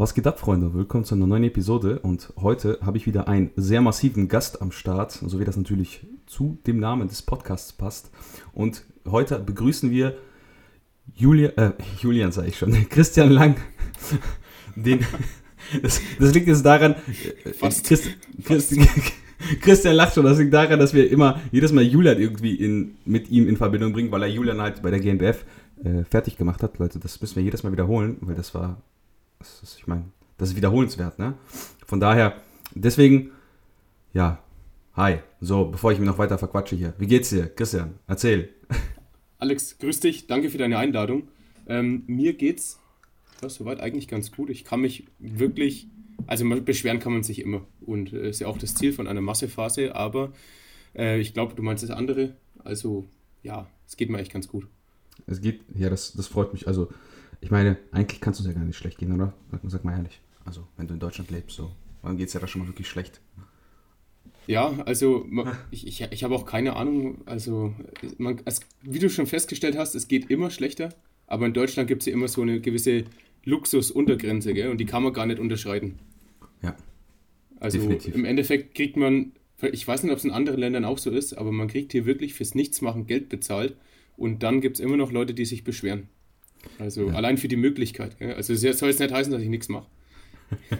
Was geht ab, Freunde? Willkommen zu einer neuen Episode und heute habe ich wieder einen sehr massiven Gast am Start, so wie das natürlich zu dem Namen des Podcasts passt. Und heute begrüßen wir Julia, äh, Julian sage ich schon, Christian Lang, den, das, das liegt jetzt daran, äh, Fast. Christ, Christ, Christian lacht schon, das liegt daran, dass wir immer jedes Mal Julian irgendwie in, mit ihm in Verbindung bringen, weil er Julian halt bei der GmbF äh, fertig gemacht hat. Leute, das müssen wir jedes Mal wiederholen, weil das war das ist, ich meine, das ist wiederholenswert, ne? Von daher, deswegen, ja, hi. So, bevor ich mich noch weiter verquatsche hier. Wie geht's dir, Christian? Erzähl. Alex, grüß dich. Danke für deine Einladung. Ähm, mir geht's ja, soweit eigentlich ganz gut. Ich kann mich wirklich, also beschweren kann man sich immer. Und äh, ist ja auch das Ziel von einer Massephase, aber äh, ich glaube, du meinst das andere. Also, ja, es geht mir eigentlich ganz gut. Es geht, ja, das, das freut mich. Also, ich meine, eigentlich kannst du es ja gar nicht schlecht gehen, oder? Sag, sag mal ehrlich. Also, wenn du in Deutschland lebst, so. Dann geht es ja da schon mal wirklich schlecht. Ja, also ich, ich, ich habe auch keine Ahnung. Also, man, als, wie du schon festgestellt hast, es geht immer schlechter. Aber in Deutschland gibt es ja immer so eine gewisse Luxusuntergrenze, gell? Und die kann man gar nicht unterschreiten. Ja. Also definitiv. im Endeffekt kriegt man, ich weiß nicht, ob es in anderen Ländern auch so ist, aber man kriegt hier wirklich fürs Nichtsmachen Geld bezahlt. Und dann gibt es immer noch Leute, die sich beschweren. Also ja. allein für die Möglichkeit. Also es soll jetzt nicht heißen, dass ich nichts mache.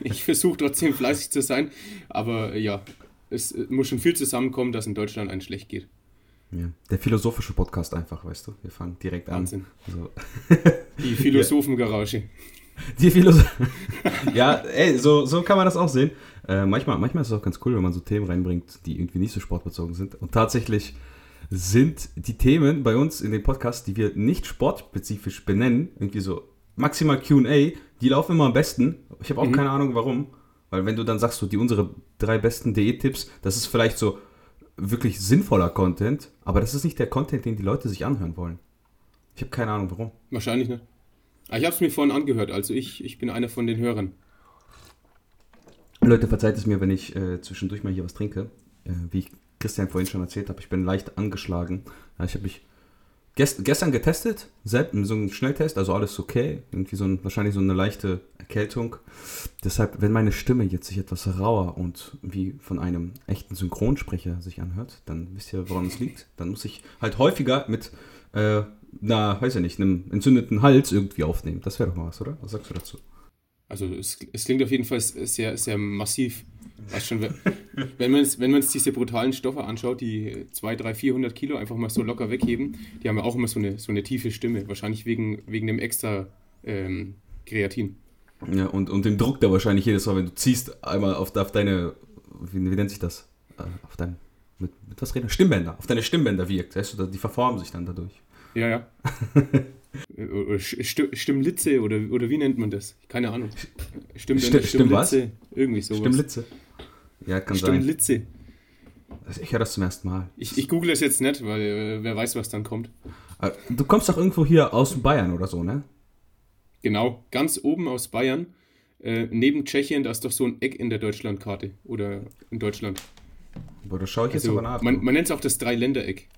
Ich versuche trotzdem fleißig zu sein, aber ja, es muss schon viel zusammenkommen, dass in Deutschland ein schlecht geht. Ja. Der philosophische Podcast einfach, weißt du? Wir fangen direkt Wahnsinn. an. Also. Die Philosophengarage. Die Philosophen. ja, ey, so, so kann man das auch sehen. Äh, manchmal, manchmal ist es auch ganz cool, wenn man so Themen reinbringt, die irgendwie nicht so sportbezogen sind. Und tatsächlich sind die Themen bei uns in den Podcasts, die wir nicht sportspezifisch benennen, irgendwie so maximal QA, die laufen immer am besten. Ich habe auch mhm. keine Ahnung warum. Weil wenn du dann sagst, so die unsere drei besten Diät-Tipps, das ist vielleicht so wirklich sinnvoller Content, aber das ist nicht der Content, den die Leute sich anhören wollen. Ich habe keine Ahnung warum. Wahrscheinlich nicht. Ah, ich habe es mir vorhin angehört, also ich, ich bin einer von den Hörern. Leute, verzeiht es mir, wenn ich äh, zwischendurch mal hier was trinke. Äh, wie ich Christian vorhin schon erzählt habe, ich bin leicht angeschlagen. Ich habe mich gest gestern getestet, selbst so einen Schnelltest, also alles okay. Irgendwie so ein, wahrscheinlich so eine leichte Erkältung. Deshalb, wenn meine Stimme jetzt sich etwas rauer und wie von einem echten Synchronsprecher sich anhört, dann wisst ihr, woran es liegt. Dann muss ich halt häufiger mit äh, na, weiß ich nicht, einem entzündeten Hals irgendwie aufnehmen. Das wäre doch mal was, oder? Was sagst du dazu? Also es, es klingt auf jeden Fall sehr, sehr massiv. Weißt schon, wenn man, wenn man sich diese brutalen Stoffe anschaut, die 200, 300, 400 Kilo einfach mal so locker wegheben, die haben ja auch immer so eine, so eine tiefe Stimme. Wahrscheinlich wegen, wegen dem extra ähm, Kreatin. Ja, und, und dem Druck da wahrscheinlich jedes Mal, wenn du ziehst, einmal auf, auf deine, wie, wie nennt sich das? Äh, auf dein, mit, mit was reden Stimmbänder, auf deine Stimmbänder wirkt. Weißt du, die verformen sich dann dadurch. Ja, ja. Stimmlitze oder, oder wie nennt man das? Keine Ahnung. Stimmbänder, Stimm, Stimmlitze. Irgendwie sowas. Stimmlitze. Ja, kann Stimmlitze. sein. Also ich höre das zum ersten Mal. Ich, ich google es jetzt nicht, weil äh, wer weiß, was dann kommt. Äh, du kommst doch irgendwo hier aus Bayern oder so, ne? Genau, ganz oben aus Bayern. Äh, neben Tschechien, da ist doch so ein Eck in der Deutschlandkarte. Oder in Deutschland. Boah, da schaue ich also, jetzt aber nach. Man, man nennt es auch das Dreiländereck.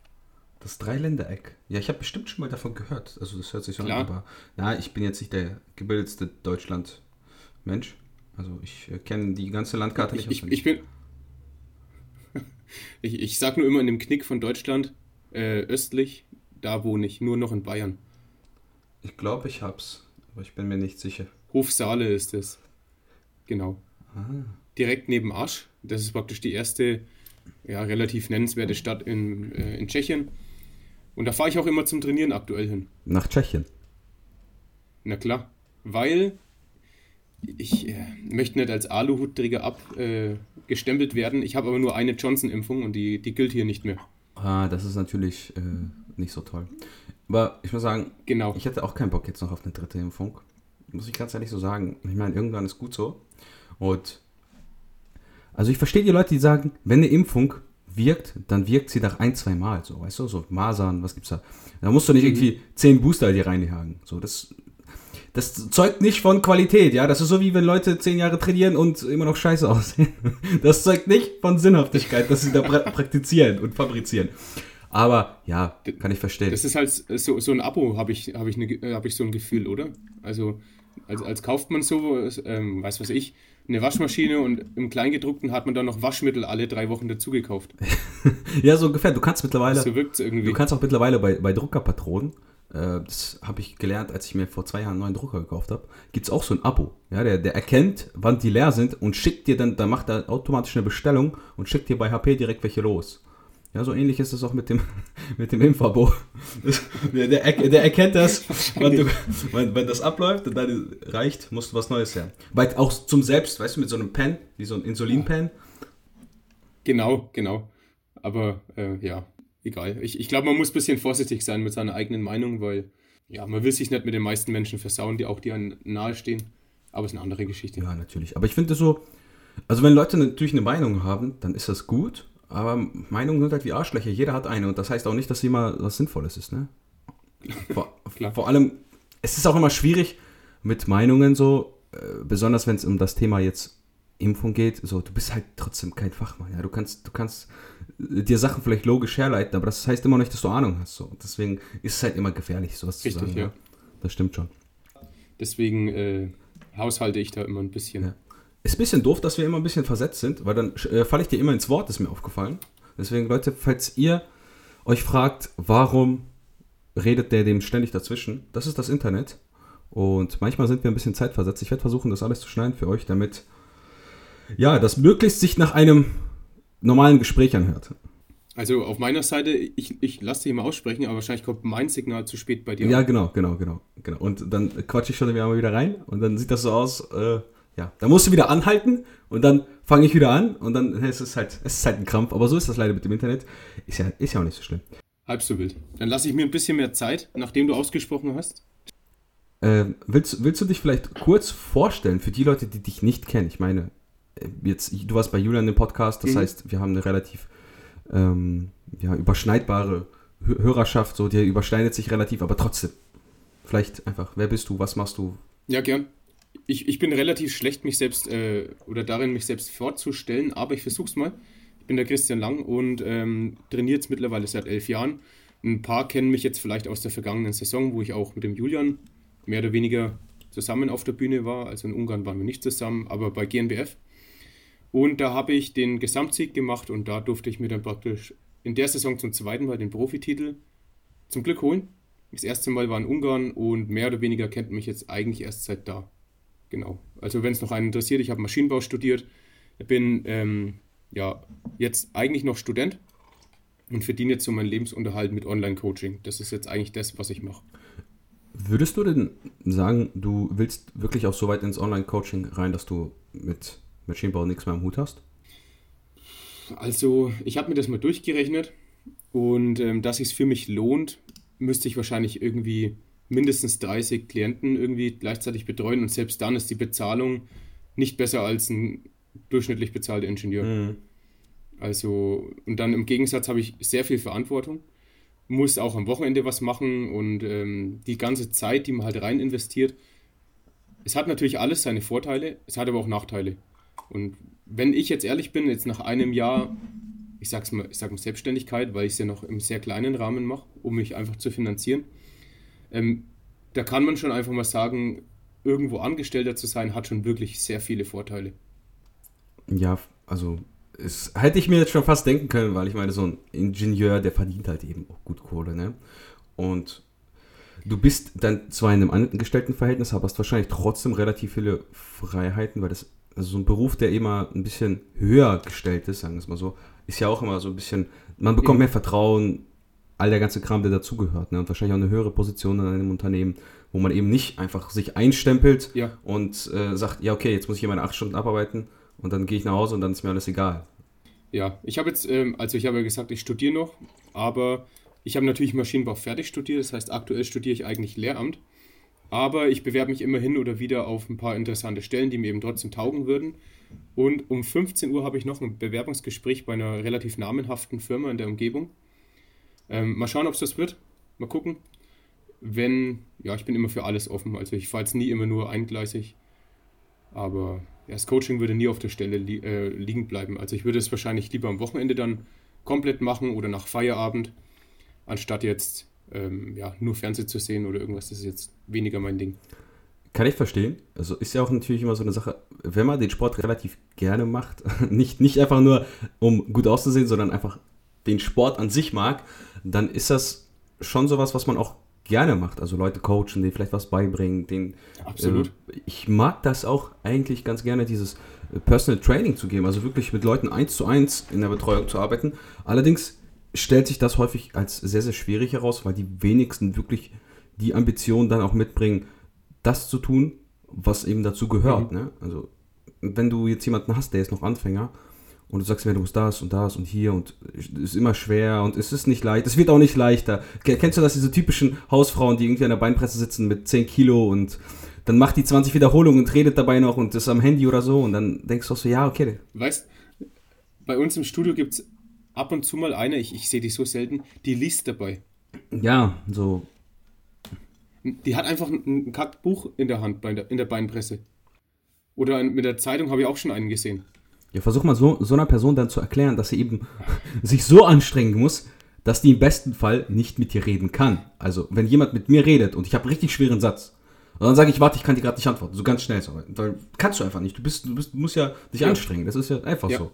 Das Dreiländereck. Ja, ich habe bestimmt schon mal davon gehört. Also das hört sich so an, aber na, ich bin jetzt nicht der gebildetste Deutschland-Mensch. Also ich äh, kenne die ganze Landkarte nicht. Ich, ich, ich bin. ich, ich sag nur immer in dem Knick von Deutschland, äh, östlich, da wohne ich, nur noch in Bayern. Ich glaube, ich hab's, aber ich bin mir nicht sicher. Hofsaale ist es. Genau. Ah. Direkt neben Asch. Das ist praktisch die erste, ja, relativ nennenswerte Stadt in, äh, in Tschechien. Und da fahre ich auch immer zum Trainieren aktuell hin. Nach Tschechien? Na klar. Weil ich äh, möchte nicht als Aluhutträger abgestempelt äh, werden. Ich habe aber nur eine Johnson-Impfung und die, die gilt hier nicht mehr. Ah, das ist natürlich äh, nicht so toll. Aber ich muss sagen, genau. ich hätte auch keinen Bock jetzt noch auf eine dritte Impfung. Muss ich ganz ehrlich so sagen. Ich meine, irgendwann ist gut so. Und also ich verstehe die Leute, die sagen, wenn eine Impfung wirkt, dann wirkt sie nach ein, zwei Mal. So, weißt du, so Masern, was gibt's da? Da musst du nicht irgendwie zehn Booster dir reinhaken. So, das das zeugt nicht von Qualität, ja. Das ist so wie wenn Leute zehn Jahre trainieren und immer noch scheiße aussehen. Das zeugt nicht von Sinnhaftigkeit, dass sie da pra praktizieren und fabrizieren. Aber ja, kann ich verstehen. Das ist halt so, so ein Abo, habe ich, hab ich, ne, hab ich so ein Gefühl, oder? Also als, als kauft man so, ähm, weiß was ich, eine Waschmaschine und im Kleingedruckten hat man dann noch Waschmittel alle drei Wochen dazu gekauft. ja, so ungefähr. Du kannst mittlerweile. So wirkt irgendwie. Du kannst auch mittlerweile bei, bei Druckerpatronen, äh, das habe ich gelernt, als ich mir vor zwei Jahren einen neuen Drucker gekauft habe, gibt es auch so ein Abo. Ja, der, der erkennt, wann die leer sind und schickt dir dann, da macht er automatisch eine Bestellung und schickt dir bei HP direkt welche los. Ja, so ähnlich ist es auch mit dem, mit dem Impfabo. Der, der, der, erkennt das, wenn, du, wenn, wenn, das abläuft und dann reicht, musst du was Neues her. Weil auch zum Selbst, weißt du, mit so einem Pen, wie so ein Insulinpen. Genau, genau. Aber äh, ja, egal. Ich, ich glaube, man muss ein bisschen vorsichtig sein mit seiner eigenen Meinung, weil ja, man will sich nicht mit den meisten Menschen versauen, die auch dir nahestehen. Aber es ist eine andere Geschichte. Ja, natürlich. Aber ich finde so, also wenn Leute natürlich eine Meinung haben, dann ist das gut aber Meinungen sind halt wie Arschlöcher. Jeder hat eine. Und das heißt auch nicht, dass sie immer was Sinnvolles ist. Ne? Vor, vor allem, es ist auch immer schwierig mit Meinungen so, äh, besonders wenn es um das Thema jetzt Impfung geht. So, du bist halt trotzdem kein Fachmann. Ja? Du kannst, du kannst dir Sachen vielleicht logisch herleiten, aber das heißt immer noch nicht, dass du Ahnung hast. So. Deswegen ist es halt immer gefährlich, sowas Richtig, zu sagen. Ja. ja. Das stimmt schon. Deswegen äh, haushalte ich da immer ein bisschen. Ja. Ist ein bisschen doof, dass wir immer ein bisschen versetzt sind, weil dann äh, falle ich dir immer ins Wort, ist mir aufgefallen. Deswegen, Leute, falls ihr euch fragt, warum redet der dem ständig dazwischen, das ist das Internet. Und manchmal sind wir ein bisschen zeitversetzt. Ich werde versuchen, das alles zu schneiden für euch, damit ja, das möglichst sich nach einem normalen Gespräch anhört. Also auf meiner Seite, ich, ich lasse dich mal aussprechen, aber wahrscheinlich kommt mein Signal zu spät bei dir. Ja, genau, genau, genau, genau. Und dann quatsche ich schon wieder rein und dann sieht das so aus, äh, ja, da musst du wieder anhalten und dann fange ich wieder an und dann ist es halt, es ist halt ein Krampf. Aber so ist das leider mit dem Internet. Ist ja, ist ja auch nicht so schlimm. Halb so wild. Dann lasse ich mir ein bisschen mehr Zeit, nachdem du ausgesprochen hast. Äh, willst, willst du dich vielleicht kurz vorstellen für die Leute, die dich nicht kennen? Ich meine, äh, jetzt, du warst bei Julian im Podcast, das mhm. heißt, wir haben eine relativ ähm, ja, überschneidbare Hörerschaft, so, die überschneidet sich relativ, aber trotzdem. Vielleicht einfach, wer bist du, was machst du? Ja, gern ich, ich bin relativ schlecht, mich selbst äh, oder darin, mich selbst vorzustellen, aber ich versuche es mal. Ich bin der Christian Lang und ähm, trainiere jetzt mittlerweile seit elf Jahren. Ein paar kennen mich jetzt vielleicht aus der vergangenen Saison, wo ich auch mit dem Julian mehr oder weniger zusammen auf der Bühne war. Also in Ungarn waren wir nicht zusammen, aber bei GNBF. Und da habe ich den Gesamtsieg gemacht und da durfte ich mir dann praktisch in der Saison zum zweiten Mal den Profititel zum Glück holen. Das erste Mal war in Ungarn und mehr oder weniger kennt mich jetzt eigentlich erst seit da. Genau. Also wenn es noch einen interessiert, ich habe Maschinenbau studiert, bin ähm, ja jetzt eigentlich noch Student und verdiene jetzt so meinen Lebensunterhalt mit Online-Coaching. Das ist jetzt eigentlich das, was ich mache. Würdest du denn sagen, du willst wirklich auch so weit ins Online-Coaching rein, dass du mit Maschinenbau nichts mehr am Hut hast? Also, ich habe mir das mal durchgerechnet und ähm, dass es für mich lohnt, müsste ich wahrscheinlich irgendwie mindestens 30 Klienten irgendwie gleichzeitig betreuen und selbst dann ist die Bezahlung nicht besser als ein durchschnittlich bezahlter Ingenieur. Mhm. Also, und dann im Gegensatz habe ich sehr viel Verantwortung, muss auch am Wochenende was machen und ähm, die ganze Zeit, die man halt rein investiert, es hat natürlich alles seine Vorteile, es hat aber auch Nachteile. Und wenn ich jetzt ehrlich bin, jetzt nach einem Jahr, ich sag's mal, ich sag mal Selbstständigkeit, weil ich es ja noch im sehr kleinen Rahmen mache, um mich einfach zu finanzieren, ähm, da kann man schon einfach mal sagen, irgendwo Angestellter zu sein, hat schon wirklich sehr viele Vorteile. Ja, also es hätte ich mir jetzt schon fast denken können, weil ich meine, so ein Ingenieur, der verdient halt eben auch gut Kohle, ne? Und du bist dann zwar in einem Angestelltenverhältnis, aber hast wahrscheinlich trotzdem relativ viele Freiheiten, weil das, also so ein Beruf, der immer ein bisschen höher gestellt ist, sagen wir es mal so, ist ja auch immer so ein bisschen, man bekommt mehr Vertrauen, all der ganze Kram, der dazugehört. Ne? Und wahrscheinlich auch eine höhere Position in einem Unternehmen, wo man eben nicht einfach sich einstempelt ja. und äh, sagt, ja, okay, jetzt muss ich hier meine acht Stunden abarbeiten und dann gehe ich nach Hause und dann ist mir alles egal. Ja, ich habe jetzt, ähm, also ich habe ja gesagt, ich studiere noch, aber ich habe natürlich Maschinenbau fertig studiert, das heißt, aktuell studiere ich eigentlich Lehramt. Aber ich bewerbe mich immer hin oder wieder auf ein paar interessante Stellen, die mir eben trotzdem taugen würden. Und um 15 Uhr habe ich noch ein Bewerbungsgespräch bei einer relativ namenhaften Firma in der Umgebung. Ähm, mal schauen, ob es das wird. Mal gucken. Wenn, ja, ich bin immer für alles offen. Also ich fahre jetzt nie immer nur eingleisig. Aber ja, das Coaching würde nie auf der Stelle li äh, liegen bleiben. Also ich würde es wahrscheinlich lieber am Wochenende dann komplett machen oder nach Feierabend, anstatt jetzt ähm, ja, nur Fernsehen zu sehen oder irgendwas. Das ist jetzt weniger mein Ding. Kann ich verstehen. Also ist ja auch natürlich immer so eine Sache, wenn man den Sport relativ gerne macht, nicht, nicht einfach nur, um gut auszusehen, sondern einfach den Sport an sich mag, dann ist das schon sowas, was man auch gerne macht. Also Leute coachen, denen vielleicht was beibringen. Denen, Absolut. Äh, ich mag das auch eigentlich ganz gerne, dieses äh, Personal Training zu geben. Also wirklich mit Leuten eins zu eins in der Betreuung zu arbeiten. Allerdings stellt sich das häufig als sehr, sehr schwierig heraus, weil die wenigsten wirklich die Ambition dann auch mitbringen, das zu tun, was eben dazu gehört. Mhm. Ne? Also wenn du jetzt jemanden hast, der ist noch Anfänger und du sagst mir, du musst das und das und hier und es ist immer schwer und es ist nicht leicht, es wird auch nicht leichter. Kennst du das, diese typischen Hausfrauen, die irgendwie an der Beinpresse sitzen mit 10 Kilo und dann macht die 20 Wiederholungen und redet dabei noch und ist am Handy oder so und dann denkst du auch so, ja, okay. Weißt, bei uns im Studio gibt es ab und zu mal eine, ich, ich sehe die so selten, die liest dabei. Ja, so die hat einfach ein, ein Kackbuch in der Hand in der Beinpresse. Oder mit der Zeitung habe ich auch schon einen gesehen. Ja, versuch mal so, so einer Person dann zu erklären, dass sie eben sich so anstrengen muss, dass die im besten Fall nicht mit dir reden kann. Also, wenn jemand mit mir redet und ich habe einen richtig schweren Satz, und dann sage ich, warte, ich kann dir gerade nicht antworten, so ganz schnell. Weil kannst du einfach nicht. Du bist, du bist, musst ja dich ja. anstrengen. Das ist ja einfach ja. so.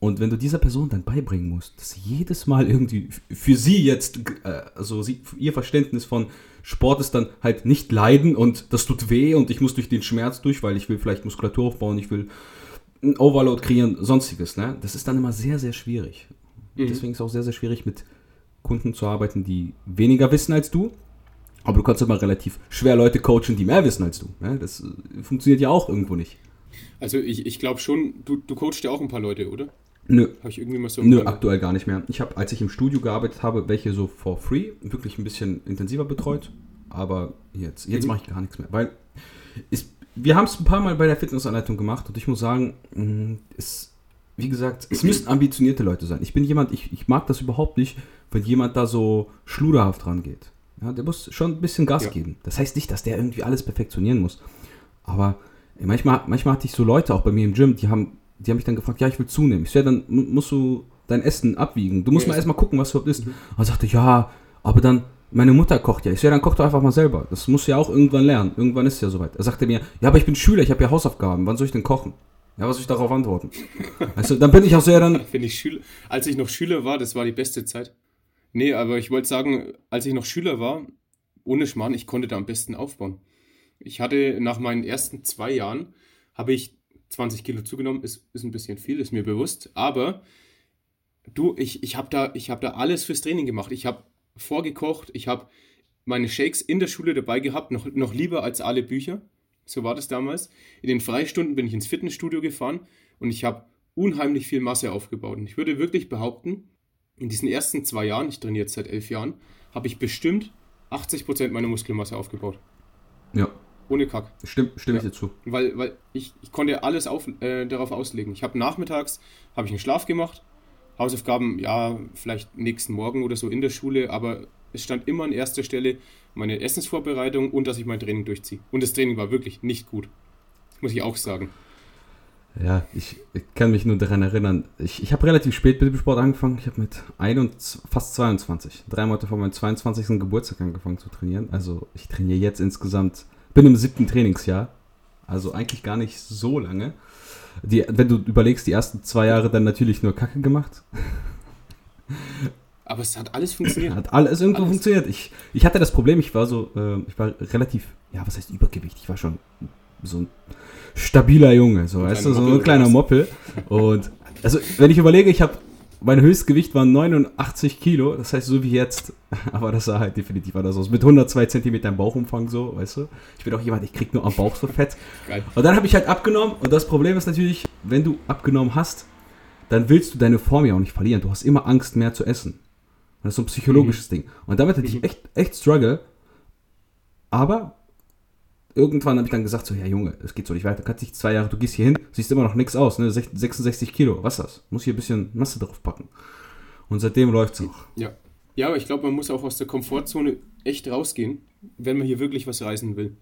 Und wenn du dieser Person dann beibringen musst, dass sie jedes Mal irgendwie für sie jetzt, äh, also sie, ihr Verständnis von Sport ist dann halt nicht leiden und das tut weh und ich muss durch den Schmerz durch, weil ich will vielleicht Muskulatur aufbauen, ich will ein Overload kreieren, sonstiges. Ne? Das ist dann immer sehr, sehr schwierig. Mhm. Deswegen ist es auch sehr, sehr schwierig, mit Kunden zu arbeiten, die weniger wissen als du. Aber du kannst immer relativ schwer Leute coachen, die mehr wissen als du. Ne? Das äh, funktioniert ja auch irgendwo nicht. Also ich, ich glaube schon, du, du coachst ja auch ein paar Leute, oder? Nö. Habe ich irgendwie mal so. Nö, aktuell gar nicht mehr. Ich habe, als ich im Studio gearbeitet habe, welche so for free, wirklich ein bisschen intensiver betreut. Aber jetzt, jetzt mhm. mache ich gar nichts mehr. Weil ist, wir haben es ein paar Mal bei der Fitnessanleitung gemacht und ich muss sagen, mm, es, wie gesagt, es müssten ambitionierte Leute sein. Ich bin jemand, ich, ich mag das überhaupt nicht, wenn jemand da so schluderhaft rangeht. Ja, der muss schon ein bisschen Gas ja. geben. Das heißt nicht, dass der irgendwie alles perfektionieren muss. Aber manchmal, manchmal hatte ich so Leute auch bei mir im Gym, die haben die haben mich dann gefragt, ja, ich will zunehmen. Ich so, ja, dann musst du dein Essen abwiegen. Du musst ja, mal erstmal gucken, was du überhaupt isst. Mhm. Und er sagte, ja, aber dann, meine Mutter kocht ja. Ich so, ja, dann koch doch einfach mal selber. Das musst du ja auch irgendwann lernen. Irgendwann ist es ja soweit. Er sagte mir, ja, aber ich bin Schüler, ich habe ja Hausaufgaben. Wann soll ich denn kochen? Ja, was soll ich darauf antworten? also, dann bin ich auch so, ja, dann. Wenn ich Schüler, als ich noch Schüler war, das war die beste Zeit. Nee, aber ich wollte sagen, als ich noch Schüler war, ohne Schmarrn, ich konnte da am besten aufbauen. Ich hatte nach meinen ersten zwei Jahren, habe ich 20 Kilo zugenommen, ist, ist ein bisschen viel, ist mir bewusst. Aber du, ich, ich habe da, hab da alles fürs Training gemacht. Ich habe vorgekocht, ich habe meine Shakes in der Schule dabei gehabt, noch, noch lieber als alle Bücher. So war das damals. In den Freistunden bin ich ins Fitnessstudio gefahren und ich habe unheimlich viel Masse aufgebaut. Und ich würde wirklich behaupten, in diesen ersten zwei Jahren, ich trainiere jetzt seit elf Jahren, habe ich bestimmt 80% meiner Muskelmasse aufgebaut. Ja. Ohne Kack. Stimm, stimme ja. ich dir zu. Weil, weil ich, ich konnte alles auf, äh, darauf auslegen. Ich habe nachmittags habe ich einen Schlaf gemacht. Hausaufgaben, ja, vielleicht nächsten Morgen oder so in der Schule, aber es stand immer an erster Stelle meine Essensvorbereitung und dass ich mein Training durchziehe. Und das Training war wirklich nicht gut. Muss ich auch sagen. Ja, ich, kann mich nur daran erinnern. Ich, ich habe relativ spät mit dem Sport angefangen. Ich habe mit 21, fast 22, drei Monate vor meinem 22. Geburtstag angefangen zu trainieren. Also ich trainiere jetzt insgesamt bin im siebten Trainingsjahr. Also eigentlich gar nicht so lange. Die, wenn du überlegst, die ersten zwei Jahre dann natürlich nur Kacke gemacht. Aber es hat alles funktioniert. Hat alles irgendwo alles. funktioniert. Ich, ich hatte das Problem, ich war so, äh, ich war relativ, ja, was heißt Übergewicht? Ich war schon so ein stabiler Junge, so, weißt du, so ein kleiner Moppel. Und also, wenn ich überlege, ich habe mein Höchstgewicht war 89 Kilo, das heißt so wie jetzt, aber das sah halt definitiv anders aus. Mit 102 Zentimetern Bauchumfang so, weißt du. Ich bin auch jemand, ich krieg nur am Bauch so Fett. Geil. Und dann habe ich halt abgenommen und das Problem ist natürlich, wenn du abgenommen hast, dann willst du deine Form ja auch nicht verlieren. Du hast immer Angst, mehr zu essen. Das ist so ein psychologisches mhm. Ding. Und damit hatte ich mhm. echt, echt Struggle. Aber irgendwann habe ich dann gesagt, so, ja Junge, es geht so nicht weiter. Du kannst nicht zwei Jahre, du gehst hier hin, siehst immer noch nichts aus, ne? 66 Kilo, was ist das? Muss hier ein bisschen Masse drauf packen. Und seitdem läuft es auch. Ja. Ja, aber ich glaube, man muss auch aus der Komfortzone echt rausgehen, wenn man hier wirklich was reißen will.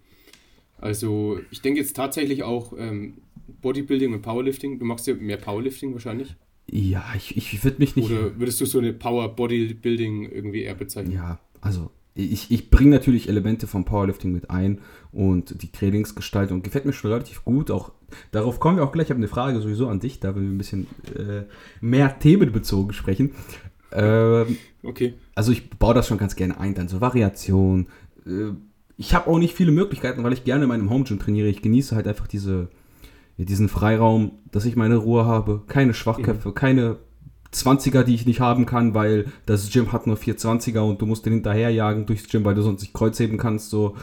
Also, ich denke jetzt tatsächlich auch ähm, Bodybuilding und Powerlifting. Du machst ja mehr Powerlifting wahrscheinlich. Ja, ich, ich würde mich nicht. Oder würdest du so eine Power Bodybuilding irgendwie eher bezeichnen? Ja, also ich, ich bringe natürlich Elemente vom Powerlifting mit ein und die Trainingsgestaltung gefällt mir schon relativ gut. Auch darauf kommen wir auch gleich. Ich habe eine Frage sowieso an dich, da wir ein bisschen äh, mehr themenbezogen sprechen. Ähm, okay. Also ich baue das schon ganz gerne ein, dann so Variation. Äh, ich habe auch nicht viele Möglichkeiten, weil ich gerne in meinem Home Gym trainiere. Ich genieße halt einfach diese, ja, diesen Freiraum, dass ich meine Ruhe habe. Keine Schwachköpfe, mhm. keine 20er, die ich nicht haben kann, weil das Gym hat nur 420er und du musst den hinterherjagen durchs Gym, weil du sonst nicht Kreuzheben kannst. So.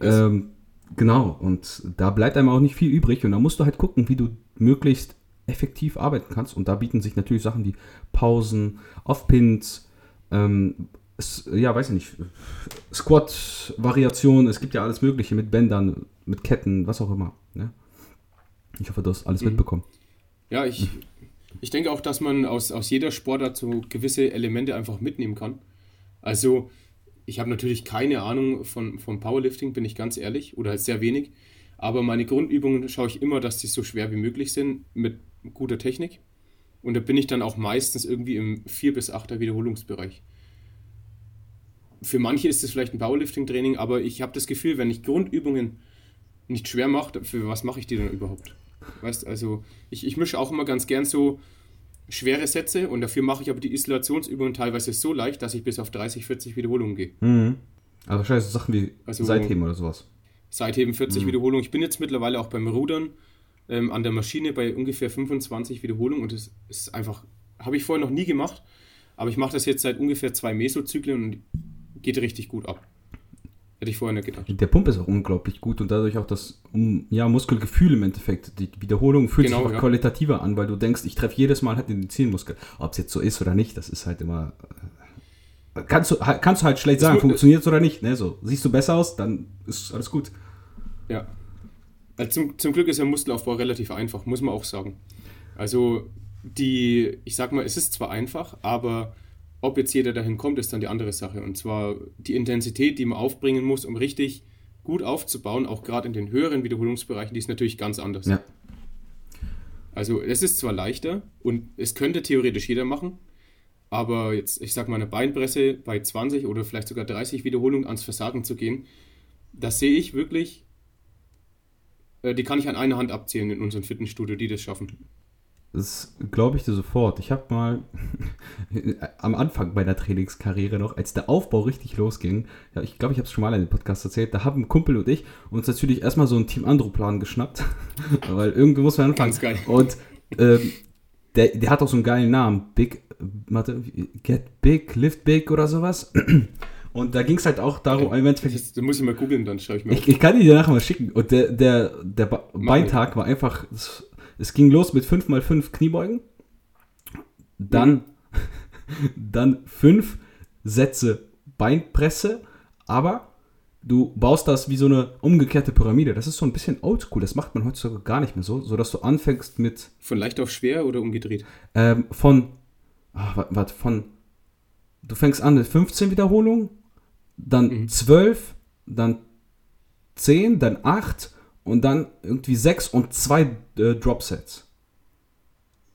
Ähm, genau, und da bleibt einem auch nicht viel übrig und da musst du halt gucken, wie du möglichst effektiv arbeiten kannst. Und da bieten sich natürlich Sachen wie Pausen, Off-Pins, ähm, ja, weiß ich nicht, Squat-Variationen, es gibt ja alles Mögliche mit Bändern, mit Ketten, was auch immer. Ne? Ich hoffe, du hast alles mhm. mitbekommen. Ja, ich, ich denke auch, dass man aus, aus jeder Sportart so gewisse Elemente einfach mitnehmen kann. Also, ich habe natürlich keine Ahnung von, vom Powerlifting, bin ich ganz ehrlich, oder sehr wenig. Aber meine Grundübungen schaue ich immer, dass die so schwer wie möglich sind, mit guter Technik. Und da bin ich dann auch meistens irgendwie im 4 bis 8er Wiederholungsbereich. Für manche ist es vielleicht ein Powerlifting-Training, aber ich habe das Gefühl, wenn ich Grundübungen nicht schwer mache, für was mache ich die dann überhaupt? Weißt also ich, ich mische auch immer ganz gern so schwere Sätze und dafür mache ich aber die Isolationsübungen teilweise so leicht, dass ich bis auf 30, 40 Wiederholungen gehe. Mhm. Also wahrscheinlich so Sachen wie also, Seitheben oder sowas. Seitheben 40 mhm. Wiederholungen. Ich bin jetzt mittlerweile auch beim Rudern ähm, an der Maschine bei ungefähr 25 Wiederholungen und das ist einfach, habe ich vorher noch nie gemacht, aber ich mache das jetzt seit ungefähr zwei Mesozyklen und geht richtig gut ab. Hätte ich vorher nicht gedacht. Der Pump ist auch unglaublich gut und dadurch auch das ja, Muskelgefühl im Endeffekt. Die Wiederholung fühlt genau, sich auch ja. qualitativer an, weil du denkst, ich treffe jedes Mal halt den Zielmuskel. Ob es jetzt so ist oder nicht, das ist halt immer. Äh, kannst du, kannst du halt schlecht sagen, funktioniert es oder nicht. Ne? So, siehst du besser aus, dann ist alles gut. Ja. Also zum, zum Glück ist der Muskelaufbau relativ einfach, muss man auch sagen. Also, die, ich sag mal, es ist zwar einfach, aber ob jetzt jeder dahin kommt, ist dann die andere Sache. Und zwar die Intensität, die man aufbringen muss, um richtig gut aufzubauen, auch gerade in den höheren Wiederholungsbereichen, die ist natürlich ganz anders. Ja. Also es ist zwar leichter und es könnte theoretisch jeder machen, aber jetzt, ich sag mal, eine Beinpresse bei 20 oder vielleicht sogar 30 Wiederholungen ans Versagen zu gehen, das sehe ich wirklich, äh, die kann ich an einer Hand abzählen in unserem Fitnessstudio, die das schaffen. Das glaube ich dir sofort. Ich habe mal am Anfang meiner Trainingskarriere noch, als der Aufbau richtig losging, ja, ich glaube, ich habe es schon mal in dem Podcast erzählt, da haben ein Kumpel und ich uns natürlich erstmal so einen Team Andro-Plan geschnappt, weil irgendwie muss man anfangen. Ganz geil. Und ähm, der, der hat auch so einen geilen Namen. Big, warte, Get Big, Lift Big oder sowas. Und da ging es halt auch darum, im Endeffekt. Das muss ich mal googeln, dann schreibe ich mir. Ich, ich, kann dir nachher mal schicken. Und der, der, der Beintag war einfach es ging los mit 5x5 Kniebeugen, dann, dann fünf Sätze Beinpresse, aber du baust das wie so eine umgekehrte Pyramide. Das ist so ein bisschen oldschool. Das macht man heutzutage gar nicht mehr so, sodass du anfängst mit. Von leicht auf schwer oder umgedreht? Ähm, von. Ach, warte, von. Du fängst an mit 15 Wiederholungen, dann mhm. 12, dann 10, dann 8 und dann irgendwie sechs und zwei äh, Dropsets.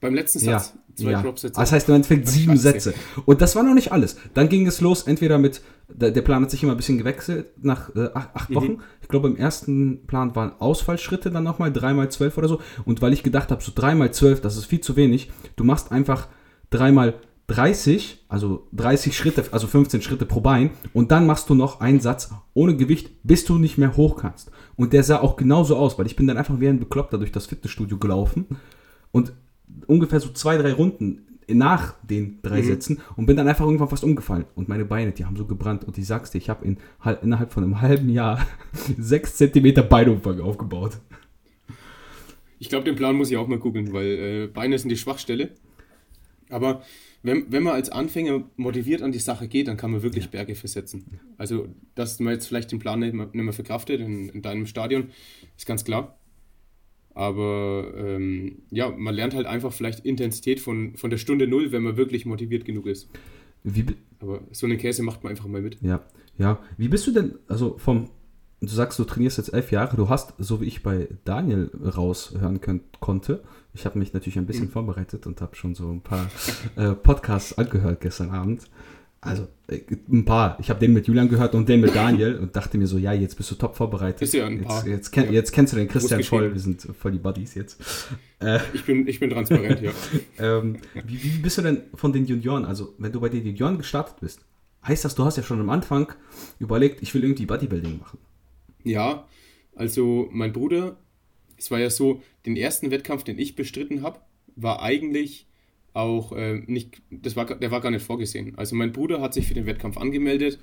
Beim letzten Satz? Ja. Zwei ja. Dropsets. Das heißt im Endeffekt sieben Scheiße. Sätze. Und das war noch nicht alles. Dann ging es los, entweder mit, der, der Plan hat sich immer ein bisschen gewechselt nach äh, acht, acht, Wochen. Mhm. Ich glaube, im ersten Plan waren Ausfallschritte dann nochmal, dreimal zwölf oder so. Und weil ich gedacht habe, so dreimal zwölf, das ist viel zu wenig, du machst einfach dreimal 30, also 30 Schritte, also 15 Schritte pro Bein und dann machst du noch einen Satz ohne Gewicht, bis du nicht mehr hoch kannst. Und der sah auch genauso aus, weil ich bin dann einfach wie ein Bekloppter durch das Fitnessstudio gelaufen und ungefähr so zwei, drei Runden nach den drei mhm. Sätzen und bin dann einfach irgendwann fast umgefallen. Und meine Beine, die haben so gebrannt. Und ich sag's dir, ich habe in, innerhalb von einem halben Jahr sechs Zentimeter Beinumfang aufgebaut. Ich glaube, den Plan muss ich auch mal googeln, weil äh, Beine sind die Schwachstelle. Aber wenn, wenn man als Anfänger motiviert an die Sache geht, dann kann man wirklich ja. Berge versetzen. Also, dass man jetzt vielleicht den Plan nicht mehr, nicht mehr verkraftet in, in deinem Stadion, ist ganz klar. Aber ähm, ja, man lernt halt einfach vielleicht Intensität von, von der Stunde Null, wenn man wirklich motiviert genug ist. Wie, Aber so eine Käse macht man einfach mal mit. Ja, ja. Wie bist du denn, also vom, du sagst, du trainierst jetzt elf Jahre, du hast, so wie ich bei Daniel raushören könnt, konnte, ich habe mich natürlich ein bisschen mhm. vorbereitet und habe schon so ein paar äh, Podcasts angehört gestern Abend. Also äh, ein paar. Ich habe den mit Julian gehört und den mit Daniel und dachte mir so, ja, jetzt bist du top vorbereitet. Ist ja ein paar. Jetzt, jetzt, kenn, ja. jetzt kennst du den Christian voll. Wir sind voll die Buddies jetzt. Äh, ich, bin, ich bin transparent, ja. ähm, wie, wie bist du denn von den Junioren? Also, wenn du bei den Junioren gestartet bist, heißt das, du hast ja schon am Anfang überlegt, ich will irgendwie Bodybuilding machen. Ja, also mein Bruder, es war ja so, den ersten Wettkampf, den ich bestritten habe, war eigentlich auch äh, nicht, das war, der war gar nicht vorgesehen. Also mein Bruder hat sich für den Wettkampf angemeldet,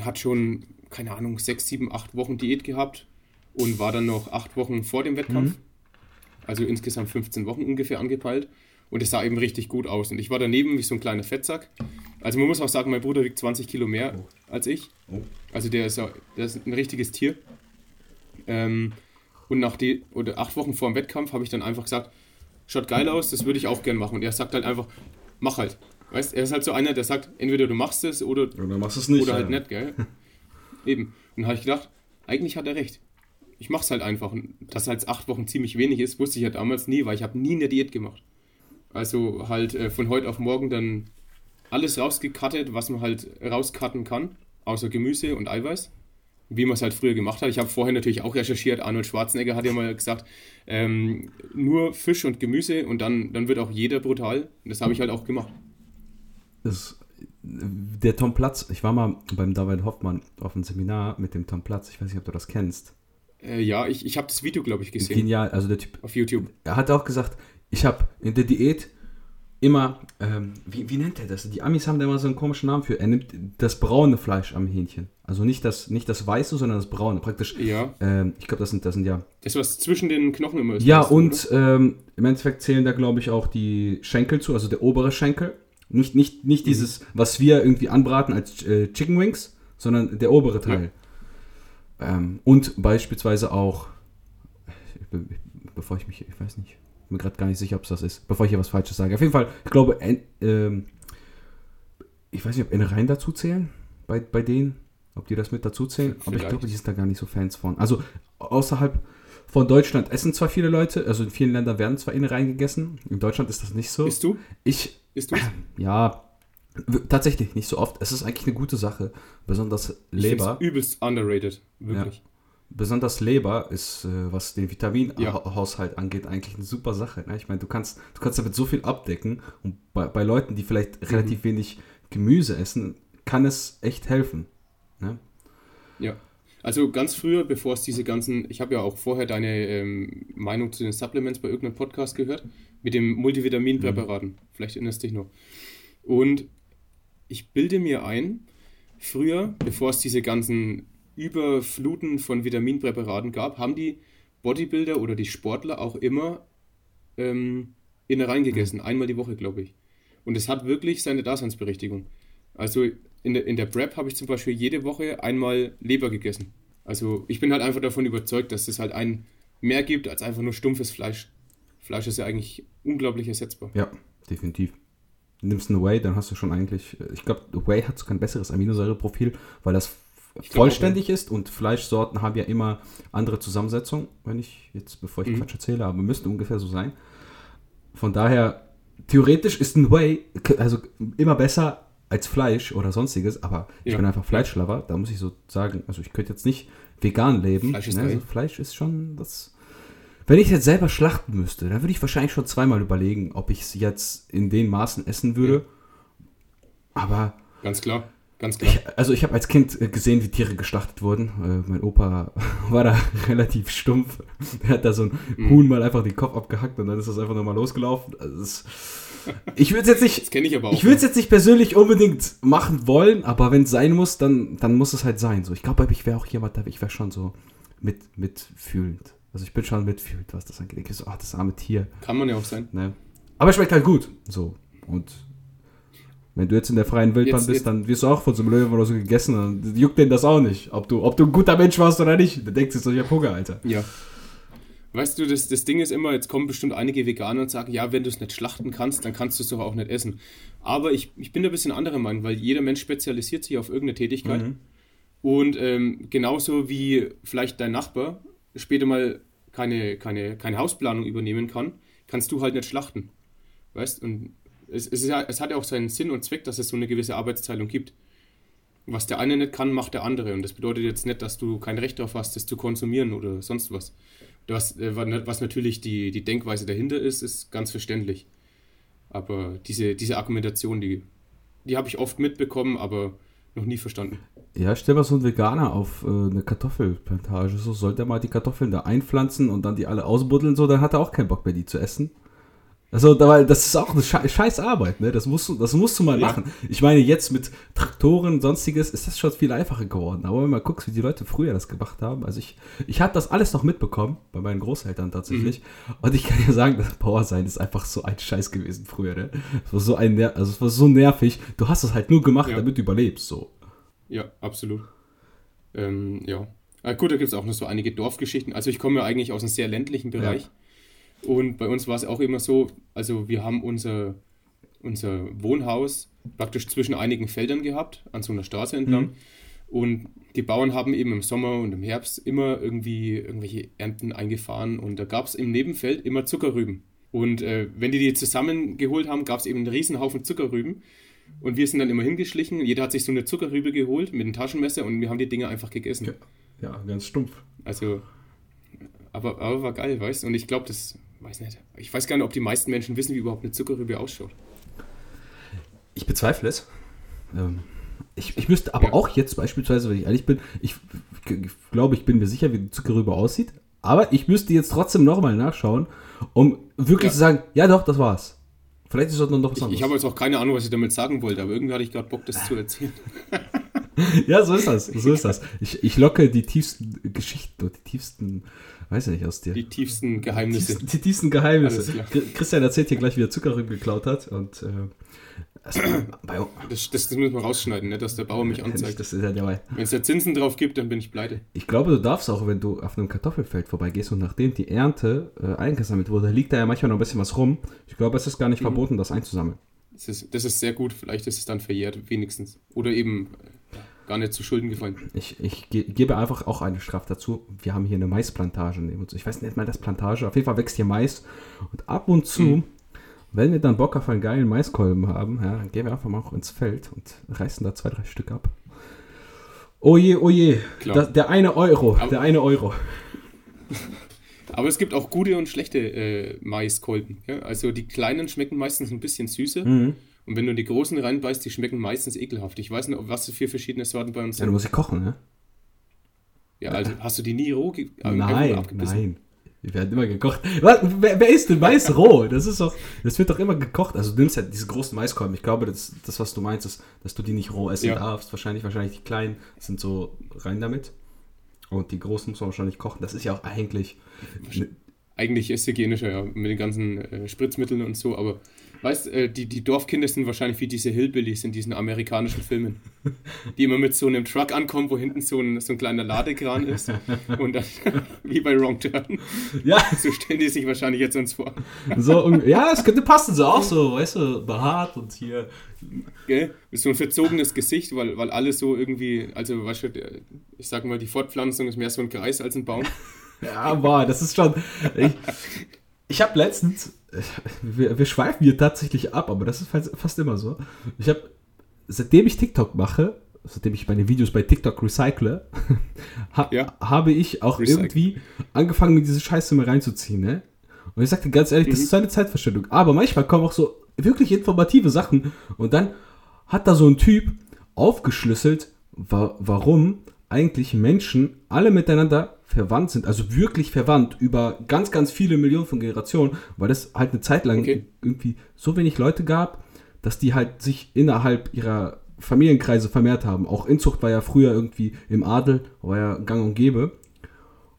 hat schon, keine Ahnung, sechs, sieben, acht Wochen Diät gehabt und war dann noch acht Wochen vor dem Wettkampf. Mhm. Also insgesamt 15 Wochen ungefähr angepeilt. Und es sah eben richtig gut aus. Und ich war daneben wie so ein kleiner Fettsack. Also man muss auch sagen, mein Bruder wiegt 20 Kilo mehr oh. als ich. Oh. Also der ist, der ist ein richtiges Tier. Ähm, und nach die, oder acht Wochen vor dem Wettkampf habe ich dann einfach gesagt, schaut geil aus, das würde ich auch gern machen. Und er sagt halt einfach, mach halt. Weißt, er ist halt so einer, der sagt, entweder du machst es oder, oder machst es nicht. Oder halt ja. nicht, gell? Eben. Und dann habe ich gedacht, eigentlich hat er recht. Ich mach's halt einfach. Und dass halt acht Wochen ziemlich wenig ist, wusste ich ja damals nie, weil ich habe nie eine Diät gemacht. Also halt äh, von heute auf morgen dann alles rausgekattet, was man halt rauscutten kann, außer Gemüse und Eiweiß wie man es halt früher gemacht hat. Ich habe vorher natürlich auch recherchiert, Arnold Schwarzenegger hat ja mal gesagt, ähm, nur Fisch und Gemüse und dann, dann wird auch jeder brutal. Das habe ich halt auch gemacht. Das, der Tom Platz, ich war mal beim David Hoffmann auf einem Seminar mit dem Tom Platz, ich weiß nicht, ob du das kennst. Äh, ja, ich, ich habe das Video, glaube ich, gesehen. Genial, also der Typ. Auf YouTube. Er hat auch gesagt, ich habe in der Diät immer, ähm, wie, wie nennt er das? Die Amis haben da immer so einen komischen Namen für. Er nimmt das braune Fleisch am Hähnchen. Also nicht das, nicht das weiße, sondern das braune. Praktisch. Ja. Ähm, ich glaube, das sind, das sind ja. Das, was zwischen den Knochen immer ist. Ja, und ähm, im Endeffekt zählen da, glaube ich, auch die Schenkel zu, also der obere Schenkel. Nicht, nicht, nicht mhm. dieses, was wir irgendwie anbraten als äh, Chicken Wings, sondern der obere Teil. Ja. Ähm, und beispielsweise auch, bevor ich mich, ich weiß nicht, bin mir gerade gar nicht sicher, ob es das ist, bevor ich hier was Falsches sage. Auf jeden Fall, ich glaube, äh, ich weiß nicht, ob Innereien dazu zählen bei, bei denen, ob die das mit dazu zählen, Vielleicht. aber ich glaube, die sind da gar nicht so Fans von. Also außerhalb von Deutschland essen zwar viele Leute, also in vielen Ländern werden zwar Innereien gegessen, in Deutschland ist das nicht so. Bist du? Ich. Bist du? Ja, tatsächlich nicht so oft. Es ist eigentlich eine gute Sache, besonders Leber. Ich übelst underrated, wirklich. Ja besonders Leber ist, äh, was den Vitaminhaushalt ja. angeht, eigentlich eine super Sache. Ne? Ich meine, du kannst, du kannst damit so viel abdecken und bei, bei Leuten, die vielleicht mhm. relativ wenig Gemüse essen, kann es echt helfen. Ne? Ja. Also ganz früher, bevor es diese ganzen, ich habe ja auch vorher deine ähm, Meinung zu den Supplements bei irgendeinem Podcast gehört, mit dem Multivitaminpräparaten. Mhm. Vielleicht erinnerst du dich noch. Und ich bilde mir ein, früher, bevor es diese ganzen Überfluten von Vitaminpräparaten gab, haben die Bodybuilder oder die Sportler auch immer ähm, Innereien gegessen. Mhm. Einmal die Woche, glaube ich. Und es hat wirklich seine Daseinsberechtigung. Also in der, in der Prep habe ich zum Beispiel jede Woche einmal Leber gegessen. Also ich bin halt einfach davon überzeugt, dass es halt ein mehr gibt als einfach nur stumpfes Fleisch. Fleisch ist ja eigentlich unglaublich ersetzbar. Ja, definitiv. Nimmst ein Whey, dann hast du schon eigentlich, ich glaube, Whey hat sogar ein besseres Aminosäureprofil, weil das vollständig glaube, ist und Fleischsorten haben ja immer andere Zusammensetzung, wenn ich jetzt, bevor ich mhm. Quatsch erzähle, aber müsste ungefähr so sein. Von daher, theoretisch ist ein Whey also immer besser als Fleisch oder sonstiges, aber ja. ich bin einfach Fleischlover, da muss ich so sagen, also ich könnte jetzt nicht vegan leben. Fleisch ist, ne? also Fleisch ist schon das. Wenn ich jetzt selber schlachten müsste, dann würde ich wahrscheinlich schon zweimal überlegen, ob ich es jetzt in den Maßen essen würde. Ja. Aber. Ganz klar. Ganz klar. Ich, also ich habe als Kind äh, gesehen, wie Tiere geschlachtet wurden. Äh, mein Opa war da relativ stumpf. Er hat da so ein mhm. Huhn mal einfach den Kopf abgehackt und dann ist das einfach nochmal losgelaufen. Also das, ich würde es jetzt nicht. Das kenne ich aber auch. Ich würde es jetzt nicht persönlich unbedingt machen wollen, aber wenn es sein muss, dann, dann muss es halt sein. So, ich glaube, ich wäre auch jemand, ich wäre schon so mit, mitfühlend. Also ich bin schon mitfühlend, was das angeht. Ich so, ach, das arme Tier. Kann man ja auch sein. Ne? Aber es schmeckt halt gut. So. Und wenn du jetzt in der freien Wildbahn jetzt, bist, jetzt. dann wirst du auch von so einem Löwen oder so gegessen. Dann juckt den das auch nicht. Ob du, ob du ein guter Mensch warst oder nicht. Der denkt sich so, ja, Hunger, Alter. Ja. Weißt du, das, das Ding ist immer, jetzt kommen bestimmt einige Veganer und sagen, ja, wenn du es nicht schlachten kannst, dann kannst du es doch auch nicht essen. Aber ich, ich bin da ein bisschen anderer Meinung, weil jeder Mensch spezialisiert sich auf irgendeine Tätigkeit. Mhm. Und ähm, genauso wie vielleicht dein Nachbar später mal keine, keine, keine Hausplanung übernehmen kann, kannst du halt nicht schlachten. Weißt und es, es, ja, es hat ja auch seinen Sinn und Zweck, dass es so eine gewisse Arbeitsteilung gibt. Was der eine nicht kann, macht der andere. Und das bedeutet jetzt nicht, dass du kein Recht darauf hast, das zu konsumieren oder sonst was. Was, äh, was natürlich die, die Denkweise dahinter ist, ist ganz verständlich. Aber diese, diese Argumentation, die, die habe ich oft mitbekommen, aber noch nie verstanden. Ja, stell mal so einen Veganer auf äh, eine Kartoffelplantage. So sollte er mal die Kartoffeln da einpflanzen und dann die alle ausbuddeln, so, dann hat er auch keinen Bock mehr, die zu essen. Also, das ist auch eine scheiß Arbeit, ne? Das musst du, das musst du mal ja. machen. Ich meine, jetzt mit Traktoren und sonstiges ist das schon viel einfacher geworden. Aber wenn man mal guckst, wie die Leute früher das gemacht haben, also ich, ich habe das alles noch mitbekommen, bei meinen Großeltern tatsächlich. Mhm. Und ich kann dir sagen, das Power sein ist einfach so ein Scheiß gewesen früher, ne? Es war so ein, also es war so nervig. Du hast es halt nur gemacht, ja. damit du überlebst, so. Ja, absolut. Ähm, ja. Ah, gut, da gibt es auch noch so einige Dorfgeschichten. Also ich komme ja eigentlich aus einem sehr ländlichen Bereich. Ja. Und bei uns war es auch immer so, also wir haben unser, unser Wohnhaus praktisch zwischen einigen Feldern gehabt, an so einer Straße entlang. Mhm. Und die Bauern haben eben im Sommer und im Herbst immer irgendwie irgendwelche Ernten eingefahren und da gab es im Nebenfeld immer Zuckerrüben. Und äh, wenn die die zusammengeholt haben, gab es eben einen riesen Haufen Zuckerrüben. Und wir sind dann immer hingeschlichen. Jeder hat sich so eine Zuckerrübe geholt mit einem Taschenmesser und wir haben die Dinger einfach gegessen. Ja, ja ganz stumpf. Also, aber, aber war geil, weißt du? Und ich glaube, das weiß nicht. Ich weiß gar nicht, ob die meisten Menschen wissen, wie überhaupt eine Zuckerrübe ausschaut. Ich bezweifle es. Ähm, ich, ich müsste aber ja. auch jetzt beispielsweise, wenn ich ehrlich bin, ich, ich glaube, ich bin mir sicher, wie die Zuckerrübe aussieht. Aber ich müsste jetzt trotzdem nochmal nachschauen, um wirklich ja. zu sagen, ja doch, das war's. Vielleicht ist das noch was anderes. Ich, ich habe jetzt auch keine Ahnung, was ich damit sagen wollte, aber irgendwie hatte ich gerade Bock, das zu erzählen. ja, so ist das. So ist das. Ich, ich locke die tiefsten Geschichten und die tiefsten weiß ich nicht, aus dir. Die tiefsten Geheimnisse. Die, die tiefsten Geheimnisse. Christian erzählt hier gleich, wie er Zuckerrüben geklaut hat und äh, also, das, das, das, müssen wir rausschneiden, ne, dass der Bauer mich anzeigt. Das ist ja Wenn es da Zinsen drauf gibt, dann bin ich pleite. Ich glaube, du darfst auch, wenn du auf einem Kartoffelfeld vorbeigehst und nachdem die Ernte äh, eingesammelt wurde, liegt da ja manchmal noch ein bisschen was rum. Ich glaube, es ist gar nicht mhm. verboten, das einzusammeln. Das ist, das ist sehr gut, vielleicht ist es dann verjährt, wenigstens. Oder eben gar nicht zu Schulden gefallen. Ich, ich ge gebe einfach auch eine Strafe dazu. Wir haben hier eine Maisplantage neben uns. Ich weiß nicht mal das Plantage. Auf jeden Fall wächst hier Mais. Und ab und zu, mhm. wenn wir dann Bock auf einen geilen Maiskolben haben, ja, dann gehen wir einfach mal auch ins Feld und reißen da zwei, drei Stück ab. Oje, oje. Das, der eine Euro. Aber, der eine Euro. Aber es gibt auch gute und schlechte äh, Maiskolben. Ja? Also die kleinen schmecken meistens ein bisschen süßer. Mhm. Und wenn du die großen reinbeißt, die schmecken meistens ekelhaft. Ich weiß nicht, was für verschiedene Sorten bei uns sind. Ja, du musst sie kochen, ne? Ja, also hast du die nie roh äh, Nein, nein. Die werden immer gekocht. Was, wer, wer isst denn Mais roh? Das ist doch, das wird doch immer gekocht. Also du nimmst ja diese großen Maiskolben. Ich glaube, das, das was du meinst, ist, dass du die nicht roh essen ja. darfst. Wahrscheinlich, wahrscheinlich die kleinen sind so rein damit. Und die großen muss man wahrscheinlich kochen. Das ist ja auch eigentlich. Eigentlich ist hygienischer, ja, mit den ganzen äh, Spritzmitteln und so, aber Weißt äh, die, die Dorfkinder sind wahrscheinlich wie diese Hillbillies in diesen amerikanischen Filmen, die immer mit so einem Truck ankommen, wo hinten so ein, so ein kleiner Ladekran ist. Und dann, wie bei Wrong Turn. Ja. So stellen die sich wahrscheinlich jetzt uns vor. So, ja, es könnte passen, so auch so, weißt du, behaart und hier. Gell? So ein verzogenes Gesicht, weil, weil alles so irgendwie, also, weißt du, ich sag mal, die Fortpflanzung ist mehr so ein Kreis als ein Baum. Ja, aber das ist schon. Ich, ich habe letztens wir, wir, schweifen hier tatsächlich ab, aber das ist fast immer so. Ich habe, seitdem ich TikTok mache, seitdem ich meine Videos bei TikTok recycle, ha, ja. habe ich auch Recycle. irgendwie angefangen, mir diese Scheiße mal reinzuziehen, ne? Und ich sagte ganz ehrlich, mhm. das ist so eine Zeitverschwendung. Aber manchmal kommen auch so wirklich informative Sachen und dann hat da so ein Typ aufgeschlüsselt, wa warum eigentlich Menschen alle miteinander verwandt sind, also wirklich verwandt über ganz, ganz viele Millionen von Generationen, weil es halt eine Zeit lang okay. irgendwie so wenig Leute gab, dass die halt sich innerhalb ihrer Familienkreise vermehrt haben. Auch Inzucht war ja früher irgendwie im Adel, war ja gang und gäbe.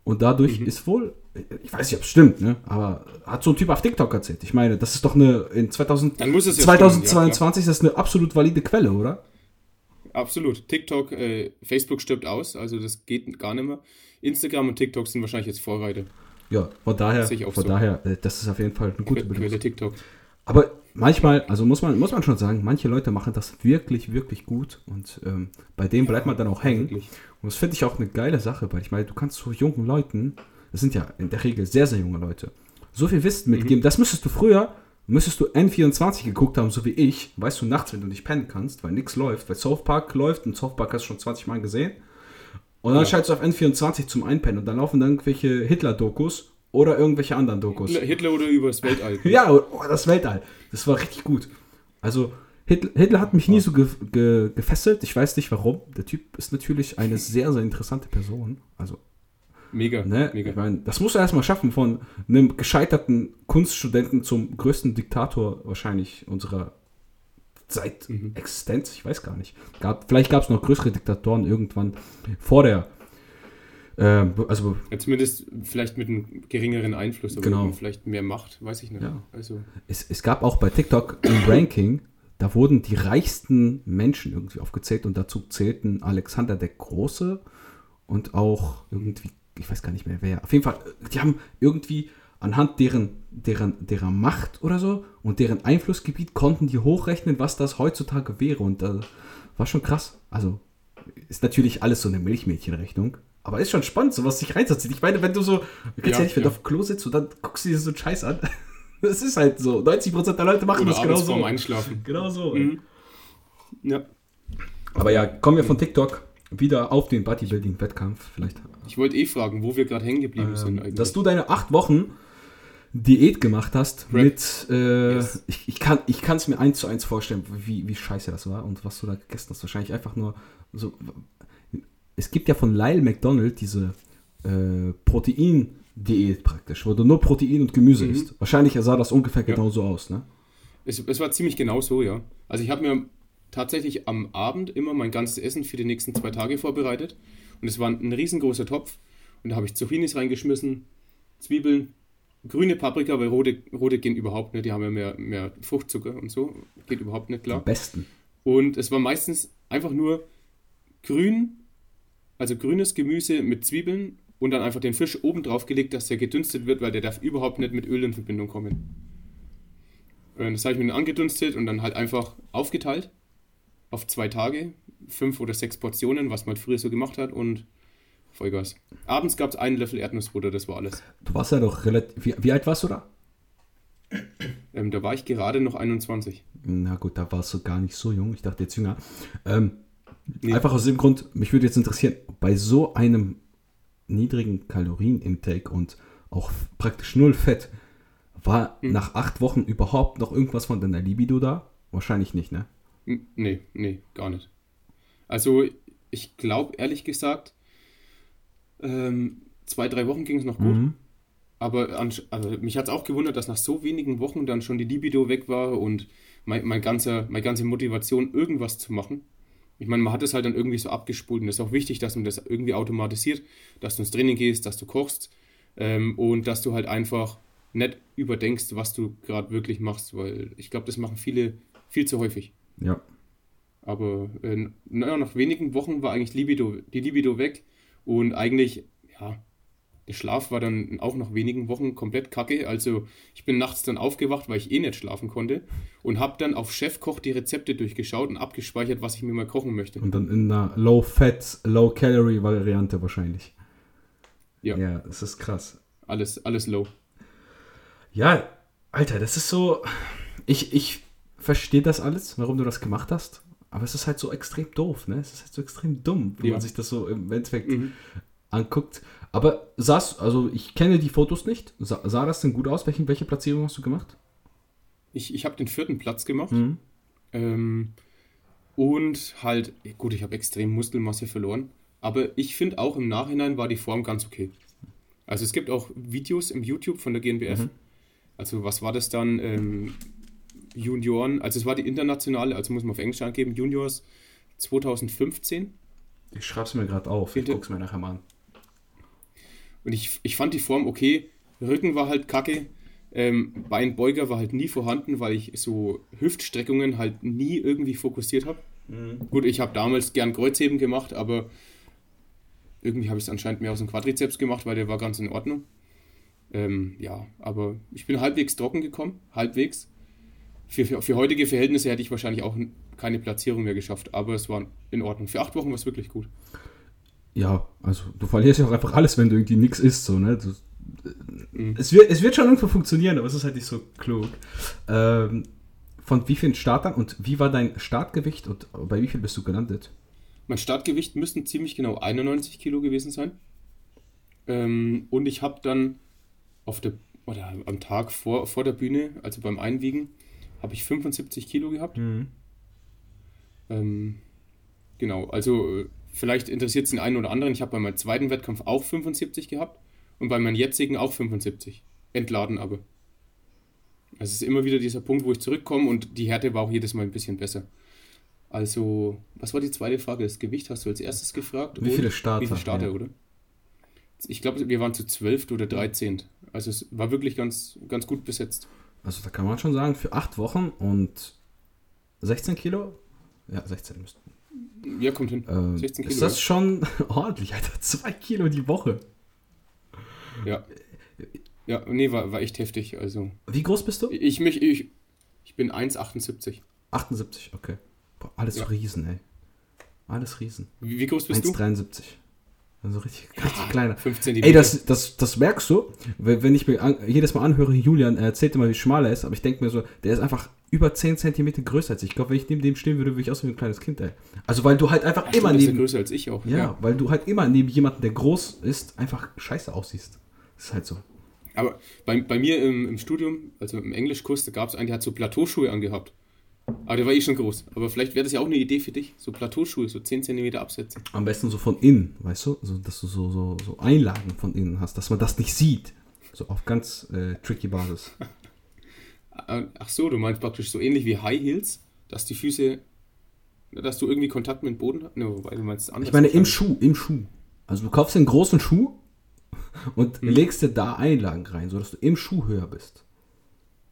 Und dadurch mhm. ist wohl, ich weiß nicht, ob es stimmt, ne? aber hat so ein Typ auf TikTok erzählt. Ich meine, das ist doch eine, in 2000, 2022 ja, ist das eine absolut valide Quelle, oder? Absolut. TikTok, äh, Facebook stirbt aus, also das geht gar nicht mehr. Instagram und TikTok sind wahrscheinlich jetzt Vorreiter. Ja, von daher, von so. daher, äh, das ist auf jeden Fall eine gute Quelle TikTok. Aber manchmal, also muss man, muss man schon sagen, manche Leute machen das wirklich, wirklich gut und ähm, bei denen bleibt man dann auch hängen. Wirklich. Und das finde ich auch eine geile Sache, weil ich meine, du kannst so jungen Leuten, das sind ja in der Regel sehr, sehr junge Leute, so viel Wissen mitgeben. Mhm. Das müsstest du früher müsstest du N24 geguckt haben, so wie ich, weißt du, nachts, wenn du nicht pennen kannst, weil nichts läuft, weil South Park läuft und South Park hast du schon 20 Mal gesehen. Und dann ja. schaltest du auf N24 zum Einpennen und dann laufen dann irgendwelche Hitler-Dokus oder irgendwelche anderen Dokus. Hitler, Hitler oder übers Weltall. ja, oh, das Weltall. Das war richtig gut. Also, Hitler, Hitler hat mich nie so ge, ge, gefesselt. Ich weiß nicht warum. Der Typ ist natürlich eine sehr, sehr interessante Person. Also. Mega, ne? mega. Ich mein, das muss er erstmal schaffen, von einem gescheiterten Kunststudenten zum größten Diktator wahrscheinlich unserer seit mhm. Existenz, ich weiß gar nicht. Gab, vielleicht gab es noch größere Diktatoren irgendwann vor der. Äh, also ja, zumindest vielleicht mit einem geringeren Einfluss, aber genau. vielleicht mehr Macht, weiß ich nicht. Ja. Also. Es, es gab auch bei TikTok ein Ranking, da wurden die reichsten Menschen irgendwie aufgezählt und dazu zählten Alexander der Große und auch irgendwie, ich weiß gar nicht mehr wer. Auf jeden Fall, die haben irgendwie anhand deren, deren, deren Macht oder so und deren Einflussgebiet konnten die hochrechnen, was das heutzutage wäre. Und das war schon krass. Also ist natürlich alles so eine Milchmädchenrechnung. Aber ist schon spannend, sowas sich reinzuziehen. Ich meine, wenn du so, kennst ja, nicht, wenn ja. du auf Klo sitzt und dann guckst du dir so einen Scheiß an. Das ist halt so. 90% der Leute machen Oder das genau so. Einschlafen. Genau so. Mhm. Ja. Aber ja, kommen wir von TikTok wieder auf den Bodybuilding-Wettkampf. Vielleicht. Ich wollte eh fragen, wo wir gerade hängen geblieben ähm, sind eigentlich. Dass du deine acht Wochen Diät gemacht hast Prep. mit, äh, yes. ich, ich kann es mir eins zu eins vorstellen, wie, wie scheiße das war und was du da gegessen hast. Wahrscheinlich einfach nur so. Es gibt ja von Lyle McDonald diese äh, Protein-Diät praktisch, wo du nur Protein und Gemüse mhm. isst. Wahrscheinlich sah das ungefähr ja. genauso aus, ne? Es, es war ziemlich genau so, ja. Also ich habe mir tatsächlich am Abend immer mein ganzes Essen für die nächsten zwei Tage vorbereitet. Und es war ein riesengroßer Topf. Und da habe ich Zucchinis reingeschmissen, Zwiebeln, grüne Paprika, weil rote, rote gehen überhaupt nicht, die haben ja mehr, mehr Fruchtzucker und so. Geht überhaupt nicht klar. Am besten. Und es war meistens einfach nur grün, also grünes Gemüse mit Zwiebeln und dann einfach den Fisch oben drauf gelegt, dass der gedünstet wird, weil der darf überhaupt nicht mit Öl in Verbindung kommen. Und das habe ich mir dann angedünstet und dann halt einfach aufgeteilt auf zwei Tage, fünf oder sechs Portionen, was man früher so gemacht hat und Vollgas. Abends gab es einen Löffel Erdnussbutter, das war alles. Du warst ja doch relativ. Wie, wie alt warst du da? Ähm, da war ich gerade noch 21. Na gut, da warst du gar nicht so jung. Ich dachte jetzt jünger. Ähm, nee. Einfach aus dem Grund, mich würde jetzt interessieren, bei so einem niedrigen Kalorienintake und auch praktisch null Fett, war hm. nach acht Wochen überhaupt noch irgendwas von deiner Libido da? Wahrscheinlich nicht, ne? Nee, nee, gar nicht. Also, ich glaube ehrlich gesagt, ähm, zwei, drei Wochen ging es noch gut. Mhm. Aber an, also mich hat es auch gewundert, dass nach so wenigen Wochen dann schon die Libido weg war und mein, mein ganzer, meine ganze Motivation, irgendwas zu machen. Ich meine, man hat es halt dann irgendwie so abgespult und es ist auch wichtig, dass man das irgendwie automatisiert, dass du ins Training gehst, dass du kochst ähm, und dass du halt einfach nicht überdenkst, was du gerade wirklich machst, weil ich glaube, das machen viele viel zu häufig. Ja. Aber äh, nach wenigen Wochen war eigentlich Libido, die Libido weg und eigentlich, ja, der Schlaf war dann auch nach wenigen Wochen komplett kacke. Also ich bin nachts dann aufgewacht, weil ich eh nicht schlafen konnte und habe dann auf Chefkoch die Rezepte durchgeschaut und abgespeichert, was ich mir mal kochen möchte. Und dann in einer Low-Fat, Low-Calorie-Variante wahrscheinlich. Ja. Ja, das ist krass. Alles, alles low. Ja, Alter, das ist so. Ich, ich verstehe das alles, warum du das gemacht hast. Aber es ist halt so extrem doof, ne? Es ist halt so extrem dumm, wenn ja. man sich das so im Endeffekt mhm. anguckt. Aber sah's, also ich kenne die Fotos nicht. Sah, sah das denn gut aus? Welche, welche Platzierung hast du gemacht? Ich, ich habe den vierten Platz gemacht. Mhm. Ähm, und halt, gut, ich habe extrem Muskelmasse verloren. Aber ich finde auch im Nachhinein war die Form ganz okay. Also es gibt auch Videos im YouTube von der GNBF. Mhm. Also was war das dann? Ähm, Junioren, also es war die internationale, also muss man auf Englisch angeben, Juniors 2015. Ich schreibe es mir gerade auf, ich gucke es mir nachher mal an. Und ich, ich fand die Form okay, Rücken war halt kacke, ähm, Beinbeuger war halt nie vorhanden, weil ich so Hüftstreckungen halt nie irgendwie fokussiert habe. Mhm. Gut, ich habe damals gern Kreuzheben gemacht, aber irgendwie habe ich es anscheinend mehr aus dem Quadrizeps gemacht, weil der war ganz in Ordnung. Ähm, ja, aber ich bin halbwegs trocken gekommen, halbwegs für, für, für, heutige Verhältnisse hätte ich wahrscheinlich auch keine Platzierung mehr geschafft, aber es war in Ordnung. Für acht Wochen war es wirklich gut. Ja, also du verlierst ja auch einfach alles, wenn du irgendwie nichts isst, so, ne? Du, mhm. es, wird, es wird schon irgendwo funktionieren, aber es ist halt nicht so klug. Ähm, von wie vielen Startern und wie war dein Startgewicht und bei wie viel bist du gelandet? Mein Startgewicht müssten ziemlich genau 91 Kilo gewesen sein. Ähm, und ich habe dann auf der, oder am Tag vor, vor der Bühne, also beim Einwiegen, habe ich 75 Kilo gehabt. Mhm. Ähm, genau, also äh, vielleicht interessiert es den einen oder anderen. Ich habe bei meinem zweiten Wettkampf auch 75 gehabt und bei meinem jetzigen auch 75. Entladen aber. Es ist immer wieder dieser Punkt, wo ich zurückkomme und die Härte war auch jedes Mal ein bisschen besser. Also, was war die zweite Frage? Das Gewicht hast du als erstes gefragt. Wie viele Starter? Wie viele Starter, ja. oder? Ich glaube, wir waren zu 12 oder 13. Also es war wirklich ganz, ganz gut besetzt. Also da kann man schon sagen, für acht Wochen und 16 Kilo? Ja, 16 müssten. Ja, kommt hin. Ähm, 16 Kilo. Ist das ja. schon ordentlich, Alter? Zwei Kilo die Woche. Ja. Ja, nee, war, war echt heftig. Also. Wie groß bist du? Ich, mich, ich, ich bin 1,78. 78, okay. Boah, alles ja. Riesen, ey. Alles Riesen. Wie, wie groß bist 1, du? 1,73. Also richtig, richtig kleiner. 15 Ey, das, das, das merkst du, wenn ich mir an, jedes Mal anhöre, Julian erzählt immer, wie schmal er ist, aber ich denke mir so, der ist einfach über 10 cm größer als ich. Ich glaube, wenn ich neben dem stehen würde, würde ich aussehen wie ein kleines Kind, ey. Also, weil du halt einfach Ach, immer neben. größer als ich auch. Ja, ja, weil du halt immer neben jemandem, der groß ist, einfach scheiße aussiehst. Das ist halt so. Aber bei, bei mir im, im Studium, also im Englischkurs, da gab es einen, der hat so Plateauschuhe angehabt. Aber der war eh schon groß. Aber vielleicht wäre das ja auch eine Idee für dich. So Plateauschuhe, so 10 cm absetzen. Am besten so von innen, weißt du? Also, dass du so, so, so Einlagen von innen hast, dass man das nicht sieht. So auf ganz äh, tricky Basis. Ach so, du meinst praktisch so ähnlich wie High Heels, dass die Füße, dass du irgendwie Kontakt mit dem Boden hast? Ne, wobei du meinst anders. Ich meine im Schuh, im Schuh. Also du kaufst einen großen Schuh und mhm. legst dir da Einlagen rein, sodass du im Schuh höher bist.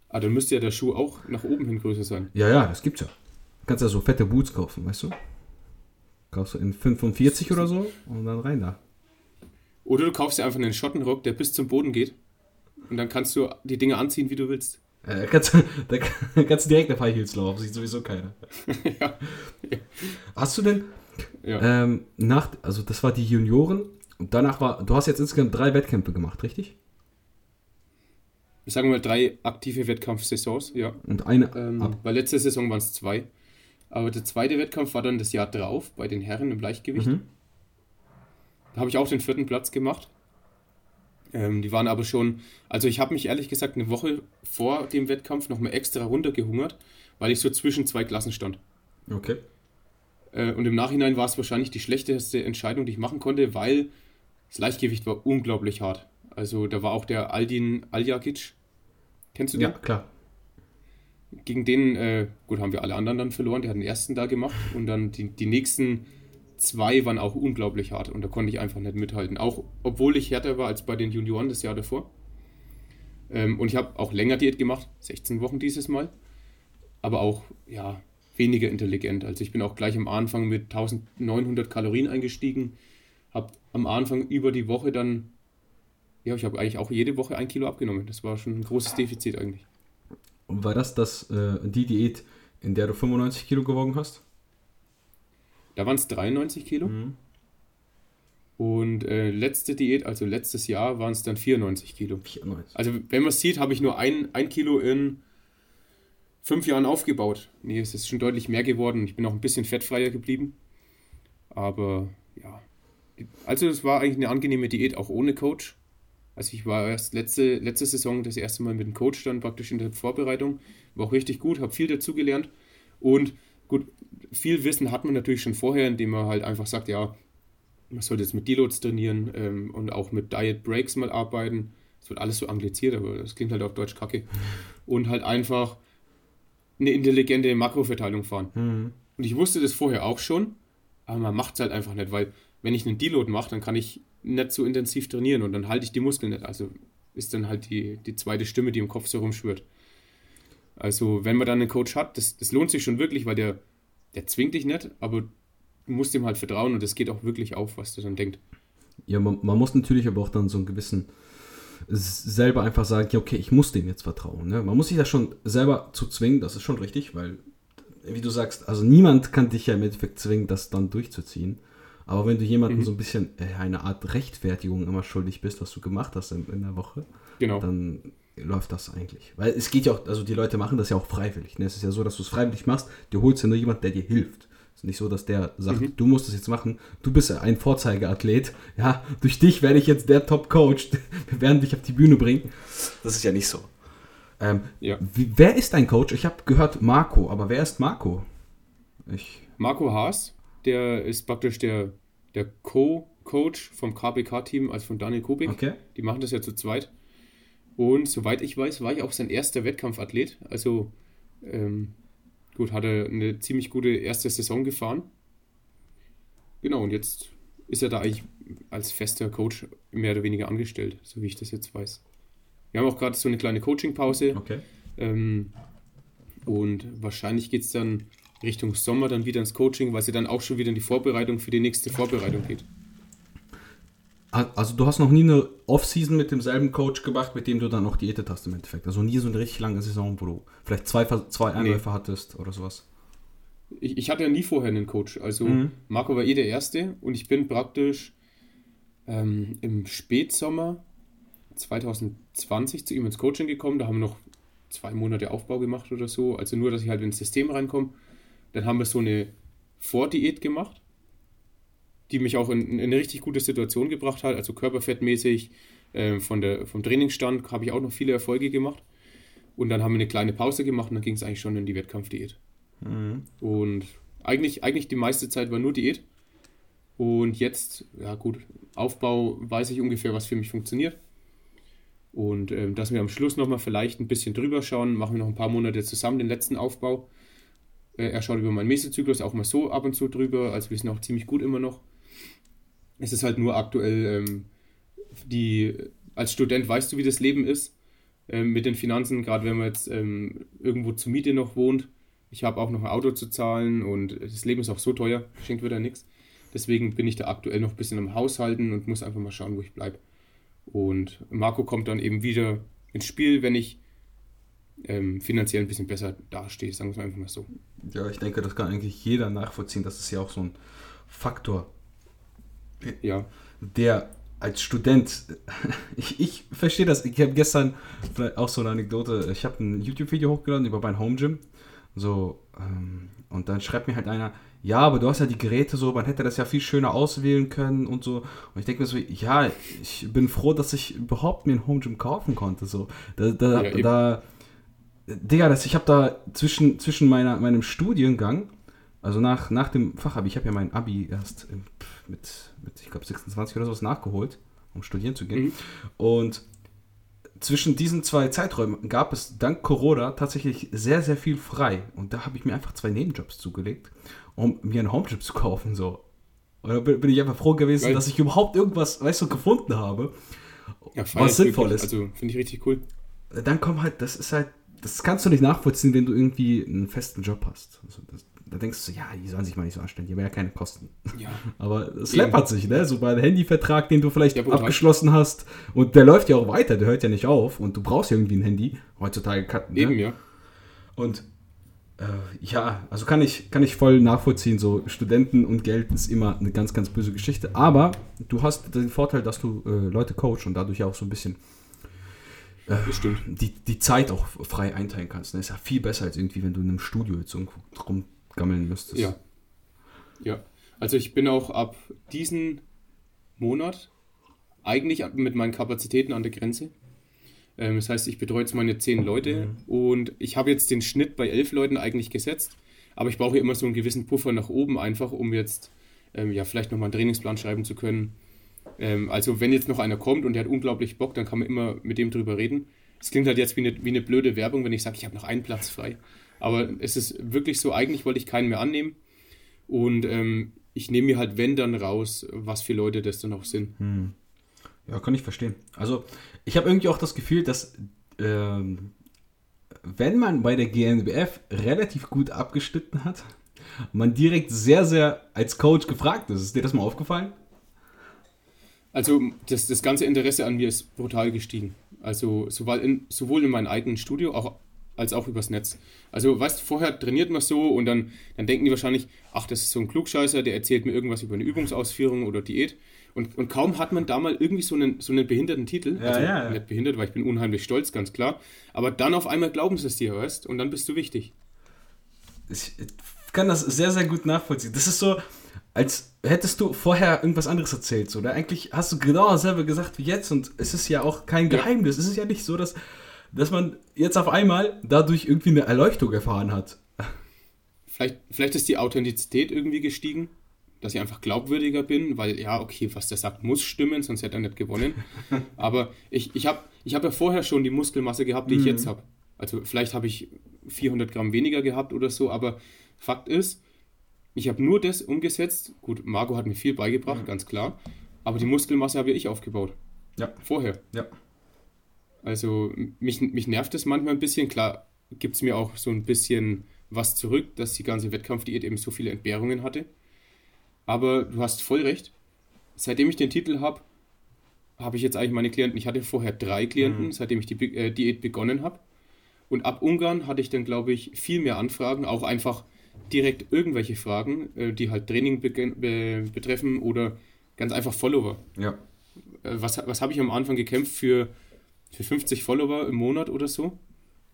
Ah, dann müsste ja der Schuh auch nach oben hin größer sein. Ja, ja, das gibt's ja. Du kannst ja so fette Boots kaufen, weißt du? Kaufst du in 45 oder so und dann rein da. Oder du kaufst dir einfach einen Schottenrock, der bis zum Boden geht. Und dann kannst du die Dinge anziehen, wie du willst. Äh, kannst, da kannst du direkt auf High Heels laufen, sieht sowieso keiner. ja. Hast du denn ja. ähm, nach, also das war die Junioren und danach war, du hast jetzt insgesamt drei Wettkämpfe gemacht, richtig? Sagen wir mal, drei aktive Wettkampfsaisons, ja. Und eine. Ähm, weil letzte Saison waren es zwei. Aber der zweite Wettkampf war dann das Jahr drauf bei den Herren im Leichtgewicht. Mhm. Da habe ich auch den vierten Platz gemacht. Ähm, die waren aber schon, also ich habe mich ehrlich gesagt eine Woche vor dem Wettkampf nochmal extra runtergehungert, weil ich so zwischen zwei Klassen stand. Okay. Äh, und im Nachhinein war es wahrscheinlich die schlechteste Entscheidung, die ich machen konnte, weil das Leichtgewicht war unglaublich hart. Also da war auch der Aldin Aljakic, Kennst du den? Ja, klar. Gegen den, äh, gut, haben wir alle anderen dann verloren. Der hat den ersten da gemacht und dann die, die nächsten zwei waren auch unglaublich hart und da konnte ich einfach nicht mithalten. Auch obwohl ich härter war als bei den Junioren das Jahr davor. Ähm, und ich habe auch länger Diät gemacht, 16 Wochen dieses Mal. Aber auch, ja, weniger intelligent. Also ich bin auch gleich am Anfang mit 1900 Kalorien eingestiegen, habe am Anfang über die Woche dann ja, ich habe eigentlich auch jede Woche ein Kilo abgenommen. Das war schon ein großes Defizit eigentlich. Und war das, das äh, die Diät, in der du 95 Kilo gewogen hast? Da waren es 93 Kilo. Mhm. Und äh, letzte Diät, also letztes Jahr, waren es dann 94 Kilo. 94. Also wenn man es sieht, habe ich nur ein, ein Kilo in fünf Jahren aufgebaut. Nee, es ist schon deutlich mehr geworden. Ich bin auch ein bisschen fettfreier geblieben. Aber ja. Also es war eigentlich eine angenehme Diät, auch ohne Coach. Also ich war erst letzte, letzte Saison das erste Mal mit dem Coach dann praktisch in der Vorbereitung. War auch richtig gut, habe viel dazugelernt. Und gut, viel Wissen hat man natürlich schon vorher, indem man halt einfach sagt, ja, man sollte jetzt mit Deloads trainieren ähm, und auch mit Diet Breaks mal arbeiten. Es wird alles so angliziert, aber das klingt halt auf Deutsch kacke. Und halt einfach eine intelligente Makroverteilung fahren. Mhm. Und ich wusste das vorher auch schon, aber man macht es halt einfach nicht, weil wenn ich einen Deload mache, dann kann ich nicht so intensiv trainieren und dann halte ich die Muskeln nicht. Also ist dann halt die, die zweite Stimme, die im Kopf so rumschwirrt. Also, wenn man dann einen Coach hat, das, das lohnt sich schon wirklich, weil der, der zwingt dich nicht, aber du musst ihm halt vertrauen und es geht auch wirklich auf, was du dann denkst. Ja, man, man, muss natürlich aber auch dann so einen gewissen selber einfach sagen, ja, okay, ich muss dem jetzt vertrauen. Ne? Man muss sich das schon selber zu zwingen, das ist schon richtig, weil, wie du sagst, also niemand kann dich ja im Endeffekt zwingen, das dann durchzuziehen. Aber wenn du jemandem mhm. so ein bisschen äh, eine Art Rechtfertigung immer schuldig bist, was du gemacht hast in, in der Woche, genau. dann läuft das eigentlich. Weil es geht ja auch, also die Leute machen das ja auch freiwillig. Ne? Es ist ja so, dass du es freiwillig machst, du holst ja nur jemand, der dir hilft. Es ist nicht so, dass der sagt, mhm. du musst es jetzt machen, du bist ein Vorzeigeathlet, ja, durch dich werde ich jetzt der Top-Coach, wir werden dich auf die Bühne bringen. Das ist ja nicht so. Ähm, ja. Wie, wer ist dein Coach? Ich habe gehört Marco, aber wer ist Marco? Ich Marco Haas, der ist praktisch der, der Co-Coach vom KBK-Team, also von Daniel Kubik. Okay. Die machen das ja zu zweit. Und soweit ich weiß, war ich auch sein erster Wettkampfathlet. Also ähm, gut, hat er eine ziemlich gute erste Saison gefahren. Genau, und jetzt ist er da eigentlich als fester Coach mehr oder weniger angestellt, so wie ich das jetzt weiß. Wir haben auch gerade so eine kleine Coaching-Pause. Okay. Ähm, und wahrscheinlich geht es dann Richtung Sommer dann wieder ins Coaching, weil sie dann auch schon wieder in die Vorbereitung für die nächste Vorbereitung geht. Also du hast noch nie eine Offseason mit demselben Coach gemacht, mit dem du dann auch diätet hast im Endeffekt. Also nie so eine richtig lange Saison, wo du vielleicht zwei, zwei Einläufe nee. hattest oder sowas. Ich, ich, hatte ja nie vorher einen Coach. Also mhm. Marco war eh der Erste und ich bin praktisch ähm, im Spätsommer 2020 zu ihm ins Coaching gekommen. Da haben wir noch zwei Monate Aufbau gemacht oder so. Also nur, dass ich halt ins System reinkomme. Dann haben wir so eine Vordiät gemacht die mich auch in, in eine richtig gute Situation gebracht hat. Also körperfettmäßig, äh, von der, vom Trainingsstand habe ich auch noch viele Erfolge gemacht. Und dann haben wir eine kleine Pause gemacht und dann ging es eigentlich schon in die Wettkampfdiät. Mhm. Und eigentlich, eigentlich die meiste Zeit war nur Diät. Und jetzt, ja gut, Aufbau weiß ich ungefähr, was für mich funktioniert. Und ähm, dass wir am Schluss nochmal vielleicht ein bisschen drüber schauen, machen wir noch ein paar Monate zusammen den letzten Aufbau. Äh, er schaut über meinen Mesezyklus auch mal so ab und zu drüber, also wir sind auch ziemlich gut immer noch. Es ist halt nur aktuell ähm, die, als Student weißt du, wie das Leben ist ähm, mit den Finanzen, gerade wenn man jetzt ähm, irgendwo zur Miete noch wohnt. Ich habe auch noch ein Auto zu zahlen und das Leben ist auch so teuer, schenkt wieder nichts. Deswegen bin ich da aktuell noch ein bisschen am Haushalten und muss einfach mal schauen, wo ich bleibe. Und Marco kommt dann eben wieder ins Spiel, wenn ich ähm, finanziell ein bisschen besser dastehe, sagen wir es einfach mal so. Ja, ich denke, das kann eigentlich jeder nachvollziehen. Das ist ja auch so ein Faktor, ja. der als Student, ich, ich verstehe das, ich habe gestern auch so eine Anekdote, ich habe ein YouTube-Video hochgeladen über mein Home Gym, so, ähm, und dann schreibt mir halt einer, ja, aber du hast ja die Geräte so, man hätte das ja viel schöner auswählen können und so. Und ich denke mir so, ja, ich bin froh, dass ich überhaupt mir ein Home Gym kaufen konnte, so. Da, da, ja, da Digga, das, ich habe da zwischen, zwischen meiner, meinem Studiengang, also nach, nach dem Fachabi, ich habe ja mein Abi erst mit, mit ich glaube, 26 oder sowas nachgeholt, um studieren zu gehen. Mhm. Und zwischen diesen zwei Zeiträumen gab es dank Corona tatsächlich sehr, sehr viel frei. Und da habe ich mir einfach zwei Nebenjobs zugelegt, um mir einen Homejob zu kaufen. So. Und da bin ich einfach froh gewesen, Weil dass ich überhaupt irgendwas, weißt du, gefunden habe, ja, was sinnvoll ist. Also finde ich richtig cool. Dann kommt halt, das ist halt, das kannst du nicht nachvollziehen, wenn du irgendwie einen festen Job hast. Also das, da denkst du, ja, die sollen sich mal nicht so anstellen, die haben ja keine Kosten. Ja. Aber es läppert sich, ne? So bei einem Handyvertrag, den du vielleicht ja, abgeschlossen hast und der läuft ja auch weiter, der hört ja nicht auf und du brauchst ja irgendwie ein Handy. Heutzutage kann, ne? Eben, ja. Und äh, ja, also kann ich, kann ich voll nachvollziehen, so Studenten und Geld ist immer eine ganz, ganz böse Geschichte. Aber du hast den Vorteil, dass du äh, Leute coachst und dadurch auch so ein bisschen äh, die, die Zeit auch frei einteilen kannst. Das ne? ist ja viel besser als irgendwie, wenn du in einem Studio jetzt irgendwo drum gammeln müsstest. Ja. Ja. Also ich bin auch ab diesem Monat eigentlich mit meinen Kapazitäten an der Grenze. Ähm, das heißt, ich betreue jetzt meine zehn Leute mhm. und ich habe jetzt den Schnitt bei elf Leuten eigentlich gesetzt, aber ich brauche immer so einen gewissen Puffer nach oben einfach, um jetzt ähm, ja vielleicht nochmal einen Trainingsplan schreiben zu können. Ähm, also wenn jetzt noch einer kommt und der hat unglaublich Bock, dann kann man immer mit dem drüber reden. Es klingt halt jetzt wie eine, wie eine blöde Werbung, wenn ich sage, ich habe noch einen Platz frei. Aber es ist wirklich so, eigentlich wollte ich keinen mehr annehmen. Und ähm, ich nehme mir halt, wenn dann raus, was für Leute das dann auch sind. Hm. Ja, kann ich verstehen. Also, ich habe irgendwie auch das Gefühl, dass ähm, wenn man bei der GNBF relativ gut abgeschnitten hat, man direkt sehr, sehr als Coach gefragt ist. Ist dir das mal aufgefallen? Also, das, das ganze Interesse an mir ist brutal gestiegen. Also, sowohl in, sowohl in meinem eigenen Studio, auch als auch übers Netz. Also, weißt du, vorher trainiert man so und dann, dann denken die wahrscheinlich, ach, das ist so ein Klugscheißer, der erzählt mir irgendwas über eine Übungsausführung oder Diät. Und, und kaum hat man da mal irgendwie so einen, so einen behinderten Titel, Ja, also ja, ja. nicht behindert, weil ich bin unheimlich stolz, ganz klar, aber dann auf einmal glauben sie es dir, weißt und dann bist du wichtig. Ich kann das sehr, sehr gut nachvollziehen. Das ist so, als hättest du vorher irgendwas anderes erzählt. Oder eigentlich hast du genau dasselbe gesagt wie jetzt und es ist ja auch kein. Geheimnis. Es ist ja nicht so, dass, dass man jetzt auf einmal dadurch irgendwie eine Erleuchtung erfahren hat. Vielleicht, vielleicht ist die Authentizität irgendwie gestiegen, dass ich einfach glaubwürdiger bin, weil ja, okay, was der sagt, muss stimmen, sonst hätte er nicht gewonnen. Aber ich, ich habe ich hab ja vorher schon die Muskelmasse gehabt, die ich jetzt habe. Also vielleicht habe ich 400 Gramm weniger gehabt oder so, aber Fakt ist, ich habe nur das umgesetzt. Gut, Marco hat mir viel beigebracht, ganz klar. Aber die Muskelmasse habe ja ich aufgebaut. Ja. Vorher. Ja. Also mich, mich nervt es manchmal ein bisschen. Klar gibt es mir auch so ein bisschen was zurück, dass die ganze Wettkampfdiät eben so viele Entbehrungen hatte. Aber du hast voll recht. Seitdem ich den Titel habe, habe ich jetzt eigentlich meine Klienten. Ich hatte vorher drei Klienten, seitdem ich die Be- äh, Diät begonnen habe. Und ab Ungarn hatte ich dann, glaube ich, viel mehr Anfragen, auch einfach direkt irgendwelche Fragen, äh, die halt Training begen- be betreffen oder ganz einfach Follower Ja. äh, was, was habe ich am Anfang gekämpft für, für 50 Follower im Monat oder so?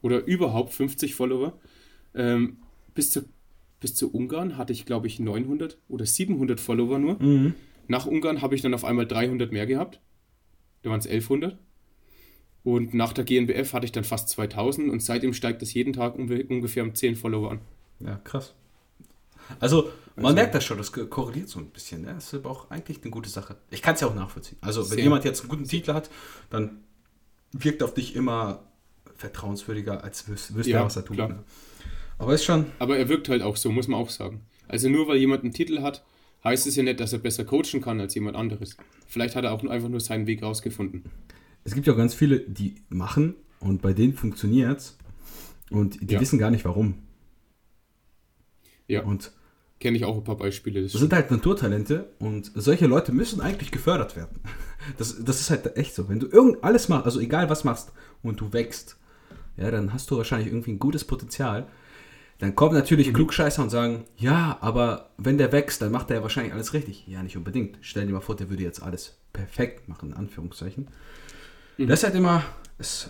Oder überhaupt 50 Follower. Ähm, bis, zu, bis zu Ungarn hatte ich, glaube ich, 900 oder 700 Follower nur. Mhm. Nach Ungarn habe ich dann auf einmal 300 mehr gehabt. Da waren es 1100. Und nach der GNBF hatte ich dann fast 2000 und seitdem steigt es jeden Tag unge- ungefähr um 10 Follower an. Ja, krass. Also, man Also- merkt das schon, das ko- korreliert so ein bisschen. Ne? Das ist aber auch eigentlich eine gute Sache. Ich kann es ja auch nachvollziehen. Also, wenn jemand jetzt einen guten Titel hat, dann wirkt auf dich immer vertrauenswürdiger, als wüs wüsste Ja, er, was er tut. klar. Ne? Aber ist schon. Aber er wirkt halt auch so, muss man auch sagen. Also nur weil jemand einen Titel hat, heißt es ja nicht, dass er besser coachen kann als jemand anderes. Vielleicht hat er auch einfach nur seinen Weg rausgefunden. Es gibt ja auch ganz viele, die machen und bei denen funktioniert es und die Ja. wissen gar nicht warum. Ja, Und kenne ich auch ein paar Beispiele. Das das sind halt Naturtalente und solche Leute müssen eigentlich gefördert werden. Das, das ist halt echt so. Wenn du irgend alles machst, also egal was machst und du wächst, ja, dann hast du wahrscheinlich irgendwie ein gutes Potenzial. Dann kommen natürlich Klugscheißer und sagen, ja, aber wenn der wächst, dann macht er ja wahrscheinlich alles richtig. Ja, nicht unbedingt. Stell dir mal vor, der würde jetzt alles perfekt machen, in Anführungszeichen. Das ist halt immer, ist,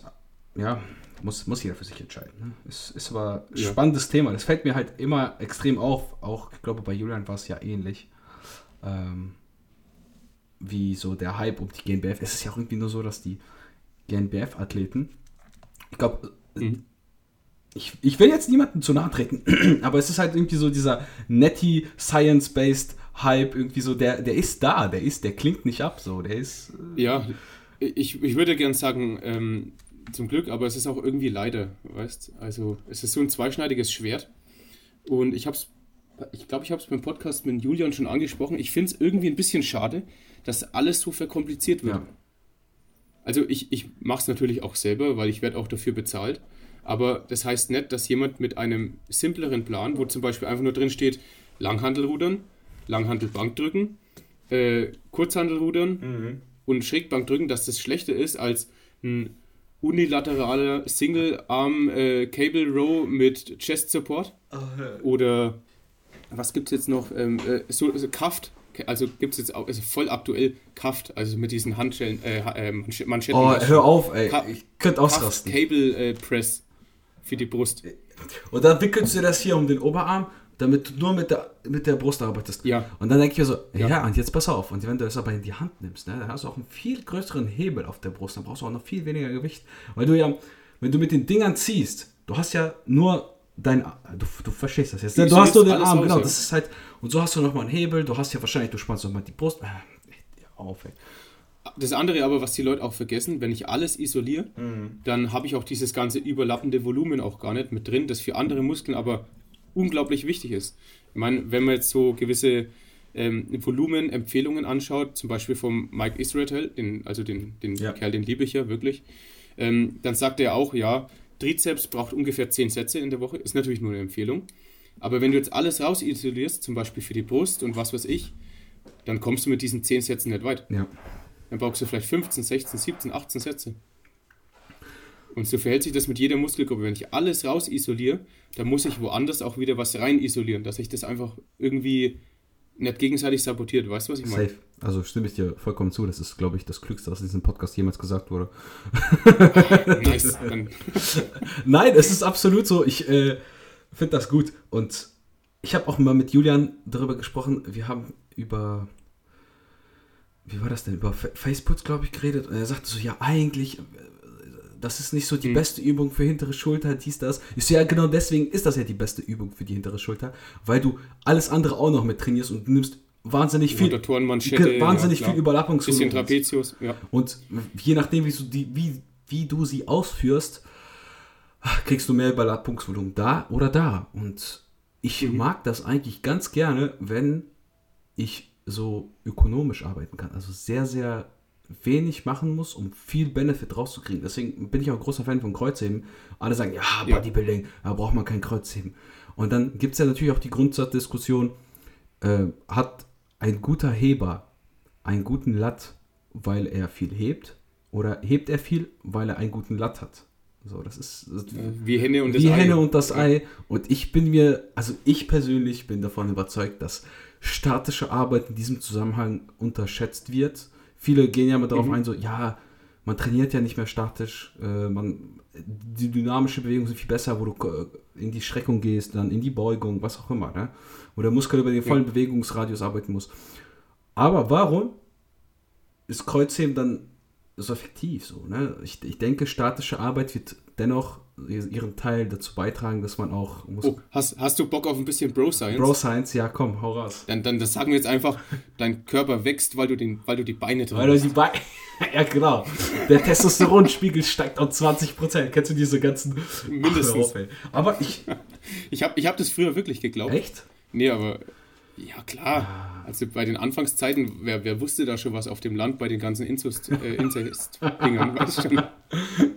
ja, muss, muss jeder für sich entscheiden. Ne? Es ist aber ein Ja. spannendes Thema. Das fällt mir halt immer extrem auf. Auch, ich glaube, bei Julian war es ja ähnlich. Ähm, wie so der Hype um die GNBF. Es ist ja auch irgendwie nur so, dass die GNBF-Athleten, ich glaube, Mhm. ich, ich will jetzt niemandem zu nahe treten, aber es ist halt irgendwie so dieser netty, science-based Hype, irgendwie so, der, der ist da, der ist, der klingt nicht ab, so, der ist. äh, Ja, ich, ich würde gern sagen, ähm, zum Glück, aber es ist auch irgendwie leider, weißt Also es ist so ein zweischneidiges Schwert. Und ich habe es, ich glaube, ich habe es beim Podcast mit Julian schon angesprochen. Ich finde es irgendwie ein bisschen schade, dass alles so verkompliziert wird. Ja. Also ich, ich mache es natürlich auch selber, weil ich werde auch dafür bezahlt. Aber das heißt nicht, dass jemand mit einem simpleren Plan, wo zum Beispiel einfach nur drin steht, Langhandelrudern, Langhandelbankdrücken, äh, Kurzhandelrudern und Schrägbankdrücken, dass das schlechter ist als ein unilateraler Single-Arm äh, Cable Row mit Chest Support. Oder was gibt es jetzt noch? Ähm, äh, so, so Kaft. Also gibt es jetzt auch, also voll aktuell Kaft, also mit diesen Handschellen, äh, äh, Mansch- Manschetten. Oh, hör auf, ey, Ka- ich könnte ausrasten. Cable äh, Press für die Brust. Und dann wickelst du das hier um den Oberarm, damit du nur mit der, mit der Brust arbeitest. Ja. Und dann denke ich mir so, ja. Ja. und jetzt pass auf. Und wenn du das aber in die Hand nimmst, ne, dann hast du auch einen viel größeren Hebel auf der Brust. Dann brauchst du auch noch viel weniger Gewicht. Weil du ja, wenn du mit den Dingern ziehst, du hast ja nur dein, du, du verstehst das jetzt. Ne? Du hast nur den Arm, aus, genau. ja. Das ist halt, und so hast du nochmal einen Hebel. Du hast ja wahrscheinlich, du spannst nochmal die Brust. Äh, ja, auf, ey. Das andere aber, was die Leute auch vergessen, wenn ich alles isoliere, Mhm. dann habe ich auch dieses ganze überlappende Volumen auch gar nicht mit drin, das für andere Muskeln aber unglaublich wichtig ist. Ich meine, wenn man jetzt so gewisse ähm, Volumenempfehlungen anschaut, zum Beispiel vom Mike Israel, den, also den, den Ja. Kerl, den liebe ich ja wirklich, ähm, dann sagt er auch, ja, Trizeps braucht ungefähr 10 Sätze in der Woche, ist natürlich nur eine Empfehlung. Aber wenn du jetzt alles raus isolierst, zum Beispiel für die Brust und was weiß ich, dann kommst du mit diesen 10 Sätzen nicht weit. Ja. Dann brauchst du vielleicht 15, 16, 17, 18 Sätze. Und so verhält sich das mit jeder Muskelgruppe. Wenn ich alles raus isoliere, dann muss ich woanders auch wieder was rein isolieren, dass ich das einfach irgendwie nicht gegenseitig sabotiert. Weißt du, was ich meine? Safe. Also stimme ich dir vollkommen zu. Das ist, glaube ich, das Klügste, was in diesem Podcast jemals gesagt wurde. nice. Nein, es ist absolut so. Ich äh, finde das gut. Und ich habe auch mal mit Julian darüber gesprochen. Wir haben über wie war das denn, über Facebook, glaube ich, geredet. Und er sagte so, ja, eigentlich, das ist nicht so die mhm. beste Übung für hintere Schulter, dies, das. Ich so, ja, genau deswegen ist das ja die beste Übung für die hintere Schulter, weil du alles andere auch noch mit trainierst und du nimmst wahnsinnig viel, wahnsinnig ja, viel Überlappungsvolumen. Bisschen Trapezius, ja. Und je nachdem, wie du, die, wie, wie du sie ausführst, kriegst du mehr Überlappungsvolumen da oder da. Und ich mhm. mag das eigentlich ganz gerne, wenn ich so ökonomisch arbeiten kann. Also sehr, sehr wenig machen muss, um viel Benefit rauszukriegen. Deswegen bin ich auch ein großer Fan von Kreuzheben. Alle sagen, ja, Bodybuilding, da braucht man kein Kreuzheben. Und dann gibt es ja natürlich auch die Grundsatzdiskussion, äh, hat ein guter Heber einen guten Latt, weil er viel hebt? Oder hebt er viel, weil er einen guten Latt hat? So, das ist, das wie Henne und das Ei. Henne und das Ei. Und ich bin mir, also ich persönlich bin davon überzeugt, dass statische Arbeit in diesem Zusammenhang unterschätzt wird viele gehen ja mal darauf mhm. ein, so, ja, man trainiert ja nicht mehr statisch, äh, man, die dynamische Bewegung sind viel besser, wo du äh, in die Streckung gehst, dann in die Beugung, was auch immer, ne? wo der Muskel über den vollen ja. Bewegungsradius arbeiten muss. Aber warum ist Kreuzheben dann so effektiv? So, ne? ich, ich denke, statische Arbeit wird dennoch ihren Teil dazu beitragen, dass man auch. oh, hast, hast du Bock auf ein bisschen Bro Science? Bro Science, ja, komm, hau raus. Dann, dann das sagen wir jetzt einfach, dein Körper wächst, weil du, den, weil du die Beine drin weil. Du die Beine. ja, genau. Der Testosteronspiegel steigt um 20%. Kennst du diese ganzen. Mindestens. Ach, aber ich. ich habe ich hab das früher wirklich geglaubt. Echt? Nee, aber ja, klar. Also bei den Anfangszeiten, wer, wer wusste da schon was auf dem Land bei den ganzen Inzest-Dingern, äh, weißt schon.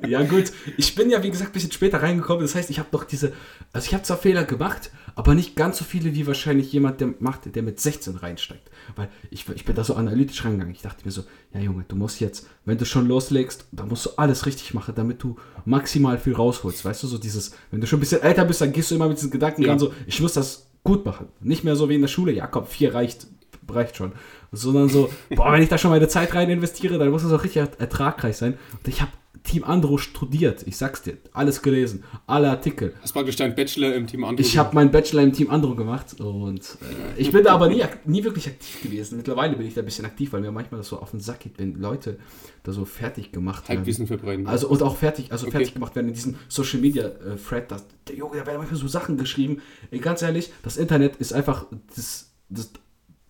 Ja, gut. Ich bin ja, wie gesagt, ein bisschen später reingekommen. Das heißt, ich habe noch diese. Also, ich habe zwar Fehler gemacht, aber nicht ganz so viele wie wahrscheinlich jemand, der macht, der mit 16 reinsteigt. Weil ich, ich bin da so analytisch reingegangen. Ich dachte mir so, ja, Junge, du musst jetzt, wenn du schon loslegst, dann musst du alles richtig machen, damit du maximal viel rausholst. Weißt du, so dieses, wenn du schon ein bisschen älter bist, dann gehst du immer mit diesen Gedanken ja. ran, so, ich muss das gut machen. Nicht mehr so wie in der Schule, ja komm, vier reicht, reicht schon. Sondern so, boah, wenn ich da schon meine Zeit rein investiere, dann muss das auch richtig ertragreich sein. Und ich habe Team Andro studiert. Ich sag's dir, alles gelesen, alle Artikel. Hast praktisch deinen Bachelor im Team Andro Ich habe meinen Bachelor im Team Andro gemacht und äh, ich bin da aber nie, nie wirklich aktiv gewesen. Mittlerweile bin ich da ein bisschen aktiv, weil mir manchmal das so auf den Sack geht, wenn Leute da so fertig gemacht werden. Halbwissen verbreiten. Also und auch fertig, also okay. fertig gemacht werden in diesem Social Media äh, Thread. Das, der Junge, da werden manchmal so Sachen geschrieben. Ey, ganz ehrlich, das Internet ist einfach das, das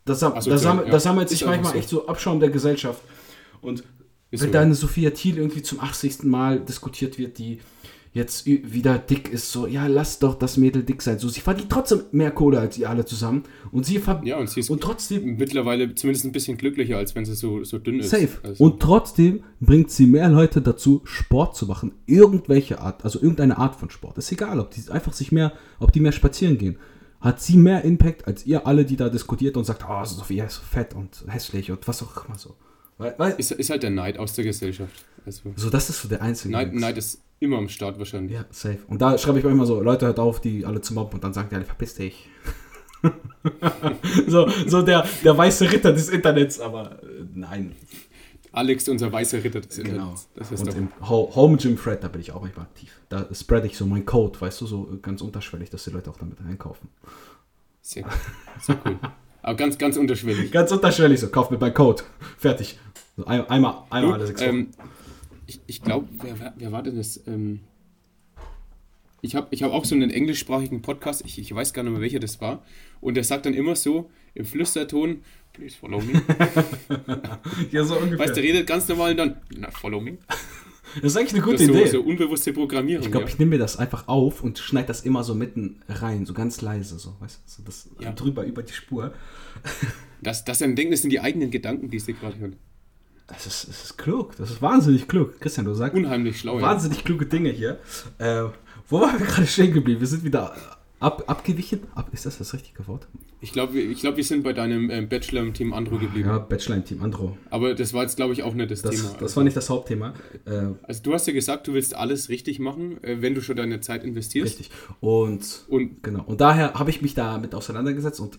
das, das, das, sammelt, ja. das sammelt sich manchmal so. echt so Abschaum der Gesellschaft. Und ist Wenn so. dann Sophia Thiel irgendwie zum 80. Mal diskutiert wird, die jetzt wieder dick ist, so, ja, lass doch das Mädel dick sein. So, sie verdient trotzdem mehr Kohle als ihr alle zusammen. Und sie Ja, und sie ist und trotzdem, mittlerweile zumindest ein bisschen glücklicher, als wenn sie so, so dünn ist. Safe. Also. Und trotzdem bringt sie mehr Leute dazu, Sport zu machen. Irgendwelche Art, also irgendeine Art von Sport. Ist egal, ob die einfach sich mehr, ob die mehr spazieren gehen. Hat sie mehr Impact als ihr alle, die da diskutiert und sagt, oh, Sophia ist so fett und hässlich und was auch immer so. Ist, ist halt der Neid aus der Gesellschaft. Also, so, das ist so der einzige. Neid, Neid ist immer am Start wahrscheinlich. Ja, safe. Und da schreibe ich mir immer so, Leute hört auf, die alle zu mobben und dann sagen die alle, verpiss dich. so, so der, der weiße Ritter des Internets, aber äh, nein. Alex, unser weißer Ritter des genau. Internets. Das ist und im Home Gym Thread, da bin ich auch manchmal aktiv. Da spread ich so meinen Code, weißt du, so ganz unterschwellig, dass die Leute auch damit einkaufen. Sehr, sehr cool. Aber ganz, ganz unterschwellig. Ganz unterschwellig, so, kauf mir meinen Code. Fertig. So, ein, einmal, einmal alle sechs ähm, Ich, ich glaube, wer, wer war denn das? Ähm, ich habe ich hab auch so einen englischsprachigen Podcast, ich, ich weiß gar nicht mehr, welcher das war. Und der sagt dann immer so im Flüsterton, please follow me. ja, so ungefähr. Weißt du, der redet ganz normal und dann, na, follow me. Das ist eigentlich eine gute so, Idee. So unbewusste Programmierung. Ich glaube, ja. ich nehme mir das einfach auf und schneide das immer so mitten rein, so ganz leise, so, weißt du, so das ja. drüber über die Spur. Das, das dann denken, das sind die eigenen Gedanken, die sie gerade hören. Das ist, das ist klug, das ist wahnsinnig klug. Christian, du sagst. Unheimlich schlau, Wahnsinnig ja. kluge Dinge hier. Äh, wo waren wir gerade stehen geblieben? Wir sind wieder ab, abgewichen. Ab, ist das das richtige Wort? Ich glaube, ich glaub, wir sind bei deinem ähm, Bachelor im Team Andro geblieben. Ja, Bachelor im Team Andro. Aber das war jetzt, glaube ich, auch nicht das, das Thema. Das also. war nicht das Hauptthema. Äh, also du hast ja gesagt, du willst alles richtig machen, äh, wenn du schon deine Zeit investierst. Richtig. Und, und genau. Und daher habe ich mich damit auseinandergesetzt und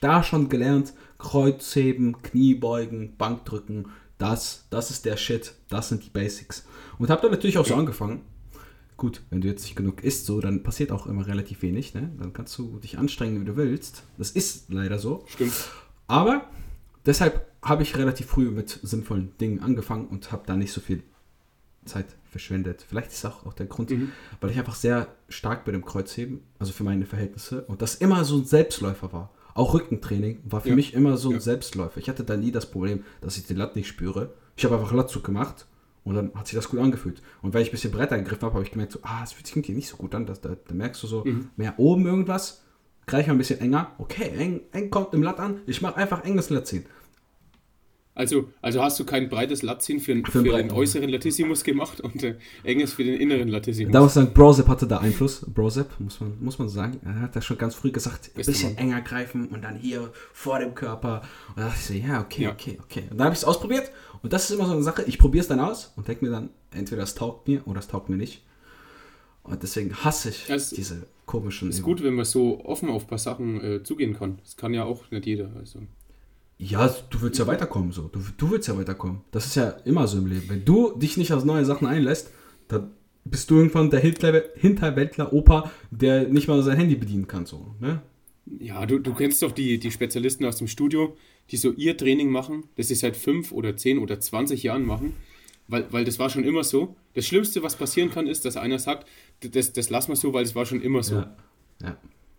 da schon gelernt, Kreuzheben, Kniebeugen, Bankdrücken, das, das ist der Shit, das sind die Basics. Und habe dann natürlich auch so angefangen gut, wenn du jetzt nicht genug isst, so, dann passiert auch immer relativ wenig. Ne? Dann kannst du dich anstrengen, wie du willst. Das ist leider so. Stimmt. Aber deshalb habe ich relativ früh mit sinnvollen Dingen angefangen und habe da nicht so viel Zeit verschwendet. Vielleicht ist auch, auch der Grund, mhm. weil ich einfach sehr stark bei dem Kreuzheben, also für meine Verhältnisse, und das immer so ein Selbstläufer war. Auch Rückentraining war für ja. mich immer so ein ja. Selbstläufer. Ich hatte da nie das Problem, dass ich den Latt nicht spüre. Ich habe einfach Latzug gemacht und dann hat sich das gut angefühlt. Und weil ich ein bisschen Bretter gegriffen habe, habe ich gemerkt, so, ah, es fühlt sich nicht so gut an. Da, da, da merkst du so mhm. mehr oben irgendwas, gleich mal ein bisschen enger. Okay, eng, eng kommt im Latt an. Ich mache einfach enges Latt ziehen. Also, also hast du kein breites Latziehen für, für, für den äußeren Latissimus gemacht und äh, enges für den inneren Latissimus. Da muss ich sagen, Brosep hatte da Einfluss. Brosep, muss man, muss man sagen. Er hat das schon ganz früh gesagt, ein bisschen enger greifen und dann hier vor dem Körper. Und da dachte ich so, ja, okay, ja. okay, okay. Und dann habe ich es ausprobiert und das ist immer so eine Sache, ich probiere es dann aus und denke mir dann, entweder es taugt mir oder es taugt mir nicht. Und deswegen hasse ich es diese komischen... Es ist gut, wenn man so offen auf ein paar Sachen äh, zugehen kann. Das kann ja auch nicht jeder. Also. Ja, du willst ja weiterkommen so. Du, du willst ja weiterkommen. Das ist ja immer so im Leben. Wenn du dich nicht auf neue Sachen einlässt, dann bist du irgendwann der Hinterwäldler-Opa, der nicht mal sein Handy bedienen kann. So, ne? Ja, du, du kennst doch die, die Spezialisten aus dem Studio, die so ihr Training machen, das sie seit fünf oder zehn oder 20 Jahren machen, weil, weil das war schon immer so. Das Schlimmste, was passieren kann, ist, dass einer sagt, das, das lassen wir so, weil es war schon immer so. Ja. ja.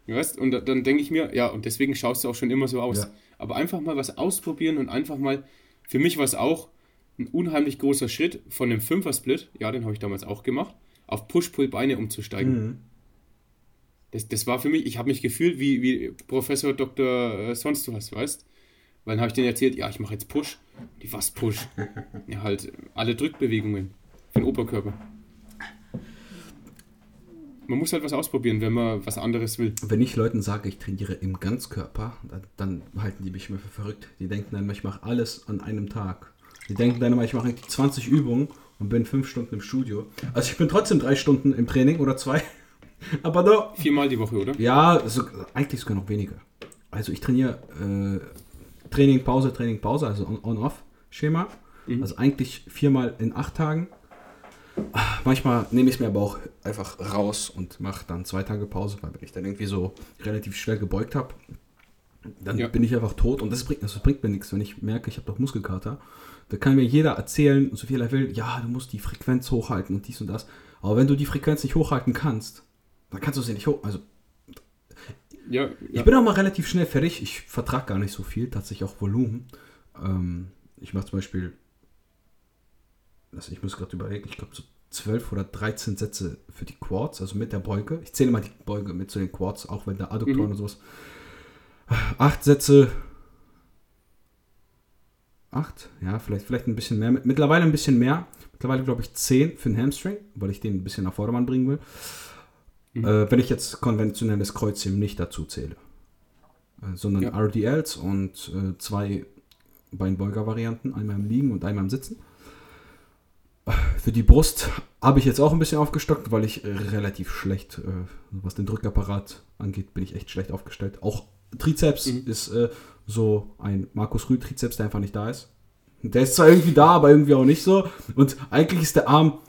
Weißt? Und dann denke ich mir, ja, und deswegen schaust du auch schon immer so aus. Ja. Aber einfach mal was ausprobieren und einfach mal, für mich war es auch ein unheimlich großer Schritt von einem Fünfer-Split, ja, den habe ich damals auch gemacht, auf Push-Pull-Beine umzusteigen. Mhm. Das, das war für mich, ich habe mich gefühlt wie, wie Professor Dr. Äh, sonst was, weißt Weil dann habe ich denen erzählt, ja, ich mache jetzt Push. Die was Push? ja, halt alle Drückbewegungen für den Oberkörper man muss halt was ausprobieren, wenn man was anderes will. Wenn ich Leuten sage, ich trainiere im Ganzkörper, dann, dann halten die mich immer für verrückt. Die denken dann, ich mache alles an einem Tag. Die denken dann immer, ich mache 20 Übungen und bin fünf Stunden im Studio. Also ich bin trotzdem drei Stunden im Training oder zwei. Aber doch. Viermal die Woche, oder? Ja, so, eigentlich sogar noch weniger. Also ich trainiere äh, Training, Pause, Training, Pause, also On-Off-Schema. Mhm. Also eigentlich viermal in acht Tagen Manchmal nehme ich es mir aber auch einfach raus und mache dann zwei Tage Pause, weil wenn ich dann irgendwie so relativ schwer gebeugt habe, dann ja. bin ich einfach tot und das bringt, das bringt mir nichts, wenn ich merke, ich habe doch Muskelkater. Da kann mir jeder erzählen, so viel er will, ja, du musst die Frequenz hochhalten und dies und das. Aber wenn du die Frequenz nicht hochhalten kannst, dann kannst du sie nicht hoch. Also, ja, ja. ich bin auch mal relativ schnell fertig. Ich vertrage gar nicht so viel, tatsächlich auch Volumen. Ähm, ich mache zum Beispiel also ich muss gerade überlegen, ich glaube so 12 oder 13 Sätze für die Quads, also mit der Beuge. Ich zähle mal die Beuge mit zu den Quads, auch wenn der Adduktoren mhm. und sowas. Acht Sätze. Acht? Ja, vielleicht, vielleicht ein bisschen mehr. Mittlerweile ein bisschen mehr. Mittlerweile glaube ich 10 für den Hamstring, weil ich den ein bisschen nach Vordermann bringen will. Mhm. Äh, wenn ich jetzt konventionelles Kreuzheben nicht dazu zähle. Äh, sondern ja. RDLs und äh, zwei Beinbeuger-Varianten, einmal im Liegen und einmal im Sitzen. Für die Brust habe ich jetzt auch ein bisschen aufgestockt, weil ich relativ schlecht, äh, was den Drückapparat angeht, bin ich echt schlecht aufgestellt. Auch Trizeps mhm. ist äh, so ein Markus Rühl Trizeps, der einfach nicht da ist. Der ist zwar irgendwie da, aber irgendwie auch nicht so. Und eigentlich ist der Arm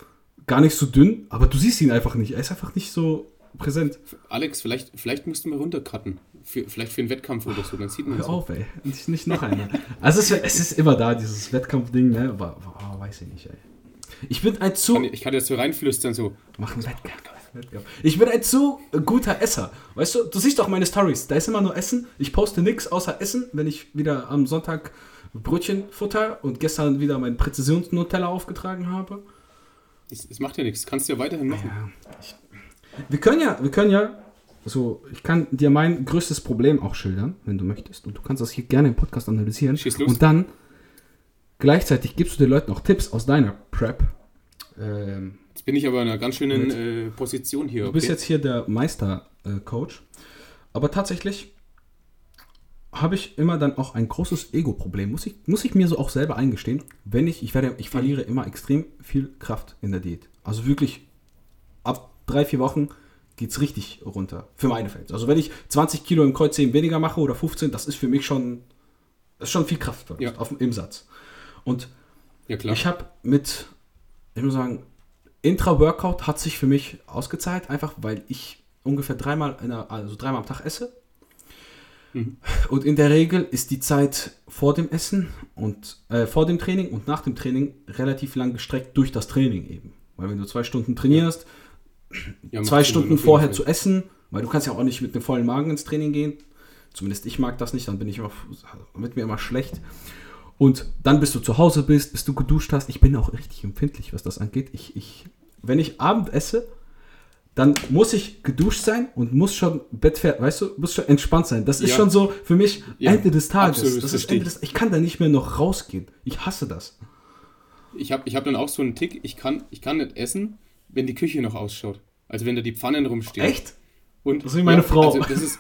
gar nicht so dünn, aber du siehst ihn einfach nicht. Er ist einfach nicht so präsent. Alex, vielleicht, vielleicht musst du mal runtercutten. Für, vielleicht für einen Wettkampf oder so, dann sieht man Hör so. auf, ey. Nicht, nicht noch einer. also es ist, es ist immer da, dieses Wettkampfding, ne? Aber oh, weiß ich nicht, ey. Ich bin ein zu. Ich kann jetzt so reinflüstern, so. Mach einen Wettkampf. Ich bin ein zu guter Esser. Weißt du, du siehst doch meine Stories. Da ist immer nur Essen. Ich poste nichts außer Essen, wenn ich wieder am Sonntag Brötchen futter und gestern wieder meinen Präzisions-Nutella aufgetragen habe. Es, macht ja nichts. Kannst du ja weiterhin machen. Ja, ich, wir können ja, wir können ja, so, ich kann dir mein größtes Problem auch schildern, wenn du möchtest. Und du kannst das hier gerne im Podcast analysieren. Schieß los. Und dann Gleichzeitig gibst du den Leuten auch Tipps aus deiner Prep. Ähm, Jetzt bin ich aber in einer ganz schönen äh, Position hier. Du bist jetzt hier der Meister-Coach. Äh, aber tatsächlich habe ich immer dann auch ein großes Ego-Problem. Muss ich, muss ich mir so auch selber eingestehen, wenn ich, ich werde, ich verliere immer extrem viel Kraft in der Diät. Also wirklich ab drei, vier Wochen geht es richtig runter. Für meine Fans. Also wenn ich 20 Kilo im Kreuzheben weniger mache oder 15, das ist für mich schon, das ist schon viel Kraft ja. auf, im Satz. Und ja, ich habe mit, ich muss sagen, Intra-Workout hat sich für mich ausgezahlt, einfach weil ich ungefähr dreimal, der, also dreimal am Tag esse. Mhm. Und in der Regel ist die Zeit vor dem Essen und äh, vor dem Training und nach dem Training relativ lang gestreckt durch das Training eben. Weil wenn du zwei Stunden trainierst, ja, zwei Stunden vorher zu essen, weil du kannst ja auch nicht mit einem vollen Magen ins Training gehen. Zumindest ich mag das nicht, dann bin ich immer, mit mir immer schlecht. Und dann, bis du zu Hause bist, bis du geduscht hast, ich bin auch richtig empfindlich, was das angeht. Ich, ich, wenn ich Abend esse, dann muss ich geduscht sein und muss schon bettfertig, weißt du, muss schon entspannt sein. Das ist ja. schon so für mich ja, Ende des Tages. Absolut, das ist Ende des, ich kann da nicht mehr noch rausgehen. Ich hasse das. Ich habe ich hab dann auch so einen Tick, ich kann, ich kann nicht essen, wenn die Küche noch ausschaut. Also wenn da die Pfannen rumstehen. Echt? Und, das ist wie meine ja, Frau. Also das ist,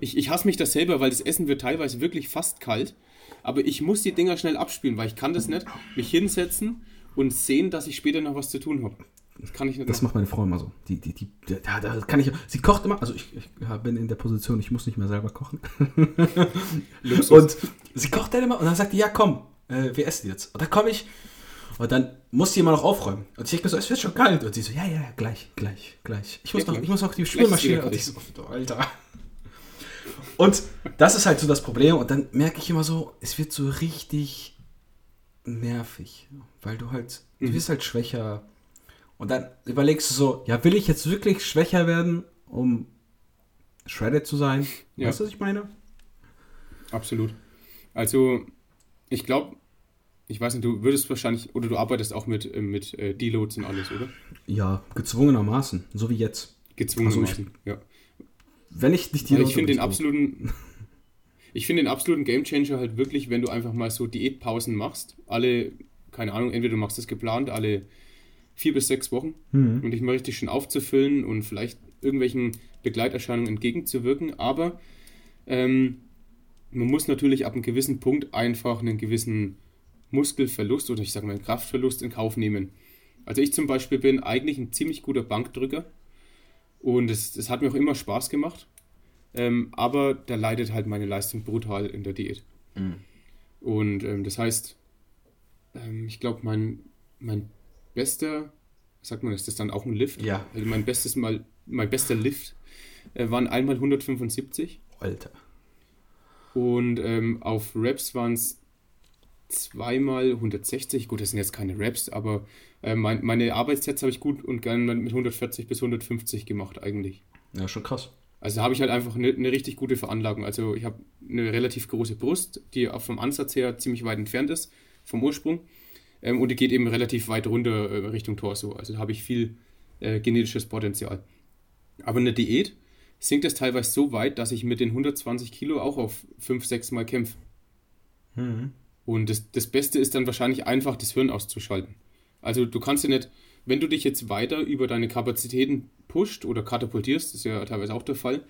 ich, ich hasse mich das selber, weil das Essen wird teilweise wirklich fast kalt. Aber ich muss die Dinger schnell abspielen, weil ich kann das nicht. Mich hinsetzen und sehen, dass ich später noch was zu tun habe. Das kann ich nicht. Das machen. macht meine Frau immer so. Die, die, die, da, da kann ich. Sie kocht immer. Also ich, ich bin in der Position, ich muss nicht mehr selber kochen. und sie kocht dann immer und dann sagt die, ja komm, äh, wir essen jetzt. Und dann komme ich und dann muss sie immer noch aufräumen. Und ich denke mir so, es wird schon kalt. Und sie so, ja, ja, gleich, gleich, gleich. Ich muss, ja, noch, ich muss noch die Spülmaschine. Und ich so, Alter. Und das ist halt so das Problem. Und dann merke ich immer so, es wird so richtig nervig. Weil du halt, mhm. du wirst halt schwächer. Und dann überlegst du so, ja, will ich jetzt wirklich schwächer werden, um shredded zu sein? Ja. Weißt du, was ich meine? Absolut. Also, ich glaube, ich weiß nicht, du würdest wahrscheinlich, oder du arbeitest auch mit, äh, mit äh, Deloads und alles, oder? Ja, gezwungenermaßen, so wie jetzt. Gezwungenermaßen, also ich, ja. Wenn ich nicht die Ich finde den absoluten, ich finde den absoluten Gamechanger halt wirklich, wenn du einfach mal so Diätpausen machst, alle, keine Ahnung, entweder du machst das geplant, alle vier bis sechs Wochen mhm. und dich mal richtig schön aufzufüllen und vielleicht irgendwelchen Begleiterscheinungen entgegenzuwirken, aber ähm, man muss natürlich ab einem gewissen Punkt einfach einen gewissen Muskelverlust oder ich sage mal Kraftverlust in Kauf nehmen. Also ich zum Beispiel bin eigentlich ein ziemlich guter Bankdrücker und das, das hat mir auch immer Spaß gemacht, ähm, aber da leidet halt meine Leistung brutal in der Diät. Mhm. Und ähm, das heißt, ähm, ich glaube, mein, mein bester, sagt man, ist das dann auch ein Lift? Ja. Also mein bestes Mal, mein bester Lift äh, waren einmal 175. Alter. Und ähm, auf Reps waren es zweimal 160. Gut, das sind jetzt keine Raps, aber äh, mein, meine Arbeitssets habe ich gut und gerne mit 140 bis 150 gemacht eigentlich. Ja, schon krass. Also habe ich halt einfach eine, eine, richtig gute Veranlagung. Also ich habe eine relativ große Brust, die auch vom Ansatz her ziemlich weit entfernt ist, vom Ursprung. Ähm, und die geht eben relativ weit runter äh, Richtung Torso. Also da habe ich viel äh, genetisches Potenzial. Aber eine Diät sinkt es teilweise so weit, dass ich mit den 120 Kilo auch auf 5, 6 Mal kämpfe. Mhm. Und das, das Beste ist dann wahrscheinlich einfach, das Hirn auszuschalten. Also du kannst ja nicht, wenn du dich jetzt weiter über deine Kapazitäten pusht oder katapultierst, das ist ja teilweise auch der Fall,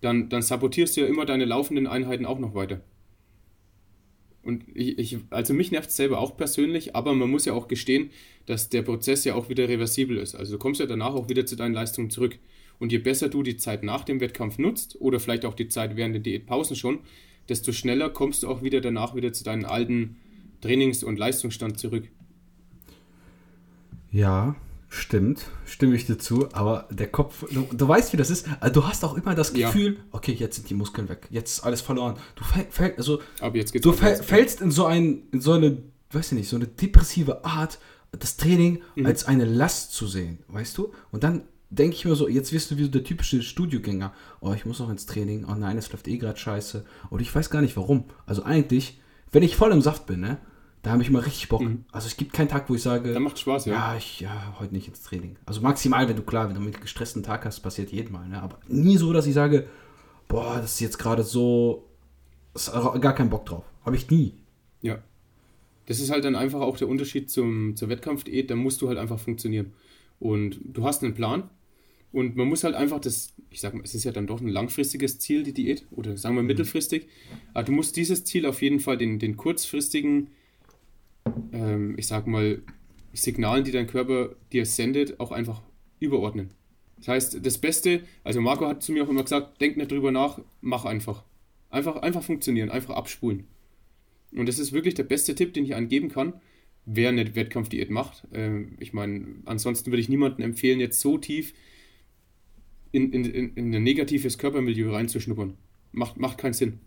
dann, dann sabotierst du ja immer deine laufenden Einheiten auch noch weiter. Und ich, ich also mich nervt es selber auch persönlich, aber man muss ja auch gestehen, dass der Prozess ja auch wieder reversibel ist. Also du kommst ja danach auch wieder zu deinen Leistungen zurück. Und je besser du die Zeit nach dem Wettkampf nutzt oder vielleicht auch die Zeit während der Diätpausen schon, desto schneller kommst du auch wieder danach wieder zu deinem alten Trainings- und Leistungsstand zurück. Ja, stimmt, stimme ich dir zu, aber der Kopf, du, du weißt, wie das ist. Also du hast auch immer das Gefühl, ja. okay, jetzt sind die Muskeln weg, jetzt ist alles verloren. Du, fäll, also, du fällst in so, ein, in so eine, weiß ich nicht, so eine depressive Art, das Training mhm. als eine Last zu sehen, weißt du? Und dann denke ich mir so, jetzt wirst du wie so der typische Studiogänger. Oh, ich muss noch ins Training. Oh nein, es läuft eh gerade scheiße. Und ich weiß gar nicht warum. Also eigentlich, wenn ich voll im Saft bin, ne, da habe ich immer richtig Bock. Mhm. Also es gibt keinen Tag, wo ich sage, da macht Spaß, ja. Ja, ich, ja, heute nicht ins Training. Also maximal, wenn du klar, wenn du mit gestressten Tag hast, passiert jeden Mal, ne? Aber nie so, dass ich sage, boah, das ist jetzt gerade so, ist gar keinen Bock drauf. Habe ich nie. Ja. Das ist halt dann einfach auch der Unterschied zum, zur Wettkampfdiät, da musst du halt einfach funktionieren. Und du hast einen Plan und man muss halt einfach das, ich sag mal, es ist ja dann doch ein langfristiges Ziel, die Diät, oder sagen wir mhm. mittelfristig, aber du musst dieses Ziel auf jeden Fall den, den kurzfristigen, ähm, ich sag mal, Signalen, die dein Körper dir sendet, auch einfach überordnen. Das heißt, das Beste, also Marco hat zu mir auch immer gesagt, denk nicht drüber nach, mach einfach. Einfach, einfach funktionieren, einfach abspulen. Und das ist wirklich der beste Tipp, den ich angeben kann, wer eine Wettkampfdiät macht. Ähm, ich meine, ansonsten würde ich niemandem empfehlen, jetzt so tief in, in, in ein negatives Körpermilieu reinzuschnuppern. Macht, macht keinen Sinn.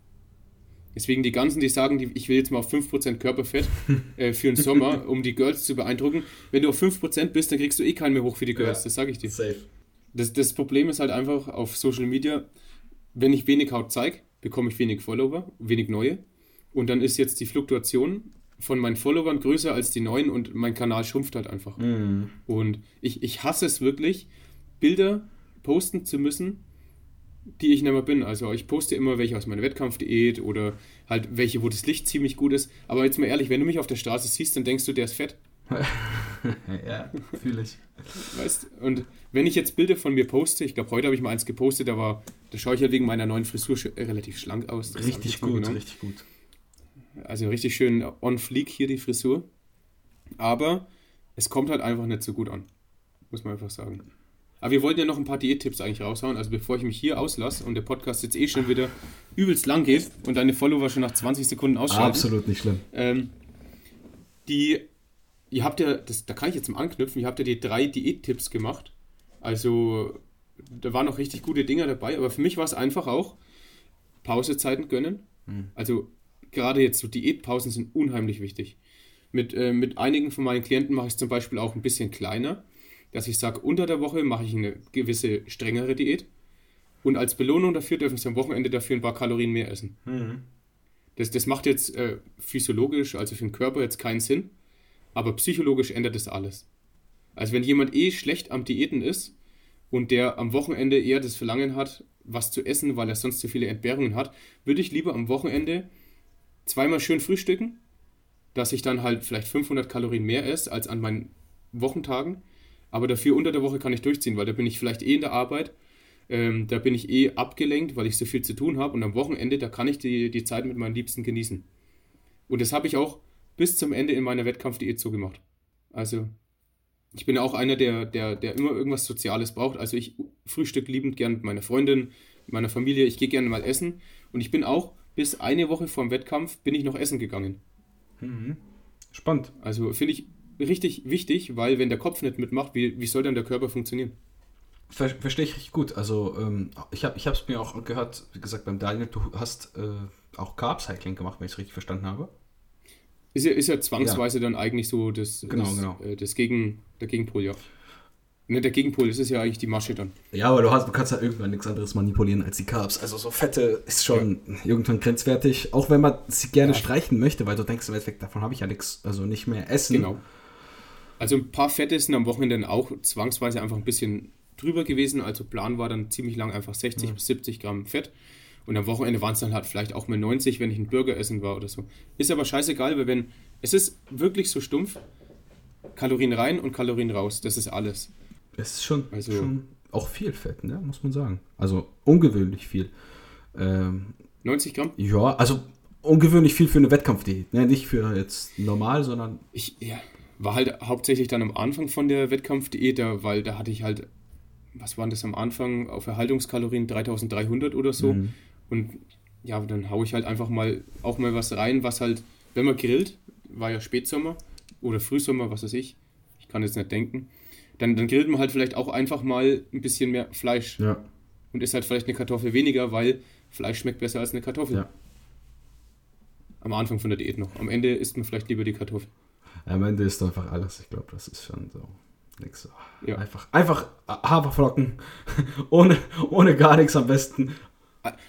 Deswegen die ganzen, die sagen, die, ich will jetzt mal auf 5% Körperfett äh, für den Sommer, um die Girls zu beeindrucken. Wenn du auf 5% bist, dann kriegst du eh keinen mehr hoch für die Girls, ja, das sage ich dir. Safe. Das, das Problem ist halt einfach auf Social Media, wenn ich wenig Haut zeige, bekomme ich wenig Follower, wenig neue. Und dann ist jetzt die Fluktuation von meinen Followern größer als die neuen und mein Kanal schrumpft halt einfach. Mhm. Und ich, ich hasse es wirklich, Bilder posten zu müssen, die ich nicht mehr bin. Also ich poste immer welche aus meiner Wettkampfdiät oder halt welche, wo das Licht ziemlich gut ist. Aber jetzt mal ehrlich, wenn du mich auf der Straße siehst, dann denkst du, der ist fett. ja, fühle ich. Weißt und wenn ich jetzt Bilder von mir poste, ich glaube, heute habe ich mal eins gepostet, da war, da schaue ich ja wegen meiner neuen Frisur relativ schlank aus. Das richtig gut, richtig gut. Also richtig schön on fleek hier die Frisur. Aber es kommt halt einfach nicht so gut an. Muss man einfach sagen. Aber wir wollten ja noch ein paar Diättipps eigentlich raushauen. Also bevor ich mich hier auslasse und der Podcast jetzt eh schon wieder übelst lang geht und deine Follower schon nach 20 Sekunden ausschalten. Absolut nicht schlimm. Ähm, die, ihr habt ja, das, da kann ich jetzt mal anknüpfen, ihr habt ja die drei Diättipps gemacht. Also da waren noch richtig gute Dinge dabei, aber für mich war es einfach auch Pausezeiten gönnen. Hm. Also gerade jetzt so Diätpausen sind unheimlich wichtig. Mit, äh, mit einigen von meinen Klienten mache ich es zum Beispiel auch ein bisschen kleiner, dass ich sage, unter der Woche mache ich eine gewisse strengere Diät und als Belohnung dafür dürfen sie am Wochenende dafür ein paar Kalorien mehr essen. Mhm. Das, das macht jetzt äh, physiologisch, also für den Körper jetzt keinen Sinn, aber psychologisch ändert das alles. Also wenn jemand eh schlecht am Diäten ist und der am Wochenende eher das Verlangen hat, was zu essen, weil er sonst zu viele Entbehrungen hat, würde ich lieber am Wochenende zweimal schön frühstücken, dass ich dann halt vielleicht 500 Kalorien mehr esse als an meinen Wochentagen. Aber dafür unter der Woche kann ich durchziehen, weil da bin ich vielleicht eh in der Arbeit, ähm, da bin ich eh abgelenkt, weil ich so viel zu tun habe. Und am Wochenende, da kann ich die, die Zeit mit meinen Liebsten genießen. Und das habe ich auch bis zum Ende in meiner Wettkampfdiät so gemacht. Also, ich bin auch einer, der, der, der immer irgendwas Soziales braucht. Also, ich frühstück liebend gern mit meiner Freundin, meiner Familie. Ich gehe gerne mal essen. Und ich bin auch bis eine Woche vor dem Wettkampf bin ich noch essen gegangen. Mhm. Spannend. Also finde ich richtig wichtig, weil wenn der Kopf nicht mitmacht, wie, wie soll dann der Körper funktionieren? Ver Verstehe ich richtig gut. Also ähm, ich habe es mir auch gehört, wie gesagt, beim Daniel, du hast äh, auch Carb-Cycling gemacht, wenn ich es richtig verstanden habe. Ist ja, ist ja zwangsweise ja. dann eigentlich so das, genau, das, genau. Äh, das Gegen, der Gegenpol, ja. Ne, der Gegenpol, das ist ja eigentlich die Masche dann. Ja, aber du, hast, du kannst ja irgendwann nichts anderes manipulieren als die Carbs. Also so Fette ist schon ja. irgendwann grenzwertig, auch wenn man sie gerne ja. streichen möchte, weil du denkst, weg, davon habe ich ja nichts, also nicht mehr essen. Genau. Also ein paar Fette sind am Wochenende dann auch zwangsweise einfach ein bisschen drüber gewesen. Also Plan war dann ziemlich lang einfach 60 ja. bis 70 Gramm Fett. Und am Wochenende waren es dann halt vielleicht auch mal 90, wenn ich einen Burger essen war oder so. Ist aber scheißegal, weil wenn, es ist wirklich so stumpf, Kalorien rein und Kalorien raus, das ist alles. Es ist schon, also, schon auch viel Fett, ne? muss man sagen. Also ungewöhnlich viel. Ähm, 90 Gramm? Ja, also ungewöhnlich viel für eine Wettkampfdiät. Ne? Nicht für jetzt normal, sondern. Ich ja, war halt hauptsächlich dann am Anfang von der Wettkampfdiät, weil da hatte ich halt, was waren das am Anfang, auf Erhaltungskalorien 3300 oder so. Mhm. Und ja, dann haue ich halt einfach mal auch mal was rein, was halt, wenn man grillt, war ja Spätsommer oder Frühsommer, was weiß ich, ich kann jetzt nicht denken dann, dann grillt man halt vielleicht auch einfach mal ein bisschen mehr Fleisch. Ja. Und isst halt vielleicht eine Kartoffel weniger, weil Fleisch schmeckt besser als eine Kartoffel. Ja. Am Anfang von der Diät noch. Am Ende isst man vielleicht lieber die Kartoffel. Am Ende ist einfach alles. Ich glaube, das ist schon so. Nix so. Ja. Einfach, einfach Haferflocken. ohne, ohne gar nichts am besten.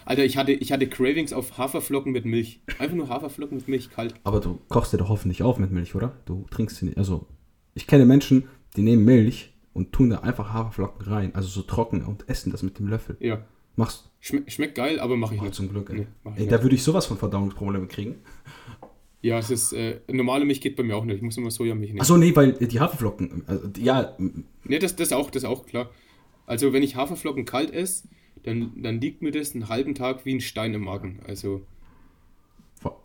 Alter, ich hatte, ich hatte Cravings auf Haferflocken mit Milch. Einfach nur Haferflocken mit Milch, kalt. Aber du kochst dir doch hoffentlich auf mit Milch, oder? Du trinkst sie nicht. Also, ich kenne Menschen, die nehmen Milch und tun da einfach Haferflocken rein, also so trocken und essen das mit dem Löffel. Ja. Machst Schme schmeckt geil, aber mache ich oh, nicht. Zum Glück, ey. Nee, ey da würde ich sowas von Verdauungsproblemen kriegen. Ja, es ist, äh, normale Milch geht bei mir auch nicht. Ich muss immer Sojamilch nehmen. Achso, nee, weil die Haferflocken, also, ja. Nee, das, das auch, das auch, klar. Also, wenn ich Haferflocken kalt esse, dann, dann liegt mir das einen halben Tag wie ein Stein im Magen. Also,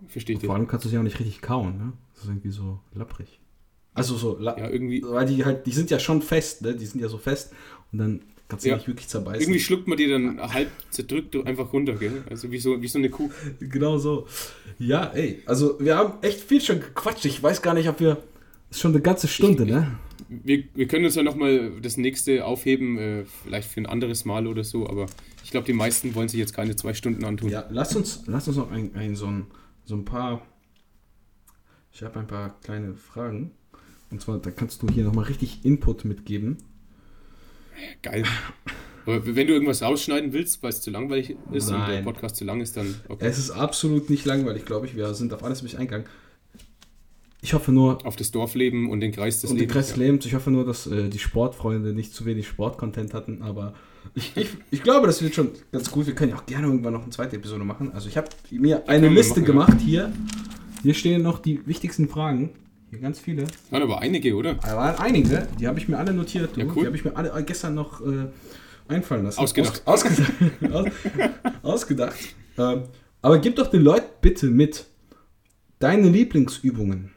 verstehe ich Vor allem kannst du sie auch nicht richtig kauen, ne? Das ist irgendwie so lapprig. Also so, ja, irgendwie. Weil die halt, die sind ja schon fest, ne? Die sind ja so fest und dann kannst du ja. nicht wirklich zerbeißen. Irgendwie schluckt man die dann halb zerdrückt einfach runter, gell? Also wie so, wie so eine Kuh. Genau so. Ja, ey, also wir haben echt viel schon gequatscht. Ich weiß gar nicht, ob wir. Das ist schon eine ganze Stunde, ich, ne? Wir, wir können uns ja nochmal das nächste aufheben, äh, vielleicht für ein anderes Mal oder so, aber ich glaube, die meisten wollen sich jetzt keine zwei Stunden antun. Ja, lass uns, lass uns noch ein, ein, so, ein, so ein paar. Ich habe ein paar kleine Fragen. Und zwar, da kannst du hier nochmal richtig Input mitgeben. Geil. Aber wenn du irgendwas rausschneiden willst, weil es zu langweilig ist Nein. und der Podcast zu lang ist, dann okay. Es ist absolut nicht langweilig, glaube ich. Wir sind auf alles mich eingegangen. Ich hoffe nur. Auf das Dorfleben und den Kreis des und Lebens. Den Kreis des ja. Lebens. Ich hoffe nur, dass äh, die Sportfreunde nicht zu wenig Sportcontent hatten, aber ich, ich, ich, glaube, das wird schon ganz gut. Wir können ja auch gerne irgendwann noch eine zweite Episode machen. Also ich habe mir eine Liste machen, gemacht ja. hier. Hier stehen noch die wichtigsten Fragen. Hier ganz viele. Waren aber einige, oder? Da waren einige. Die habe ich mir alle notiert. Ja, cool. Die habe ich mir alle gestern noch äh, einfallen lassen. Ausgedacht. Aus, ausgedacht. aus, ausgedacht. Ähm, aber gib doch den Leuten bitte mit deine Lieblingsübungen.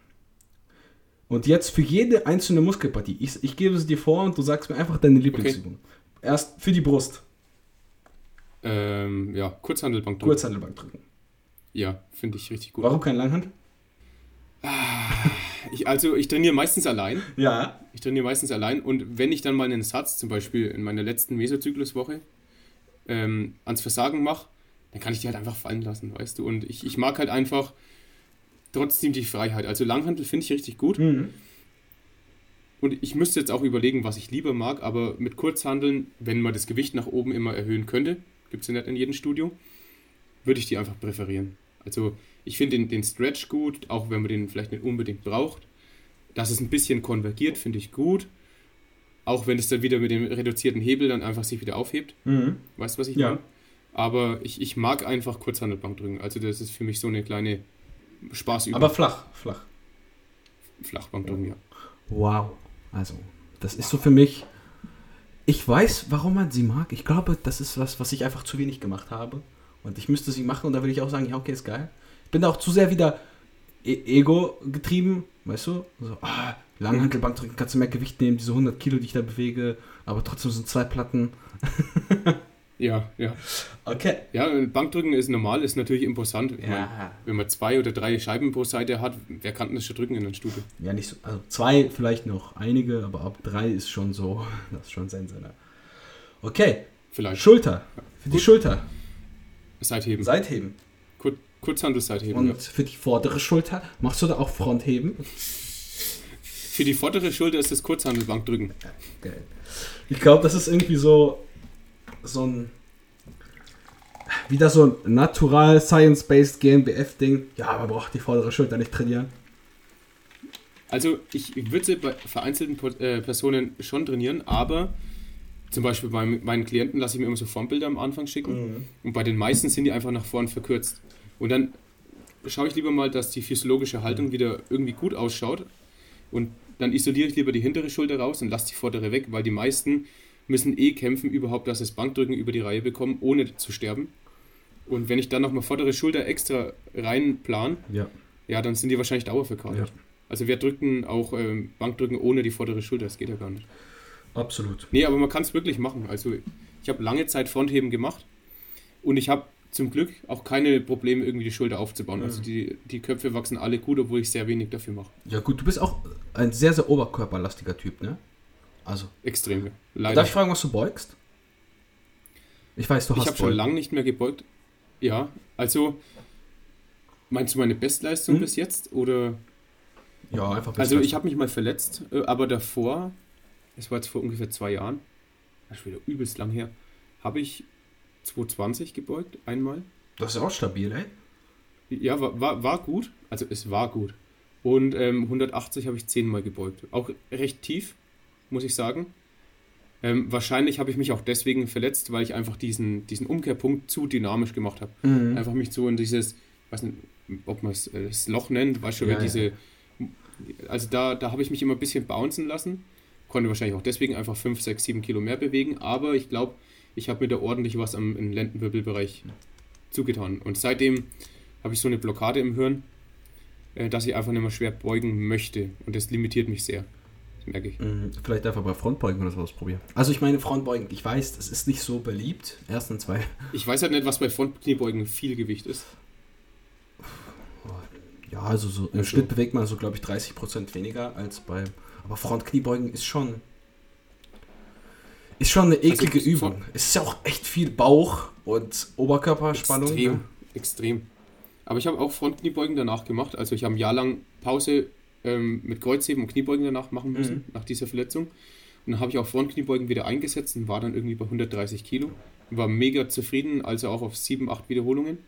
Und jetzt für jede einzelne Muskelpartie. Ich, ich gebe es dir vor und du sagst mir einfach deine Lieblingsübung. Okay. Erst für die Brust. Ähm, ja, Kurzhandelbank drücken. Kurzhandelbank drücken. Ja, finde ich richtig gut. Warum kein Langhand? Ah, ich, also ich trainiere meistens allein. Ja. Ich trainiere meistens allein und wenn ich dann mal einen Satz, zum Beispiel in meiner letzten Mesozykluswoche, ähm, ans Versagen mache, dann kann ich die halt einfach fallen lassen, weißt du. Und ich, ich mag halt einfach trotzdem die Freiheit. Also Langhandel finde ich richtig gut. Mhm. Und ich müsste jetzt auch überlegen, was ich lieber mag, aber mit Kurzhandeln, wenn man das Gewicht nach oben immer erhöhen könnte, gibt es ja nicht in jedem Studio, würde ich die einfach präferieren. Also ich finde den, den Stretch gut, auch wenn man den vielleicht nicht unbedingt braucht. Dass es ein bisschen konvergiert, finde ich gut. Auch wenn es dann wieder mit dem reduzierten Hebel dann einfach sich wieder aufhebt. Mhm. Weißt du, was ich ja. meine? Aber ich, ich mag einfach Kurzhandelbank drücken. Also das ist für mich so eine kleine Spaßübung. Aber flach, flach. Flachbank drücken, ja. Wow. Also, das ist so für mich. Ich weiß, warum man sie mag. Ich glaube, das ist was, was ich einfach zu wenig gemacht habe. Und ich müsste sie machen und da würde ich auch sagen, ja, okay, ist geil bin da auch zu sehr wieder e Ego getrieben, weißt du? So, ah, Langhantelbank drücken, kannst du mehr Gewicht nehmen, diese 100 Kilo, die ich da bewege, aber trotzdem sind zwei Platten. ja, ja. Okay. Ja, Bankdrücken ist normal, ist natürlich imposant. Ja. Meine, wenn man zwei oder drei Scheiben pro Seite hat, wer kann das schon drücken in der Stufe? Ja, nicht so. Also zwei vielleicht noch einige, aber ab drei ist schon so, das ist schon sensationell. Okay. Vielleicht. Schulter. Für Gut. die Schulter. Seitheben. Seitheben. Kurzhandelseitheben. Und ja. für die vordere Schulter machst du da auch Frontheben? Für die vordere Schulter ist das Kurzhandelbankdrücken. Geil. Ich glaube, das ist irgendwie so, so ein wieder so ein natural science-based GmbF-Ding. Ja, aber braucht die vordere Schulter nicht trainieren. Also ich würde sie bei vereinzelten äh, Personen schon trainieren, aber zum Beispiel bei meinen Klienten lasse ich mir immer so Formbilder am Anfang schicken mhm. und bei den meisten sind die einfach nach vorn verkürzt. Und dann schaue ich lieber mal, dass die physiologische Haltung wieder irgendwie gut ausschaut. Und dann isoliere ich lieber die hintere Schulter raus und lasse die vordere weg, weil die meisten müssen eh kämpfen überhaupt, dass das Bankdrücken über die Reihe bekommen, ohne zu sterben. Und wenn ich dann nochmal vordere Schulter extra reinplan, ja. ja, dann sind die wahrscheinlich dauerverkatert. Ja. Also wir drücken auch ähm, Bankdrücken ohne die vordere Schulter, das geht ja gar nicht. Absolut. Nee, aber man kann es wirklich machen. Also ich habe lange Zeit Frontheben gemacht und ich habe zum Glück auch keine Probleme, irgendwie die Schulter aufzubauen. Also mhm. die, die Köpfe wachsen alle gut, obwohl ich sehr wenig dafür mache. Ja gut, du bist auch ein sehr, sehr oberkörperlastiger Typ, ne? Also. Extrem, Leider. Darf ich fragen, was du beugst? Ich weiß, du hast Ich habe schon lange nicht mehr gebeugt. Ja, also meinst du meine Bestleistung hm? bis jetzt oder? Ja, einfach Also ich habe mich mal verletzt, äh, aber davor, es war jetzt vor ungefähr zwei Jahren, das ist wieder übelst lang her, habe ich 220 gebeugt, einmal. Das ist auch stabil, ey. Ja, war, war, war gut. Also es war gut. Und ähm, 180 habe ich zehnmal gebeugt. Auch recht tief, muss ich sagen. Ähm, wahrscheinlich habe ich mich auch deswegen verletzt, weil ich einfach diesen, diesen Umkehrpunkt zu dynamisch gemacht habe. Mhm. Einfach mich so in dieses, weiß nicht, ob man es äh, das Loch nennt, weißt du, ja, diese, also da, da habe ich mich immer ein bisschen bouncen lassen, konnte wahrscheinlich auch deswegen einfach 5, 6, 7 Kilo mehr bewegen, aber ich glaube, ich habe mir da ordentlich was am im Lendenwirbelbereich zugetan. Und seitdem habe ich so eine Blockade im Hirn, äh, dass ich einfach nicht mehr schwer beugen möchte. Und das limitiert mich sehr. Das merke ich. Mhm, vielleicht einfach bei Frontbeugen oder sowas probieren. Also ich meine Frontbeugen, ich weiß, das ist nicht so beliebt. Erst und zwei. Ich weiß halt nicht, was bei Frontkniebeugen viel Gewicht ist. Ja, also so im also. Schnitt bewegt man so, glaube ich, 30% weniger als bei. Aber Frontkniebeugen ist schon. Ist schon eine also eklige also, Übung. Es ist ja auch echt viel Bauch und Oberkörperspannung. Extrem, ne? extrem. Aber ich habe auch Frontkniebeugen danach gemacht. Also ich habe ein Jahr lang Pause ähm, mit Kreuzheben und Kniebeugen danach machen müssen, mhm. nach dieser Verletzung. Und dann habe ich auch Frontkniebeugen wieder eingesetzt und war dann irgendwie bei 130 Kilo. War mega zufrieden, also auch auf 7, 8 Wiederholungen.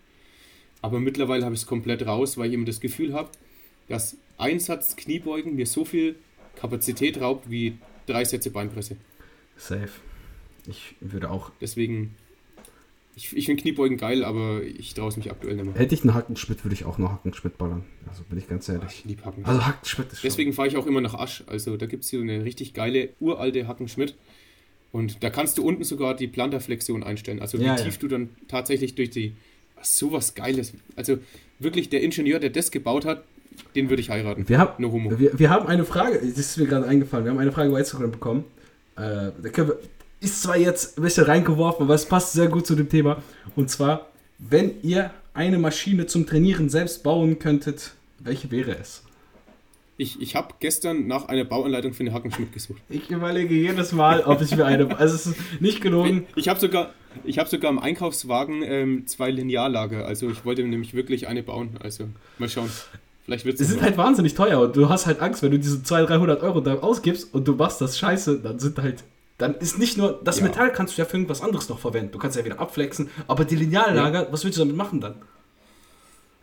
Aber mittlerweile habe ich es komplett raus, weil ich immer das Gefühl habe, dass ein Satz Kniebeugen mir so viel Kapazität raubt wie drei Sätze Beinpresse. Safe. Ich würde auch. Deswegen ich, ich finde Kniebeugen geil, aber ich traue es mich aktuell nicht mehr. Hätte ich einen Hackenschmidt, würde ich auch noch Hackenschmidt ballern. Also bin ich ganz ehrlich. Ich liebe Hackenschmidt. Also Hackenschmidt ist schon. Deswegen fahre ich auch immer nach Asch. Also da gibt es hier eine richtig geile, uralte Hackenschmidt. Und da kannst du unten sogar die Plantarflexion einstellen. Also wie ja, tief ja. du dann tatsächlich durch die. Was sowas Geiles. Also wirklich der Ingenieur, der das gebaut hat, den würde ich heiraten. Wir haben, wir, wir, haben eine Frage, das ist mir gerade eingefallen, wir haben eine Frage bei Instagram bekommen. Äh, ist zwar jetzt ein bisschen reingeworfen, aber es passt sehr gut zu dem Thema. Und zwar, wenn ihr eine Maschine zum Trainieren selbst bauen könntet, welche wäre es? Ich, ich habe gestern nach einer Bauanleitung für eine Hackenschmidt gesucht. Ich überlege jedes Mal, ob ich mir eine. Also es ist nicht gelogen. Ich habe sogar, hab sogar im Einkaufswagen ähm, zwei Linearlager. Also ich wollte nämlich wirklich eine bauen. Also mal schauen. Vielleicht wird's Sie sind halt wahnsinnig teuer und du hast halt Angst, wenn du diese 200, 300 Euro da ausgibst und du machst das scheiße, dann sind halt dann ist nicht nur, das ja. Metall kannst du ja für irgendwas anderes noch verwenden. Du kannst ja wieder abflexen, aber die Lineallager, ja. was willst du damit machen dann?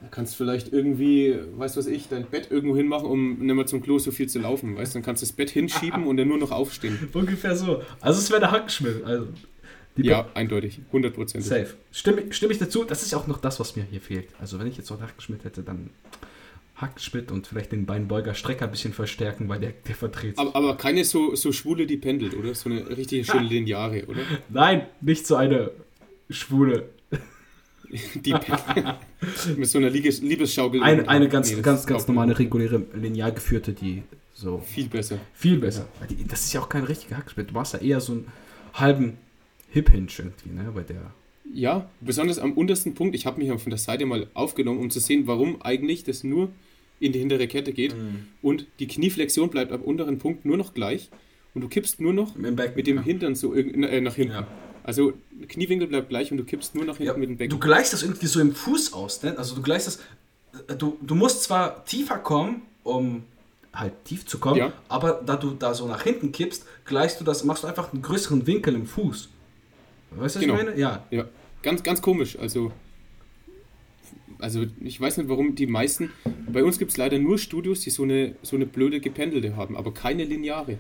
Du kannst vielleicht irgendwie, weißt du was ich, dein Bett irgendwo hinmachen, um nicht mehr zum Klo so viel zu laufen, weißt du? Dann kannst du das Bett hinschieben und dann nur noch aufstehen. Ungefähr so. Also es wäre der Hackenschmidt. Also ja, eindeutig. 100%. Safe. Stimme, stimme ich dazu, das ist auch noch das, was mir hier fehlt. Also wenn ich jetzt so einen Hackenschmidt hätte, dann Hackschmidt und vielleicht den Beinbeuger Strecker ein bisschen verstärken, weil der, der verdreht aber, aber, keine so, so Schwule, die pendelt, oder? So eine richtige schöne Lineare, oder? Nein, nicht so eine Schwule. die mit so einer Liebesschaukel. Eine, eine ganz, nee, ganz, ganz normale, reguläre, linear geführte, die so. Viel besser. Viel besser. Ja. Das ist ja auch kein richtiger Hackschmidt. Du machst ja eher so einen halben Hip-Hinge irgendwie, ne? Bei der. Ja, besonders am untersten Punkt. Ich habe mich von der Seite mal aufgenommen, um zu sehen, warum eigentlich das nur in die hintere Kette geht mhm. und die Knieflexion bleibt am unteren Punkt nur noch gleich und du kippst nur noch Back, mit dem ja. Hintern so äh, nach hinten. Ja. Also Kniewinkel bleibt gleich und du kippst nur nach hinten ja, mit dem Becken. Du gleichst das irgendwie so im Fuß aus, ne? Also du gleichst das, äh, du, du musst zwar tiefer kommen, um halt tief zu kommen, ja. aber da du da so nach hinten kippst, gleichst du das, machst du einfach einen größeren Winkel im Fuß. Weißt du, was genau. ich meine? Ja. ja. Ganz, ganz komisch. Also also ich weiß nicht, warum die meisten. Bei uns gibt es leider nur Studios, die so eine, so eine blöde Gependelte haben, aber keine lineare.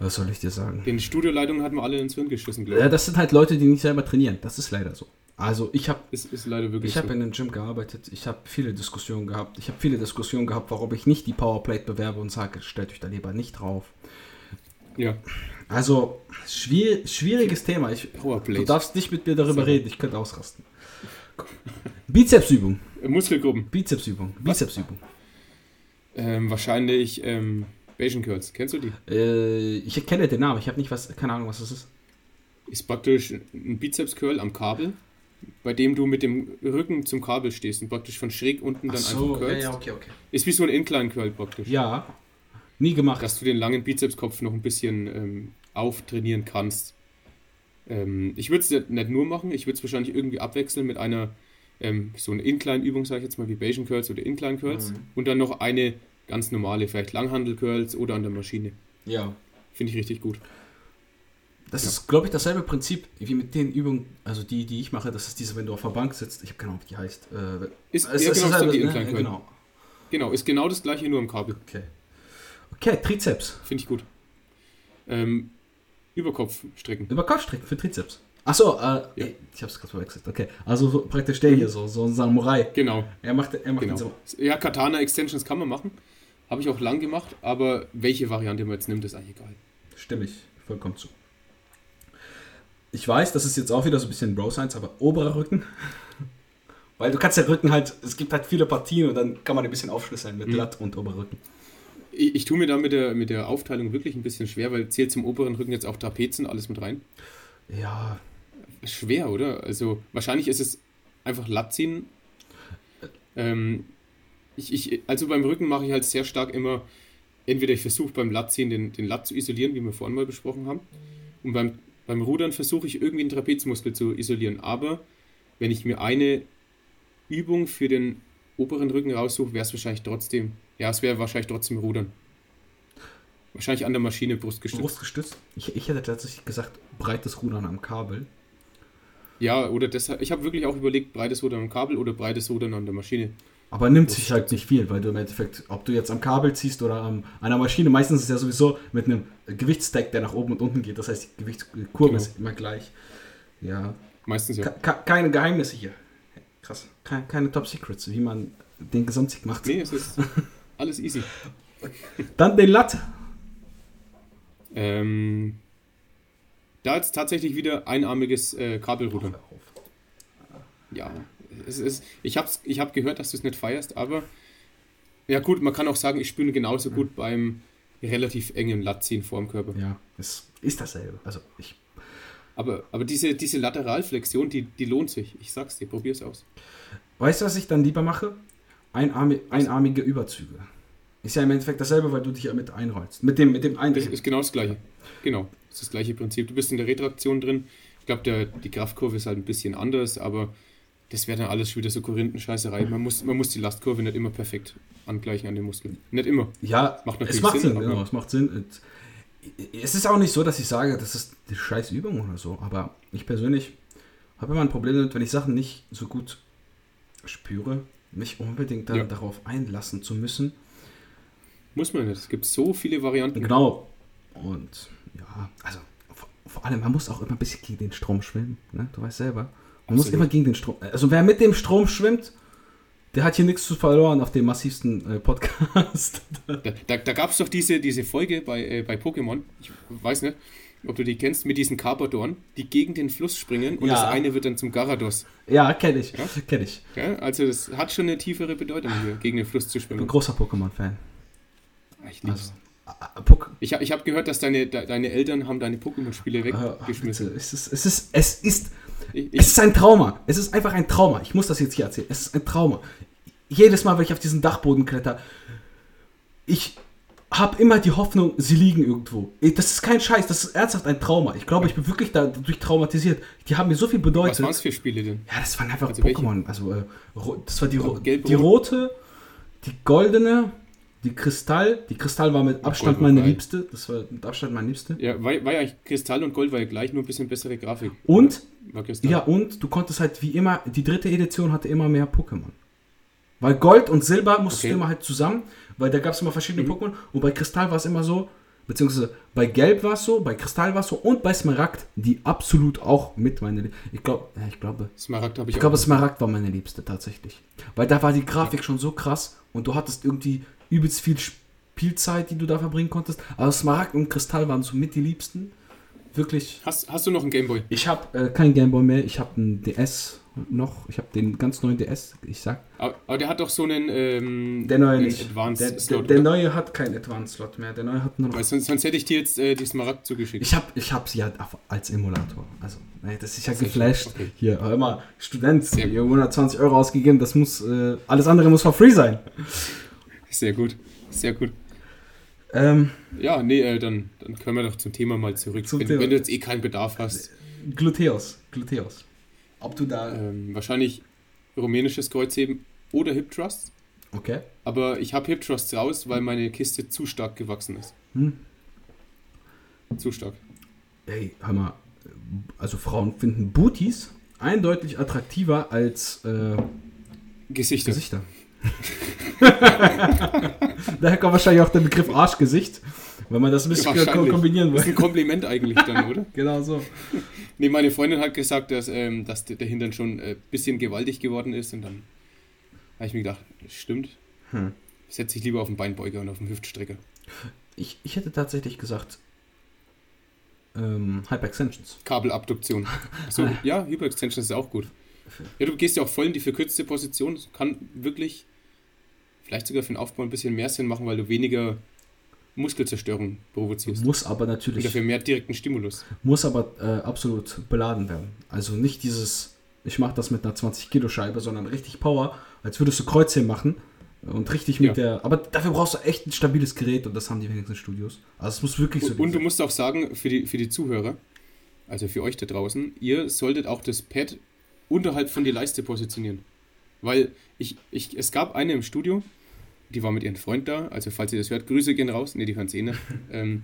Was soll ich dir sagen? Den Studioleitungen hatten wir alle ins Hirn geschissen, glaube ich. Ja, das sind halt Leute, die nicht selber trainieren. Das ist leider so. Also ich habe ist, ist leider wirklich ich habe so. in einem Gym gearbeitet, ich habe viele Diskussionen gehabt. Ich habe viele Diskussionen gehabt, warum ich nicht die Powerplate bewerbe und sage, stellt euch da lieber nicht drauf. Ja. Also schwier schwieriges Thema. Ich, Powerplate. Du darfst nicht mit mir darüber so. reden, ich könnte ausrasten. Bizepsübung. Muskelgruppen. Bizepsübung. Bizepsübung. Ähm, wahrscheinlich ähm, Bayesian Curls. Kennst du die? Äh, ich kenne den Namen. Ich habe nicht was, keine Ahnung, was das ist. Ist praktisch ein Bizeps Curl am Kabel, bei dem du mit dem Rücken zum Kabel stehst und praktisch von schräg unten dann so, einfach curlst. Ja, ja, okay, okay. Ist wie so ein Incline Curl praktisch. Ja. Nie gemacht. Dass du den langen Bizepskopf noch ein bisschen ähm, auftrainieren kannst. Ähm, ich würde es nicht nur machen, ich würde es wahrscheinlich irgendwie abwechseln mit einer, ähm, so eine Incline-Übung, sage ich jetzt mal, wie Bayesian Curls oder Incline Curls. Mhm. Und dann noch eine ganz normale, vielleicht Langhandel Curls oder an der Maschine. Ja. Finde ich richtig gut. Das ja. ist, glaube ich, dasselbe Prinzip wie mit den Übungen, also die, die ich mache. Das ist diese, wenn du auf der Bank sitzt. Ich habe keine Ahnung, wie die heißt. Äh, ist, ist, ja, ist genau, die Incline ne? genau. genau, ist genau das gleiche, nur im Kabel. Okay. Okay, Trizeps. Finde ich gut. Ähm, Überkopf strecken. Überkopf strecken für Trizeps. Achso, äh, ja. ich hab's gerade verwechselt. Okay, also so, praktisch der hier, so, so ein Samurai. Genau. Er macht, er macht genau. so. Ja, Katana Extensions kann man machen. Habe ich auch lang gemacht, aber welche Variante man jetzt nimmt, ist eigentlich egal. Stimme ich vollkommen zu. Ich weiß, das ist jetzt auch wieder so ein bisschen Bro Science, aber oberer Rücken. Weil du kannst ja Rücken halt, es gibt halt viele Partien und dann kann man ein bisschen aufschlüsseln mit mhm. Latt und Oberrücken. Ich, ich tue mir da mit der, mit der Aufteilung wirklich ein bisschen schwer, weil zählt zum oberen Rücken jetzt auch Trapezen alles mit rein? Ja. Schwer, oder? Also wahrscheinlich ist es einfach Latt ziehen. Ähm, ich, ich, also beim Rücken mache ich halt sehr stark immer, entweder ich versuche beim Lattziehen den, den Latt zu isolieren, wie wir vorhin mal besprochen haben. Und beim, beim Rudern versuche ich irgendwie den Trapezmuskel zu isolieren. Aber wenn ich mir eine Übung für den oberen Rücken raussuche, wäre es wahrscheinlich trotzdem, ja, es wäre wahrscheinlich trotzdem Rudern. Wahrscheinlich an der Maschine brustgestützt. Brustgestützt? Ich, ich hätte tatsächlich gesagt, breites Rudern am Kabel. Ja, oder deshalb, ich habe wirklich auch überlegt, breites Rudern am Kabel oder breites Rudern an der Maschine. Aber nimmt sich halt nicht viel, weil du im Endeffekt, ob du jetzt am Kabel ziehst oder an einer Maschine, meistens ist es ja sowieso mit einem Gewichtsstack, der nach oben und unten geht. Das heißt, die Gewichtskurve genau. ist immer gleich. Ja. Meistens ja. Ke keine Geheimnisse hier. Krass. Keine, keine Top Secrets, wie man den Gesamtsieg macht. Nee, es ist alles easy. Dann den Latt. Ähm, da jetzt tatsächlich wieder einarmiges äh, Kabelrudern. Ja, es ist, ich habe ich hab gehört, dass du es nicht feierst, aber ja gut, man kann auch sagen, ich spüre genauso gut ja. beim relativ engen Lattziehen vor dem Körper. Ja, es ist dasselbe. Also ich aber, aber diese, diese Lateralflexion, die, die lohnt sich. Ich sag's dir, probier's aus. Weißt du, was ich dann lieber mache? Einarmi einarmige Überzüge. Ist ja im Endeffekt dasselbe, weil du dich ja mit einrollst. Mit dem, mit dem Eindrehen. Das ist genau das gleiche. Genau, das ist das gleiche Prinzip. Du bist in der Retraktion drin. Ich glaube, die Kraftkurve ist halt ein bisschen anders, aber das wäre dann alles schon wieder so Korinthenscheißerei. Man muss, man muss die Lastkurve nicht immer perfekt angleichen an den Muskeln. Nicht immer. Ja, macht natürlich es macht Sinn. Sinn genau, es macht Sinn es ist auch nicht so, dass ich sage, das ist eine scheiß Übung oder so, aber ich persönlich habe immer ein Problem damit, wenn ich Sachen nicht so gut spüre, mich unbedingt dann ja. darauf einlassen zu müssen. Muss man nicht. Es gibt so viele Varianten. Genau. Und ja, also vor, vor allem, man muss auch immer ein bisschen gegen den Strom schwimmen. Ne? Du weißt selber. Man Absolut. muss immer gegen den Strom. Also wer mit dem Strom schwimmt, der hat hier nichts zu verloren auf dem massivsten äh, Podcast. da da, da gab es doch diese, diese Folge bei, äh, bei Pokémon, ich weiß nicht, ob du die kennst, mit diesen Carpadorn, die gegen den Fluss springen und ja. das eine wird dann zum Garados. Ja, kenne ich. Ja? Kenn ich. Ja, also das hat schon eine tiefere Bedeutung hier, gegen den Fluss zu schwimmen. Ich bin großer Pokémon-Fan. Ah, ich lieb's. Also, ich, ich habe gehört, dass deine, deine Eltern haben deine Pokémon-Spiele weggeschmissen. Ach, es ist, es ist, es ist ich, es ist ein Trauma. Es ist einfach ein Trauma. Ich muss das jetzt hier erzählen. Es ist ein Trauma. Jedes Mal, wenn ich auf diesen Dachboden kletter, ich habe immer die Hoffnung, sie liegen irgendwo. Das ist kein Scheiß, das ist ernsthaft ein Trauma. Ich glaube, ich bin wirklich dadurch traumatisiert. Die haben mir so viel bedeutet. Was waren es für Spiele denn? Ja, das waren einfach also Pokémon. Also, äh, das war die, oh, die rote, die goldene, die Kristall. Die Kristall war mit Abstand meine liebste. Das war mit Abstand meine liebste. Ja, war, war ja Kristall und Gold war ja gleich, nur ein bisschen bessere Grafik. Und, ja, und du konntest halt wie immer, die dritte Edition hatte immer mehr Pokémon. Weil Gold und Silber musstest okay. du immer halt zusammen, weil da gab es immer verschiedene mhm. Pokémon. Und bei Kristall war es immer so, beziehungsweise bei Gelb war es so, bei Kristall war es so und bei Smaragd, die absolut auch mit meine. Ich glaube, ich glaube. Smaragd habe ich. Ich glaube, Smaragd war meine Liebste tatsächlich. Weil da war die Grafik schon so krass und du hattest irgendwie übelst viel Spielzeit, die du da verbringen konntest. Aber Smaragd und Kristall waren so mit die Liebsten. Wirklich. Hast, hast du noch einen Gameboy? Ich habe äh, keinen Gameboy mehr. Ich habe einen DS noch. Ich habe den ganz neuen DS, ich sag. Aber, aber, der hat doch so einen. Ähm, der neue nicht. Advanced der, Slot. Der, der neue hat keinen Advanced Slot mehr. Der neue hat nur noch. Sonst, sonst, hätte ich dir jetzt äh, die Smaragd zugeschickt. Ich habe ich hab sie ja als Emulator. Also, das ist ja geflasht. Okay. Hier, hör mal, Student, hier 120 Euro ausgegeben. Das muss. Äh, alles andere muss for free sein. Sehr gut. Sehr gut. Ähm, ja, nee, äh, dann, dann können wir doch zum Thema mal zurück. Wenn, wenn, du jetzt eh keinen Bedarf hast. Gluteus. Gluteus. Ob du da. Ähm, wahrscheinlich rumänisches Kreuzheben oder Hip Thrust. Okay. Aber ich habe Hip Thrusts raus, weil meine Kiste zu stark gewachsen ist. Hm. Zu stark. Ey, hör mal. Also Frauen finden Booties eindeutig attraktiver als äh, Gesichter. Gesichter. Daher kommt wahrscheinlich auch der Begriff Arschgesicht. Wenn man das ein bisschen kombinieren will. Das ist ein Kompliment eigentlich dann, oder? genau so. Nee, meine Freundin hat gesagt, dass, ähm, dass der Hintern schon ein äh, bisschen gewaltig geworden ist und dann habe ich mir gedacht, stimmt. Hm. Setze ich lieber auf den Beinbeuger und auf den Hüftstrecker. Ich, ich hätte tatsächlich gesagt, ähm, Hyperextensions. Kabelabduktion. Achso, ja, Hyperextensions ist auch gut. Ja, du gehst ja auch voll in die verkürzte Position. Das kann wirklich vielleicht sogar für den Aufbau ein bisschen mehr Sinn machen, weil du weniger Muskelzerstörung provozierst. Muss aber natürlich. Und dafür mehr direkten Stimulus. Muss aber äh, absolut beladen werden. Also nicht dieses, ich mache das mit einer 20 Kilo Scheibe, sondern richtig Power, als würdest du Kreuzheben machen und richtig mit ja. der. Aber dafür brauchst du echt ein stabiles Gerät und das haben die wenigsten Studios. Also es muss wirklich so. Und, und du musst auch sagen, für die, für die Zuhörer, also für euch da draußen, ihr solltet auch das Pad unterhalb von die Leiste positionieren. Weil ich, ich, es gab eine im Studio, die war mit ihrem Freund da, also falls ihr das hört, Grüße gehen raus. Ne, die hören es eh nicht. ähm,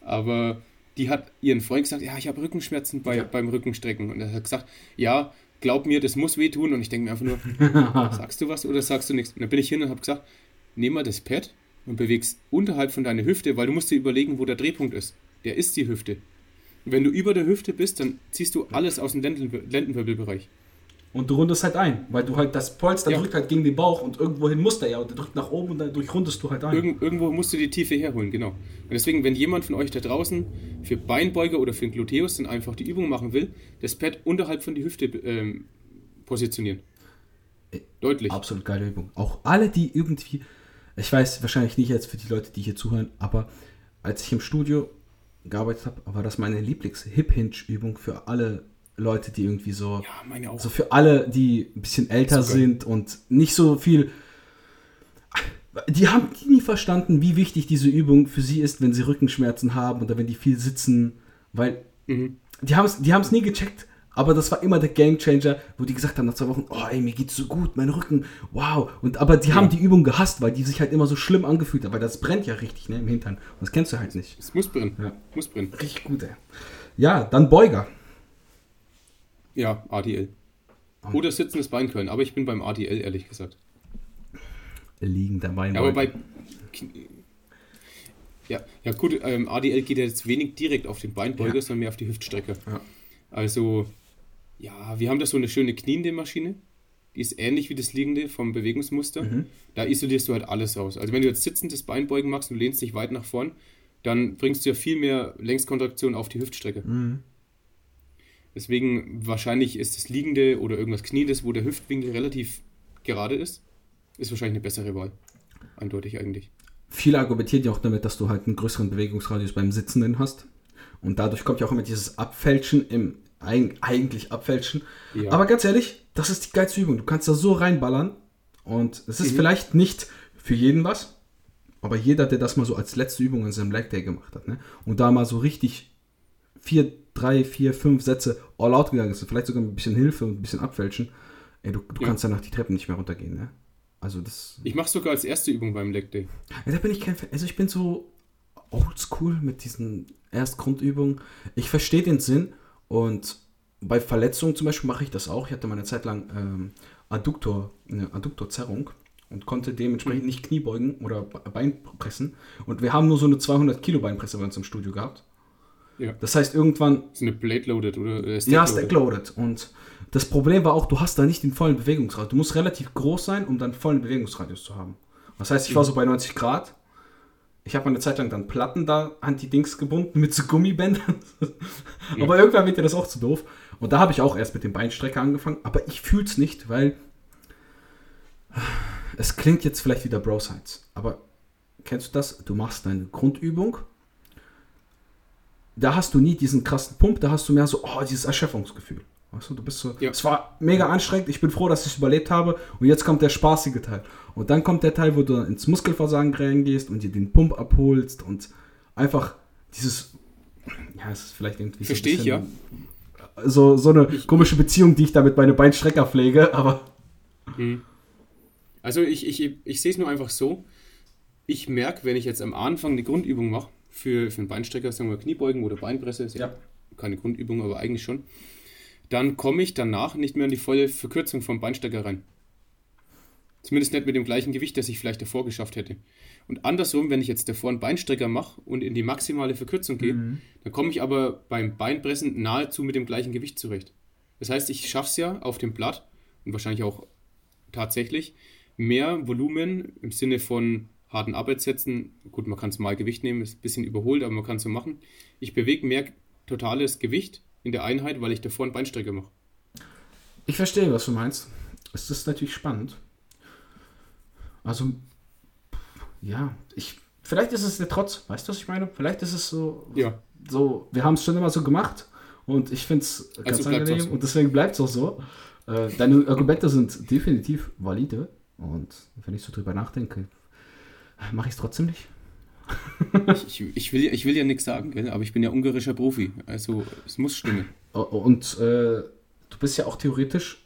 aber die hat ihren Freund gesagt, ja, ich habe Rückenschmerzen bei, ja. beim Rückenstrecken. Und er hat gesagt, ja, glaub mir, das muss wehtun. Und ich denke mir einfach nur, sagst du was oder sagst du nichts? Und dann bin ich hin und habe gesagt, nimm mal das Pad und bewegst unterhalb von deiner Hüfte, weil du musst dir überlegen, wo der Drehpunkt ist. Der ist die Hüfte. Und wenn du über der Hüfte bist, dann ziehst du alles aus dem Lendenwirbelbereich. Und du rundest halt ein, weil du halt das Polster ja. drückt halt gegen den Bauch und irgendwohin muss der ja und der drückt nach oben und dadurch rundest du halt ein. Irgend, irgendwo musst du die Tiefe herholen, genau. Und deswegen, wenn jemand von euch da draußen für Beinbeuger oder für den Gluteus dann einfach die Übung machen will, das Pad unterhalb von die Hüfte ähm, positionieren. Äh, Deutlich. Absolut geile Übung. Auch alle, die irgendwie, ich weiß wahrscheinlich nicht jetzt für die Leute, die hier zuhören, aber als ich im Studio gearbeitet habe, war das meine Lieblings-Hip-Hinge-Übung für alle Leute, die irgendwie so. Ja. So für alle, die ein bisschen älter sind und nicht so viel. Die haben nie verstanden, wie wichtig diese Übung für sie ist, wenn sie Rückenschmerzen haben oder wenn die viel sitzen, weil mhm. die haben es die nie gecheckt. Aber das war immer der Gamechanger, wo die gesagt haben nach zwei Wochen, oh ey, mir geht's so gut, mein Rücken, wow. Und aber die ja. haben die Übung gehasst, weil die sich halt immer so schlimm angefühlt hat, weil das brennt ja richtig, ne, im Hintern. Und das kennst du halt nicht. Es muss brennen. Ja. Muss brennen. Richtig gut, ey. Ja, dann Beuger. Ja, ADL. Oh. Oder sitzendes Beinköln, aber ich bin beim ADL, ehrlich gesagt. Liegender Beinbeuger. Ja, aber bei. Ja, ja gut, ähm, ADL geht ja jetzt wenig direkt auf den Beinbeuger, ja. sondern mehr auf die Hüftstrecke. Ja. Also, ja, wir haben da so eine schöne kniende Maschine. Die ist ähnlich wie das liegende vom Bewegungsmuster. Mhm. Da isolierst du halt alles aus. Also, wenn du jetzt sitzendes Beinbeugen machst und lehnst dich weit nach vorn, dann bringst du ja viel mehr Längskontraktion auf die Hüftstrecke. Mhm. Deswegen wahrscheinlich ist das Liegende oder irgendwas Kniendes, wo der Hüftwinkel relativ gerade ist, ist wahrscheinlich eine bessere Wahl. Eindeutig eigentlich. Viele argumentieren ja auch damit, dass du halt einen größeren Bewegungsradius beim Sitzenden hast. Und dadurch kommt ja auch immer dieses Abfälschen im eigentlich Abfälschen. Ja. Aber ganz ehrlich, das ist die geilste Übung. Du kannst da so reinballern. Und es ist mhm. vielleicht nicht für jeden was, aber jeder, der das mal so als letzte Übung in seinem Leg Day gemacht hat, ne? Und da mal so richtig vier drei, vier, fünf Sätze all out gegangen ist, vielleicht sogar mit ein bisschen Hilfe und ein bisschen abfälschen, ey, du, du ja. kannst danach die Treppen nicht mehr runtergehen, ne? Also das. Ich mach's sogar als erste Übung beim Leg Day. Ja, da bin ich kein Fan. Also ich bin so oldschool mit diesen Erstgrundübungen. Ich verstehe den Sinn und bei Verletzungen zum Beispiel mache ich das auch. Ich hatte mal eine Zeit lang ähm, Adduktor, eine Adduktorzerrung und konnte dementsprechend mhm. nicht Kniebeugen oder Beinpressen. Und wir haben nur so eine 200 Kilo Beinpresse bei uns im Studio gehabt. Ja. Das heißt, irgendwann. Das ist eine Blade Loaded oder äh, Stack Ja, Stack Loaded. Und das Problem war auch, du hast da nicht den vollen Bewegungsradius. Du musst relativ groß sein, um dann vollen Bewegungsradius zu haben. Das heißt, ich war so bei 90 Grad. Ich habe eine Zeit lang dann Platten da an die Dings gebunden mit so Gummibändern. ja. Aber irgendwann wird dir das auch zu doof. Und da habe ich auch erst mit dem Beinstrecker angefangen. Aber ich fühle es nicht, weil es klingt jetzt vielleicht wieder Bro Science. Aber kennst du das? Du machst deine Grundübung da hast du nie diesen krassen Pump, da hast du mehr so, oh, dieses Erschöpfungsgefühl. Weißt du, du bist so, ja. es war mega anstrengend, ich bin froh, dass ich es überlebt habe und jetzt kommt der spaßige Teil. Und dann kommt der Teil, wo du ins Muskelversagen reingehst und dir den Pump abholst und einfach dieses, ja, es ist vielleicht irgendwie Verstehe so ich, ja. So, so eine ich, komische Beziehung, die ich da mit meinem Beinstrecker pflege, aber. Mhm. Also ich, ich, ich sehe es nur einfach so, ich merke, wenn ich jetzt am Anfang die Grundübung mache, für, für einen Beinstrecker, sagen wir Kniebeugen oder Beinpresse, ist ja keine Grundübung, aber eigentlich schon, dann komme ich danach nicht mehr in die volle Verkürzung vom Beinstrecker rein. Zumindest nicht mit dem gleichen Gewicht, das ich vielleicht davor geschafft hätte. Und andersrum, wenn ich jetzt davor einen Beinstrecker mache und in die maximale Verkürzung gehe, mhm. dann komme ich aber beim Beinpressen nahezu mit dem gleichen Gewicht zurecht. Das heißt, ich schaffe es ja auf dem Blatt und wahrscheinlich auch tatsächlich mehr Volumen im Sinne von harten Arbeitssätzen. Gut, man kann es mal Gewicht nehmen, ist ein bisschen überholt, aber man kann es so machen. Ich bewege mehr totales Gewicht in der Einheit, weil ich davor einen Beinstrecker mache. Ich verstehe, was du meinst. Es ist natürlich spannend. Also, ja, ich, vielleicht ist es der Trotz, weißt du, was ich meine? Vielleicht ist es so, ja. so wir haben es schon immer so gemacht und ich finde es ganz also angenehm so. und deswegen bleibt es auch so. Äh, deine Argumente sind definitiv valide und wenn ich so drüber nachdenke, mache ich es trotzdem nicht. ich, ich, ich, will, ich will ja nichts sagen, gell? aber ich bin ja ungarischer Profi, also es muss stimmen. Und äh, du bist ja auch theoretisch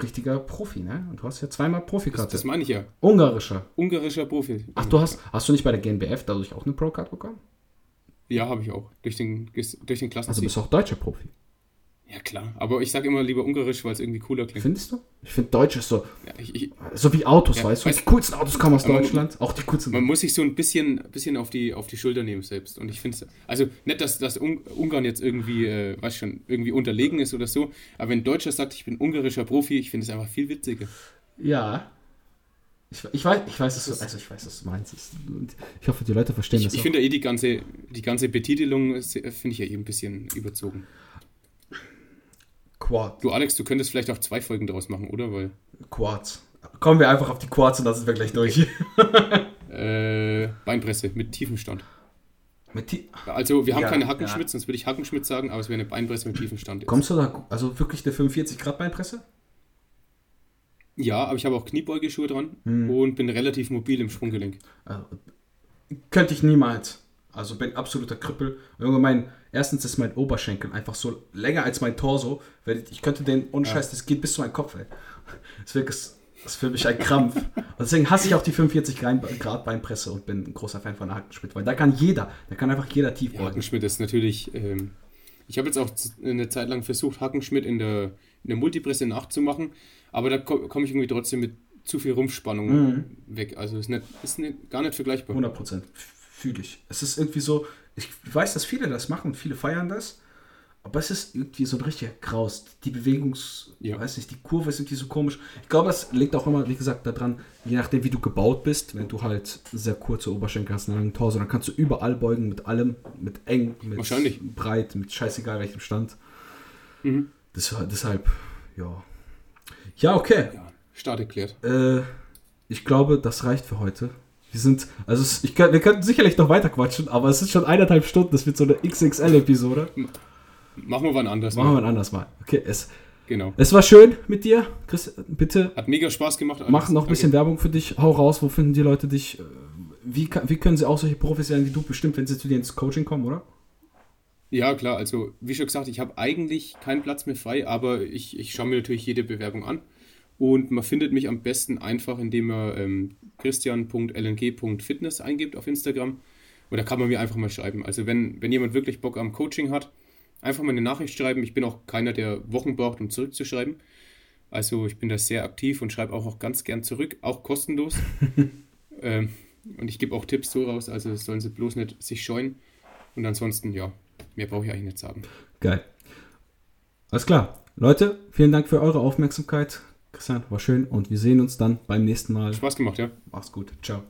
richtiger Profi, ne? Und du hast ja zweimal Profikarte. Das, das meine ich ja. Ungarischer. Ungarischer Profi. Ach, du hast, hast du nicht bei der GNBF dadurch auch eine Pro-Card bekommen? Ja, habe ich auch. Durch den, durch den Klassen. Also bist du auch deutscher Profi. Ja, klar. Aber ich sage immer lieber Ungarisch, weil es irgendwie cooler klingt. Findest du? Ich finde Deutsch ist so. Ja, ich, ich, so wie Autos, ja, weißt du? Die coolsten Autos kommen aus Deutschland. Man, auch die coolsten. Man muss sich so ein bisschen, bisschen auf, die, auf die Schulter nehmen selbst. Und ich finde es. Also nicht, dass, dass Ungarn jetzt irgendwie, äh, weiß schon, irgendwie unterlegen ist oder so. Aber wenn ein Deutscher sagt, ich bin ungarischer Profi, ich finde es einfach viel witziger. Ja. Ich, ich, weiß, ich weiß, dass du, also ich weiß, was du meinst. Ich hoffe, die Leute verstehen ich, das. Ich finde eh die ganze, die ganze Betitelung finde ich ja eben ein bisschen überzogen. Quad. Du, Alex, du könntest vielleicht auch zwei Folgen daraus machen, oder? Weil Quads. Kommen wir einfach auf die Quads und dann sind wir gleich durch. äh, Beinpresse mit Tiefenstand. Mit tie also, wir haben ja, keine Hackenschmidt, ja. sonst würde ich Hackenschmidt sagen, aber es wäre eine Beinpresse mit Tiefenstand. Kommst du da, also wirklich eine 45 Grad Beinpresse? Ja, aber ich habe auch Kniebeugeschuhe dran hm. und bin relativ mobil im Sprunggelenk. Also, könnte ich niemals. Also bin absoluter Krüppel. Irgendwann erstens ist mein Oberschenkel einfach so länger als mein Torso. Ich könnte den, Unscheiß, ja. das geht bis zu meinem Kopf, ey. Deswegen ist das für mich ein Krampf. Und deswegen hasse ich auch die 45 Grad Beinpresse und bin ein großer Fan von Hakenschmidt, weil da kann jeder, da kann einfach jeder tief ja, Hakenschmidt ist natürlich, ähm, ich habe jetzt auch eine Zeit lang versucht, Hackenschmidt in der, in der Multipresse nachzumachen, aber da komme ich irgendwie trotzdem mit zu viel Rumpfspannung mhm. weg. Also ist, nicht, ist nicht, gar nicht vergleichbar. 100 Prozent fühle ich. Es ist irgendwie so, ich weiß, dass viele das machen und viele feiern das, aber es ist irgendwie so ein richtiger Kraus. Die Bewegungs, ja. weiß nicht, die Kurve ist irgendwie so komisch. Ich glaube, das liegt auch immer, wie gesagt, daran, je nachdem, wie du gebaut bist. Wenn du halt sehr kurze Oberschenkel hast, einen langen Torso, dann kannst du überall beugen mit allem, mit eng, mit breit, mit scheißegal welchem Stand. Mhm. Das, deshalb, ja. Ja, okay. Ja, Start erklärt. Äh, ich glaube, das reicht für heute. Wir sind, also ich, wir könnten sicherlich noch weiter quatschen, aber es ist schon eineinhalb Stunden, das wird so eine XXL-Episode. Machen wir wann anders Machen mal. wir wann anders mal. Okay, es, genau. es war schön mit dir. Chris, bitte. Hat mega Spaß gemacht. Alles. Mach noch ein bisschen Werbung für dich. Hau raus, wo finden die Leute dich? Wie, wie können sie auch solche Profis werden wie du bestimmt, wenn sie zu dir ins Coaching kommen, oder? Ja, klar. Also, wie schon gesagt, ich habe eigentlich keinen Platz mehr frei, aber ich, ich schaue mir natürlich jede Bewerbung an. Und man findet mich am besten einfach, indem man ähm, christian.lng.fitness eingibt auf Instagram. Und da kann man mir einfach mal schreiben. Also wenn, wenn jemand wirklich Bock am Coaching hat, einfach mal eine Nachricht schreiben. Ich bin auch keiner, der Wochen braucht, um zurückzuschreiben. Also ich bin da sehr aktiv und schreibe auch, auch ganz gern zurück, auch kostenlos. ähm, und ich gebe auch Tipps so raus, also sollen sie bloß nicht sich scheuen. Und ansonsten, ja, mehr brauche ich eigentlich nicht sagen. Geil. Alles klar. Leute, vielen Dank für eure Aufmerksamkeit. Christian, war schön und wir sehen uns dann beim nächsten Mal. Spaß gemacht, ja. Mach's gut. Ciao.